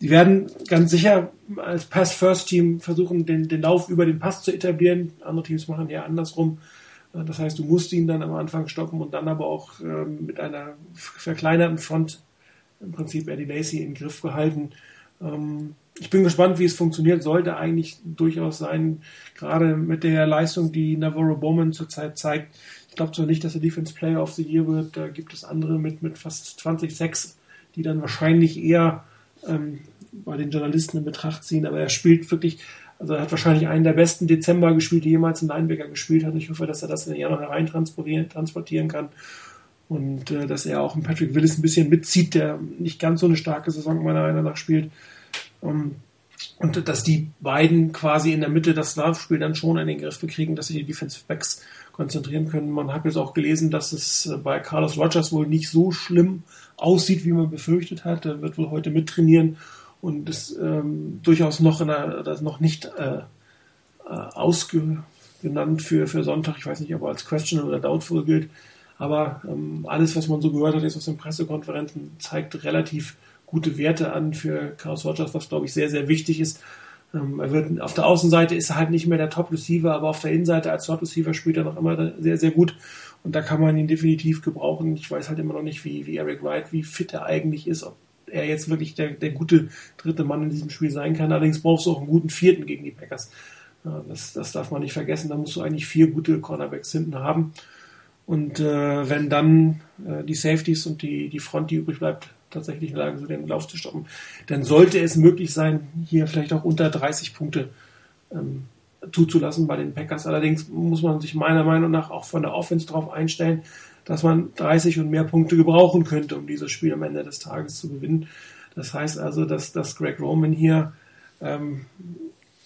die werden ganz sicher als Pass-First-Team versuchen, den, den Lauf über den Pass zu etablieren. Andere Teams machen ja andersrum. Das heißt, du musst ihn dann am Anfang stoppen und dann aber auch äh, mit einer verkleinerten Front im Prinzip Eddie Lacey in den Griff gehalten. Ähm, ich bin gespannt, wie es funktioniert. Sollte eigentlich durchaus sein, gerade mit der Leistung, die Navarro Bowman zurzeit zeigt. Ich glaube zwar nicht, dass er Defense Player of the Year wird. Da gibt es andere mit, mit fast 20 Sacks, die dann wahrscheinlich eher ähm, bei den Journalisten in Betracht ziehen. Aber er spielt wirklich, also er hat wahrscheinlich einen der besten Dezember gespielt, die jemals ein Linebacker gespielt hat. Ich hoffe, dass er das in den Januar herein transportieren, transportieren kann. Und äh, dass er auch einen Patrick Willis ein bisschen mitzieht, der nicht ganz so eine starke Saison meiner Meinung nach spielt. Um, ähm, und dass die beiden quasi in der Mitte das Laufspiel dann schon in den Griff bekriegen, dass sie die Defensive Backs konzentrieren können. Man hat jetzt auch gelesen, dass es äh, bei Carlos Rogers wohl nicht so schlimm aussieht, wie man befürchtet hat. Er wird wohl heute mittrainieren und ist ähm, durchaus noch in das noch nicht äh, äh, ausgenannt für, für Sonntag. Ich weiß nicht, ob er als Question oder Doubtful gilt. Aber ähm, alles, was man so gehört hat, ist aus den Pressekonferenzen, zeigt relativ gute Werte an für Carlos Rogers, was glaube ich sehr, sehr wichtig ist. Ähm, er wird, auf der Außenseite ist er halt nicht mehr der Top-Receiver, aber auf der Innenseite als Top-Receiver spielt er noch immer sehr, sehr gut. Und da kann man ihn definitiv gebrauchen. Ich weiß halt immer noch nicht, wie, wie Eric Wright, wie fit er eigentlich ist, ob er jetzt wirklich der, der gute dritte Mann in diesem Spiel sein kann. Allerdings brauchst du auch einen guten vierten gegen die Packers. Das, das darf man nicht vergessen. Da musst du eigentlich vier gute Cornerbacks hinten haben. Und äh, wenn dann äh, die Safeties und die, die Front, die übrig bleibt, tatsächlich in der Lage sind, den Lauf zu stoppen, dann sollte es möglich sein, hier vielleicht auch unter 30 Punkte ähm, zuzulassen bei den Packers. Allerdings muss man sich meiner Meinung nach auch von der Offense darauf einstellen, dass man 30 und mehr Punkte gebrauchen könnte, um dieses Spiel am Ende des Tages zu gewinnen. Das heißt also, dass, dass Greg Roman hier ähm,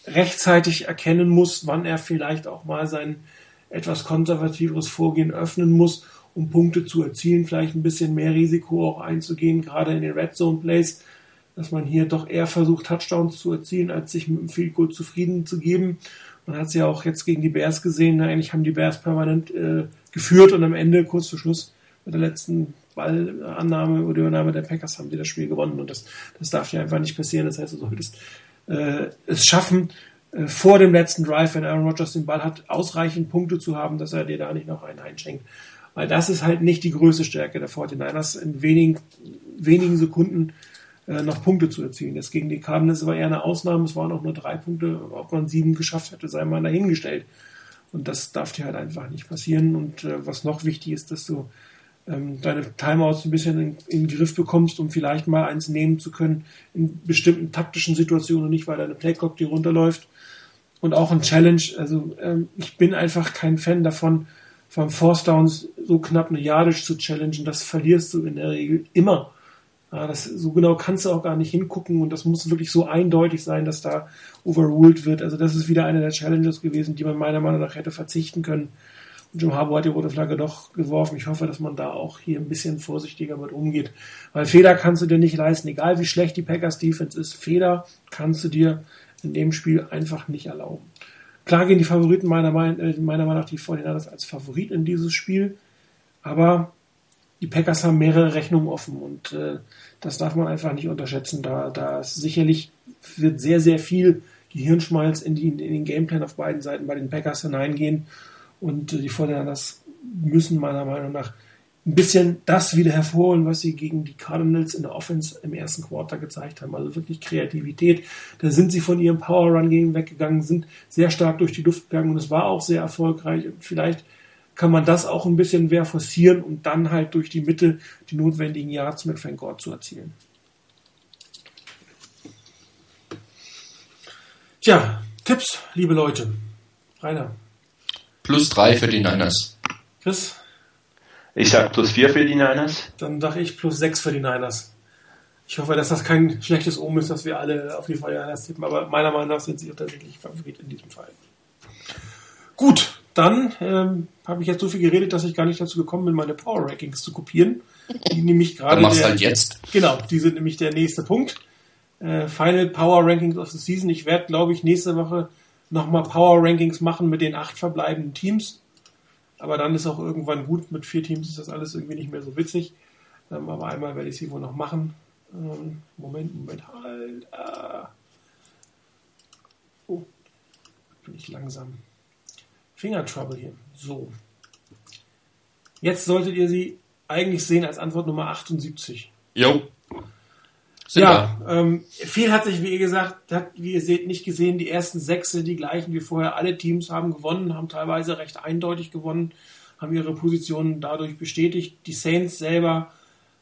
rechtzeitig erkennen muss, wann er vielleicht auch mal sein etwas konservativeres Vorgehen öffnen muss um Punkte zu erzielen, vielleicht ein bisschen mehr Risiko auch einzugehen, gerade in den Red Zone Plays, dass man hier doch eher versucht, Touchdowns zu erzielen, als sich mit dem Field Goal zufrieden zu geben. Man hat es ja auch jetzt gegen die Bears gesehen, eigentlich haben die Bears permanent äh, geführt und am Ende, kurz vor Schluss, mit der letzten Ballannahme oder Übernahme der Packers haben sie das Spiel gewonnen und das, das darf ja einfach nicht passieren. Das heißt, du solltest äh, es schaffen, äh, vor dem letzten Drive, wenn Aaron Rodgers den Ball hat, ausreichend Punkte zu haben, dass er dir da nicht noch einen einschenkt. Weil das ist halt nicht die größte Stärke der 49ers, in wenigen, wenigen Sekunden äh, noch Punkte zu erzielen. Das gegen die Cardinals war eher eine Ausnahme. Es waren auch nur drei Punkte. Ob man sieben geschafft hätte, sei mal dahingestellt. Und das darf dir halt einfach nicht passieren. Und äh, was noch wichtig ist, dass du ähm, deine Timeouts ein bisschen in, in, den Griff bekommst, um vielleicht mal eins nehmen zu können in bestimmten taktischen Situationen und nicht, weil deine Playclock dir runterläuft. Und auch ein Challenge. Also ähm, ich bin einfach kein Fan davon, vom Force Downs so knapp eine Yardisch zu challengen, das verlierst du in der Regel immer. Ja, das, so genau kannst du auch gar nicht hingucken und das muss wirklich so eindeutig sein, dass da overruled wird. Also das ist wieder eine der Challenges gewesen, die man meiner Meinung nach hätte verzichten können. Und Jim Harbour hat die rote Flagge doch geworfen. Ich hoffe, dass man da auch hier ein bisschen vorsichtiger mit umgeht. Weil Fehler kannst du dir nicht leisten. Egal wie schlecht die Packers Defense ist, Fehler kannst du dir in dem Spiel einfach nicht erlauben. Klar gehen die Favoriten meiner, Meinung, äh, meiner Meinung nach die 49 als Favorit in dieses Spiel, aber die Packers haben mehrere Rechnungen offen und äh, das darf man einfach nicht unterschätzen. Da, da sicherlich wird sehr, sehr viel Gehirnschmalz in, die, in den Gameplan auf beiden Seiten bei den Packers hineingehen und äh, die 49 müssen meiner Meinung nach ein bisschen das wieder hervorholen, was sie gegen die Cardinals in der Offense im ersten Quarter gezeigt haben. Also wirklich Kreativität. Da sind sie von ihrem Power Run Game weggegangen, sind sehr stark durch die Luft gegangen und es war auch sehr erfolgreich. Und vielleicht kann man das auch ein bisschen mehr forcieren und dann halt durch die Mitte die notwendigen Yards mit Frank Gore zu erzielen. Tja, Tipps, liebe Leute. Rainer. Plus drei für die Niners. Chris? Ich sag plus 4 für die Niners. Dann sage ich plus 6 für die Niners. Ich hoffe, dass das kein schlechtes Omen ist, dass wir alle auf die Niners tippen, aber meiner Meinung nach sind sie tatsächlich Favorit in diesem Fall. Gut, dann ähm, habe ich jetzt so viel geredet, dass ich gar nicht dazu gekommen bin, meine Power Rankings zu kopieren. Die nämlich gerade. machst der, halt jetzt. Genau, die sind nämlich der nächste Punkt. Äh, Final Power Rankings of the Season. Ich werde, glaube ich, nächste Woche nochmal Power Rankings machen mit den acht verbleibenden Teams. Aber dann ist auch irgendwann gut. Mit vier Teams ist das alles irgendwie nicht mehr so witzig. Ähm, aber einmal werde ich sie wohl noch machen. Ähm, Moment, Moment, halt. Ah. Oh, bin ich langsam. Finger Trouble hier. So. Jetzt solltet ihr sie eigentlich sehen als Antwort Nummer 78. Jo. Sind ja, ähm, viel hat sich, wie ihr gesagt habt, wie ihr seht, nicht gesehen. Die ersten sechs sind die gleichen wie vorher. Alle Teams haben gewonnen, haben teilweise recht eindeutig gewonnen, haben ihre Positionen dadurch bestätigt. Die Saints selber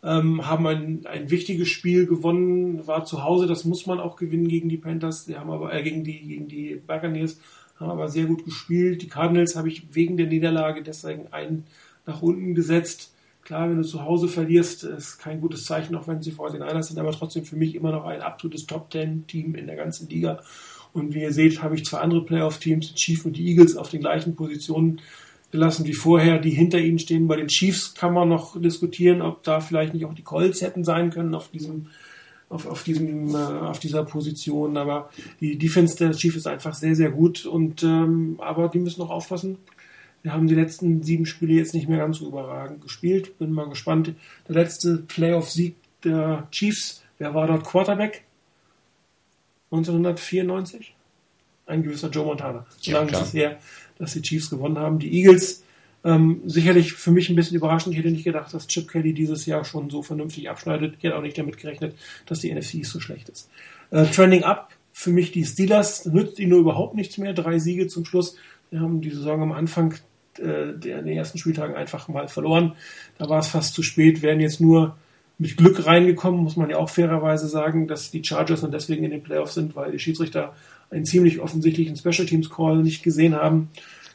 ähm, haben ein, ein wichtiges Spiel gewonnen, war zu Hause, das muss man auch gewinnen gegen die Panthers, die haben aber äh, gegen die gegen die Buccaneers, haben aber sehr gut gespielt. Die Cardinals habe ich wegen der Niederlage deswegen einen nach unten gesetzt. Klar, wenn du zu Hause verlierst, ist kein gutes Zeichen, auch wenn sie vor den Niners sind, aber trotzdem für mich immer noch ein absolutes Top-10-Team in der ganzen Liga. Und wie ihr seht, habe ich zwei andere Playoff-Teams, die Chiefs und die Eagles, auf den gleichen Positionen gelassen wie vorher, die hinter ihnen stehen. Bei den Chiefs kann man noch diskutieren, ob da vielleicht nicht auch die Colts hätten sein können auf diesem auf, auf, diesem, äh, auf dieser Position. Aber die Defense der Chiefs ist einfach sehr, sehr gut. Und ähm, aber die müssen noch aufpassen. Wir haben die letzten sieben Spiele jetzt nicht mehr ganz so überragend gespielt. Bin mal gespannt. Der letzte Playoff-Sieg der Chiefs, wer war dort Quarterback? 1994? Ein gewisser Joe Montana. So ja, lange ist es her, dass die Chiefs gewonnen haben. Die Eagles ähm, sicherlich für mich ein bisschen überraschend. Ich hätte nicht gedacht, dass Chip Kelly dieses Jahr schon so vernünftig abschneidet. Ich hätte auch nicht damit gerechnet, dass die NFC so schlecht ist. Äh, Trending up für mich die Steelers nützt ihnen nur überhaupt nichts mehr. Drei Siege zum Schluss. Wir haben die Saison am Anfang äh, der, den ersten Spieltagen einfach mal verloren. Da war es fast zu spät, wären jetzt nur mit Glück reingekommen, muss man ja auch fairerweise sagen, dass die Chargers und deswegen in den Playoffs sind, weil die Schiedsrichter einen ziemlich offensichtlichen Special Teams Call nicht gesehen haben.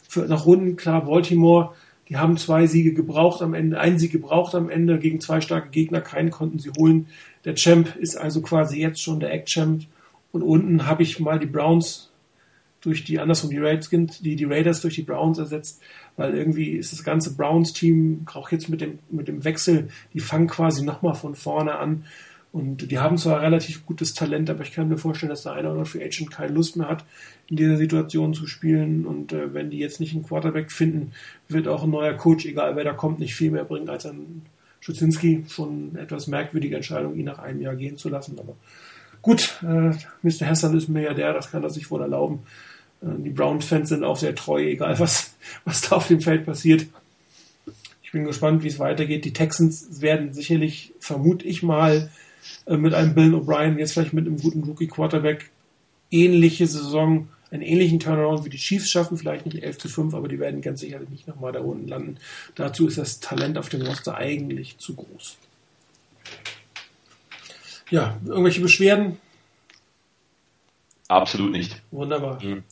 Für, nach Runden, klar, Baltimore, die haben zwei Siege gebraucht am Ende, einen Sieg gebraucht am Ende gegen zwei starke Gegner, keinen konnten sie holen. Der Champ ist also quasi jetzt schon der Eck-Champ. Und unten habe ich mal die Browns durch die, andersrum die Redskins, die, die Raiders durch die Browns ersetzt weil irgendwie ist das ganze Browns-Team, auch jetzt mit dem, mit dem Wechsel, die fangen quasi nochmal von vorne an. Und die haben zwar relativ gutes Talent, aber ich kann mir vorstellen, dass der eine oder andere Agent keine Lust mehr hat, in dieser Situation zu spielen. Und äh, wenn die jetzt nicht einen Quarterback finden, wird auch ein neuer Coach, egal wer da kommt, nicht viel mehr bringen als ein Schuzinski. Schon etwas merkwürdige Entscheidung, ihn nach einem Jahr gehen zu lassen. Aber gut, äh, Mr. Hessan ist der, das kann er sich wohl erlauben. Äh, die Brown-Fans sind auch sehr treu, egal was, [laughs] was da auf dem Feld passiert. Ich bin gespannt, wie es weitergeht. Die Texans werden sicherlich, vermute ich mal, äh, mit einem Bill O'Brien, jetzt vielleicht mit einem guten Rookie-Quarterback, ähnliche Saison, einen ähnlichen Turnaround wie die Chiefs schaffen, vielleicht nicht 11 zu 5, aber die werden ganz sicherlich nicht nochmal da unten landen. Dazu ist das Talent auf dem Roster eigentlich zu groß. Ja, irgendwelche Beschwerden? Absolut nicht. Wunderbar. Mhm.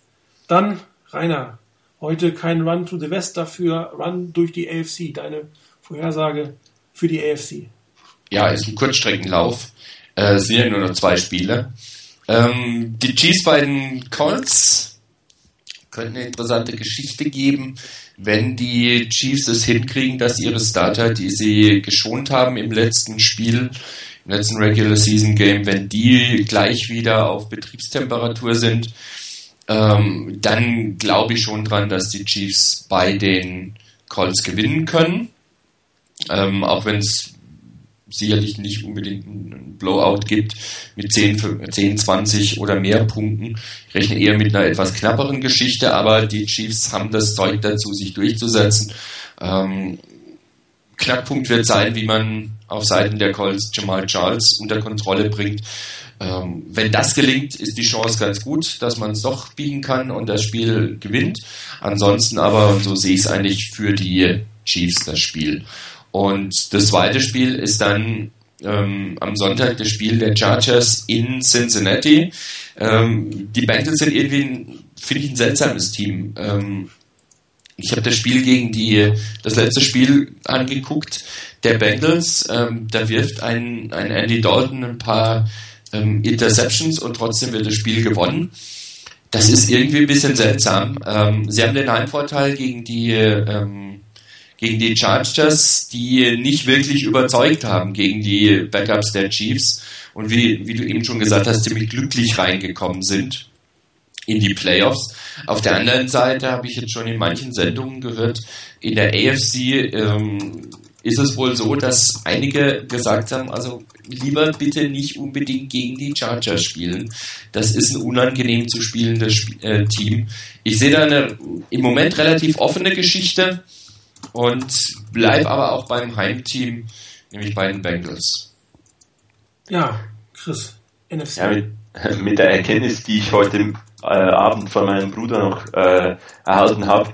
Dann, Rainer, heute kein Run to the West, dafür Run durch die AFC. Deine Vorhersage für die AFC. Ja, ist ein Kurzstreckenlauf. Äh, sind ja nur noch zwei Spiele. Ähm, die Chiefs bei den Colts könnten eine interessante Geschichte geben, wenn die Chiefs es hinkriegen, dass ihre Starter, die sie geschont haben im letzten Spiel, im letzten Regular Season Game, wenn die gleich wieder auf Betriebstemperatur sind, ähm, dann glaube ich schon dran, dass die Chiefs bei den Colts gewinnen können. Ähm, auch wenn es sicherlich nicht unbedingt ein Blowout gibt mit 10, 10, 20 oder mehr Punkten. Ich rechne eher mit einer etwas knapperen Geschichte, aber die Chiefs haben das Zeug dazu, sich durchzusetzen. Ähm, Knackpunkt wird sein, wie man auf Seiten der Colts Jamal Charles unter Kontrolle bringt. Ähm, wenn das gelingt, ist die Chance ganz gut, dass man es doch biegen kann und das Spiel gewinnt. Ansonsten aber, so sehe ich es eigentlich für die Chiefs das Spiel. Und das zweite Spiel ist dann ähm, am Sonntag das Spiel der Chargers in Cincinnati. Ähm, die Bengals sind irgendwie, finde ich, ein seltsames Team. Ähm, ich habe das Spiel gegen die, das letzte Spiel angeguckt, der Bengals. Ähm, da wirft ein, ein Andy Dalton ein paar ähm, Interceptions und trotzdem wird das Spiel gewonnen. Das ist irgendwie ein bisschen seltsam. Ähm, sie haben den Heimvorteil gegen die gegen die Chargers, die nicht wirklich überzeugt haben gegen die Backups der Chiefs und wie, wie du eben schon gesagt hast, ziemlich glücklich reingekommen sind in die Playoffs. Auf der anderen Seite habe ich jetzt schon in manchen Sendungen gehört, in der AFC ähm, ist es wohl so, dass einige gesagt haben, also lieber bitte nicht unbedingt gegen die Chargers spielen. Das ist ein unangenehm zu spielendes Sp äh, Team. Ich sehe da eine im Moment relativ offene Geschichte und bleibe aber auch beim Heimteam, nämlich bei den Bengals. Ja, Chris, NFC. Ja, mit, [laughs] mit, der Erkenntnis, die ich heute äh, Abend von meinem Bruder noch äh, erhalten habe,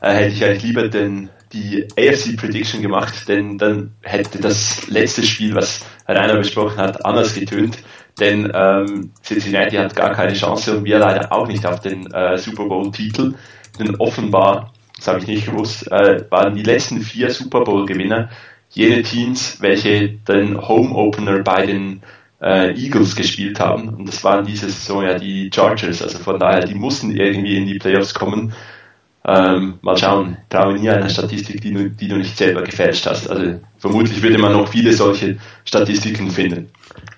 äh, hätte ich eigentlich lieber den die AFC Prediction gemacht, denn dann hätte das letzte Spiel, was Rainer besprochen hat, anders getönt. Denn ähm, Cincinnati hat gar keine Chance und wir leider auch nicht auf den äh, Super Bowl-Titel. Denn offenbar, das habe ich nicht gewusst, äh, waren die letzten vier Super Bowl-Gewinner jene Teams, welche den Home Opener bei den äh, Eagles gespielt haben. Und das waren diese Saison ja die Chargers. Also von daher, die mussten irgendwie in die Playoffs kommen. Ähm, mal schauen, traue nie einer Statistik, die du, die du nicht selber gefälscht hast. Also vermutlich würde man noch viele solche Statistiken finden.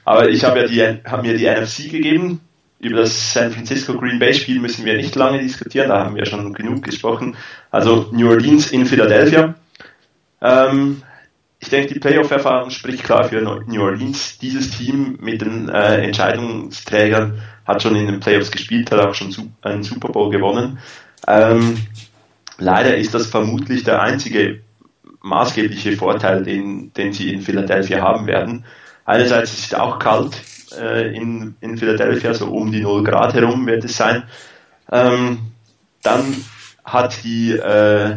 Aber ich habe ja die, hab mir die NFC gegeben. Über das San Francisco Green Bay Spiel müssen wir nicht lange diskutieren, da haben wir schon genug gesprochen. Also New Orleans in Philadelphia. Ähm, ich denke, die Playoff-Erfahrung spricht klar für New Orleans. Dieses Team mit den äh, Entscheidungsträgern hat schon in den Playoffs gespielt, hat auch schon einen Super Bowl gewonnen. Ähm, leider ist das vermutlich der einzige maßgebliche Vorteil, den, den sie in Philadelphia haben werden. Einerseits ist es auch kalt äh, in, in Philadelphia, so um die 0 Grad herum wird es sein. Ähm, dann hat die, äh,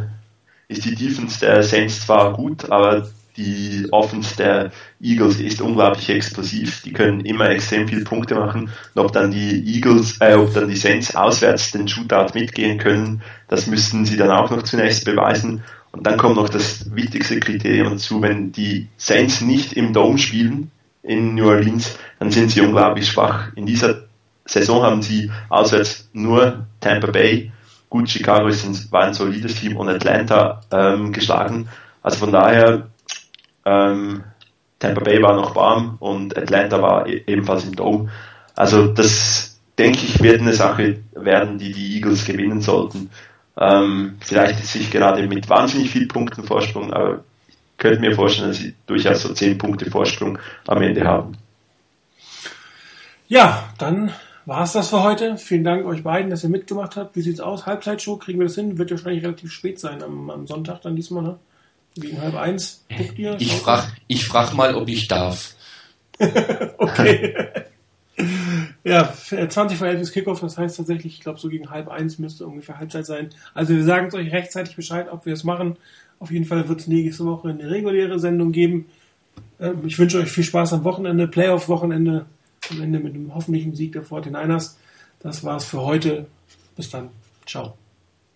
ist die Defense der Saints zwar gut, aber die Offense der Eagles ist unglaublich explosiv. Die können immer extrem viele Punkte machen. Und ob dann die Eagles, äh, ob dann die Saints auswärts den Shootout mitgehen können, das müssten sie dann auch noch zunächst beweisen. Und dann kommt noch das wichtigste Kriterium dazu, wenn die Saints nicht im Dome spielen in New Orleans, dann sind sie unglaublich schwach. In dieser Saison haben sie auswärts nur Tampa Bay, gut, Chicago ist ein, war ein solides Team und Atlanta ähm, geschlagen. Also von daher ähm, Tampa Bay war noch warm und Atlanta war e-, ebenfalls im Dome. Also das denke ich wird eine Sache werden, die die Eagles gewinnen sollten. Ähm, vielleicht sich gerade mit wahnsinnig viel Punkten Vorsprung, aber könnte mir vorstellen, dass sie durchaus so 10 Punkte Vorsprung am Ende haben. Ja, dann war es das für heute. Vielen Dank euch beiden, dass ihr mitgemacht habt. Wie sieht's aus? Halbzeitshow, kriegen wir das hin? Wird wahrscheinlich relativ spät sein am, am Sonntag dann diesmal, ne? Gegen halb eins. Guckt ihr? Ich frage ich frag mal, ob ich darf. [laughs] okay. [laughs] ja, 20 vor 11 ist Kickoff, das heißt tatsächlich, ich glaube, so gegen halb eins müsste ungefähr Halbzeit sein. Also wir sagen es euch rechtzeitig Bescheid, ob wir es machen. Auf jeden Fall wird es nächste Woche eine reguläre Sendung geben. Ähm, ich wünsche euch viel Spaß am Wochenende, Playoff-Wochenende, am Ende mit einem hoffentlichen Sieg der 49ers. Das war's für heute. Bis dann. Ciao.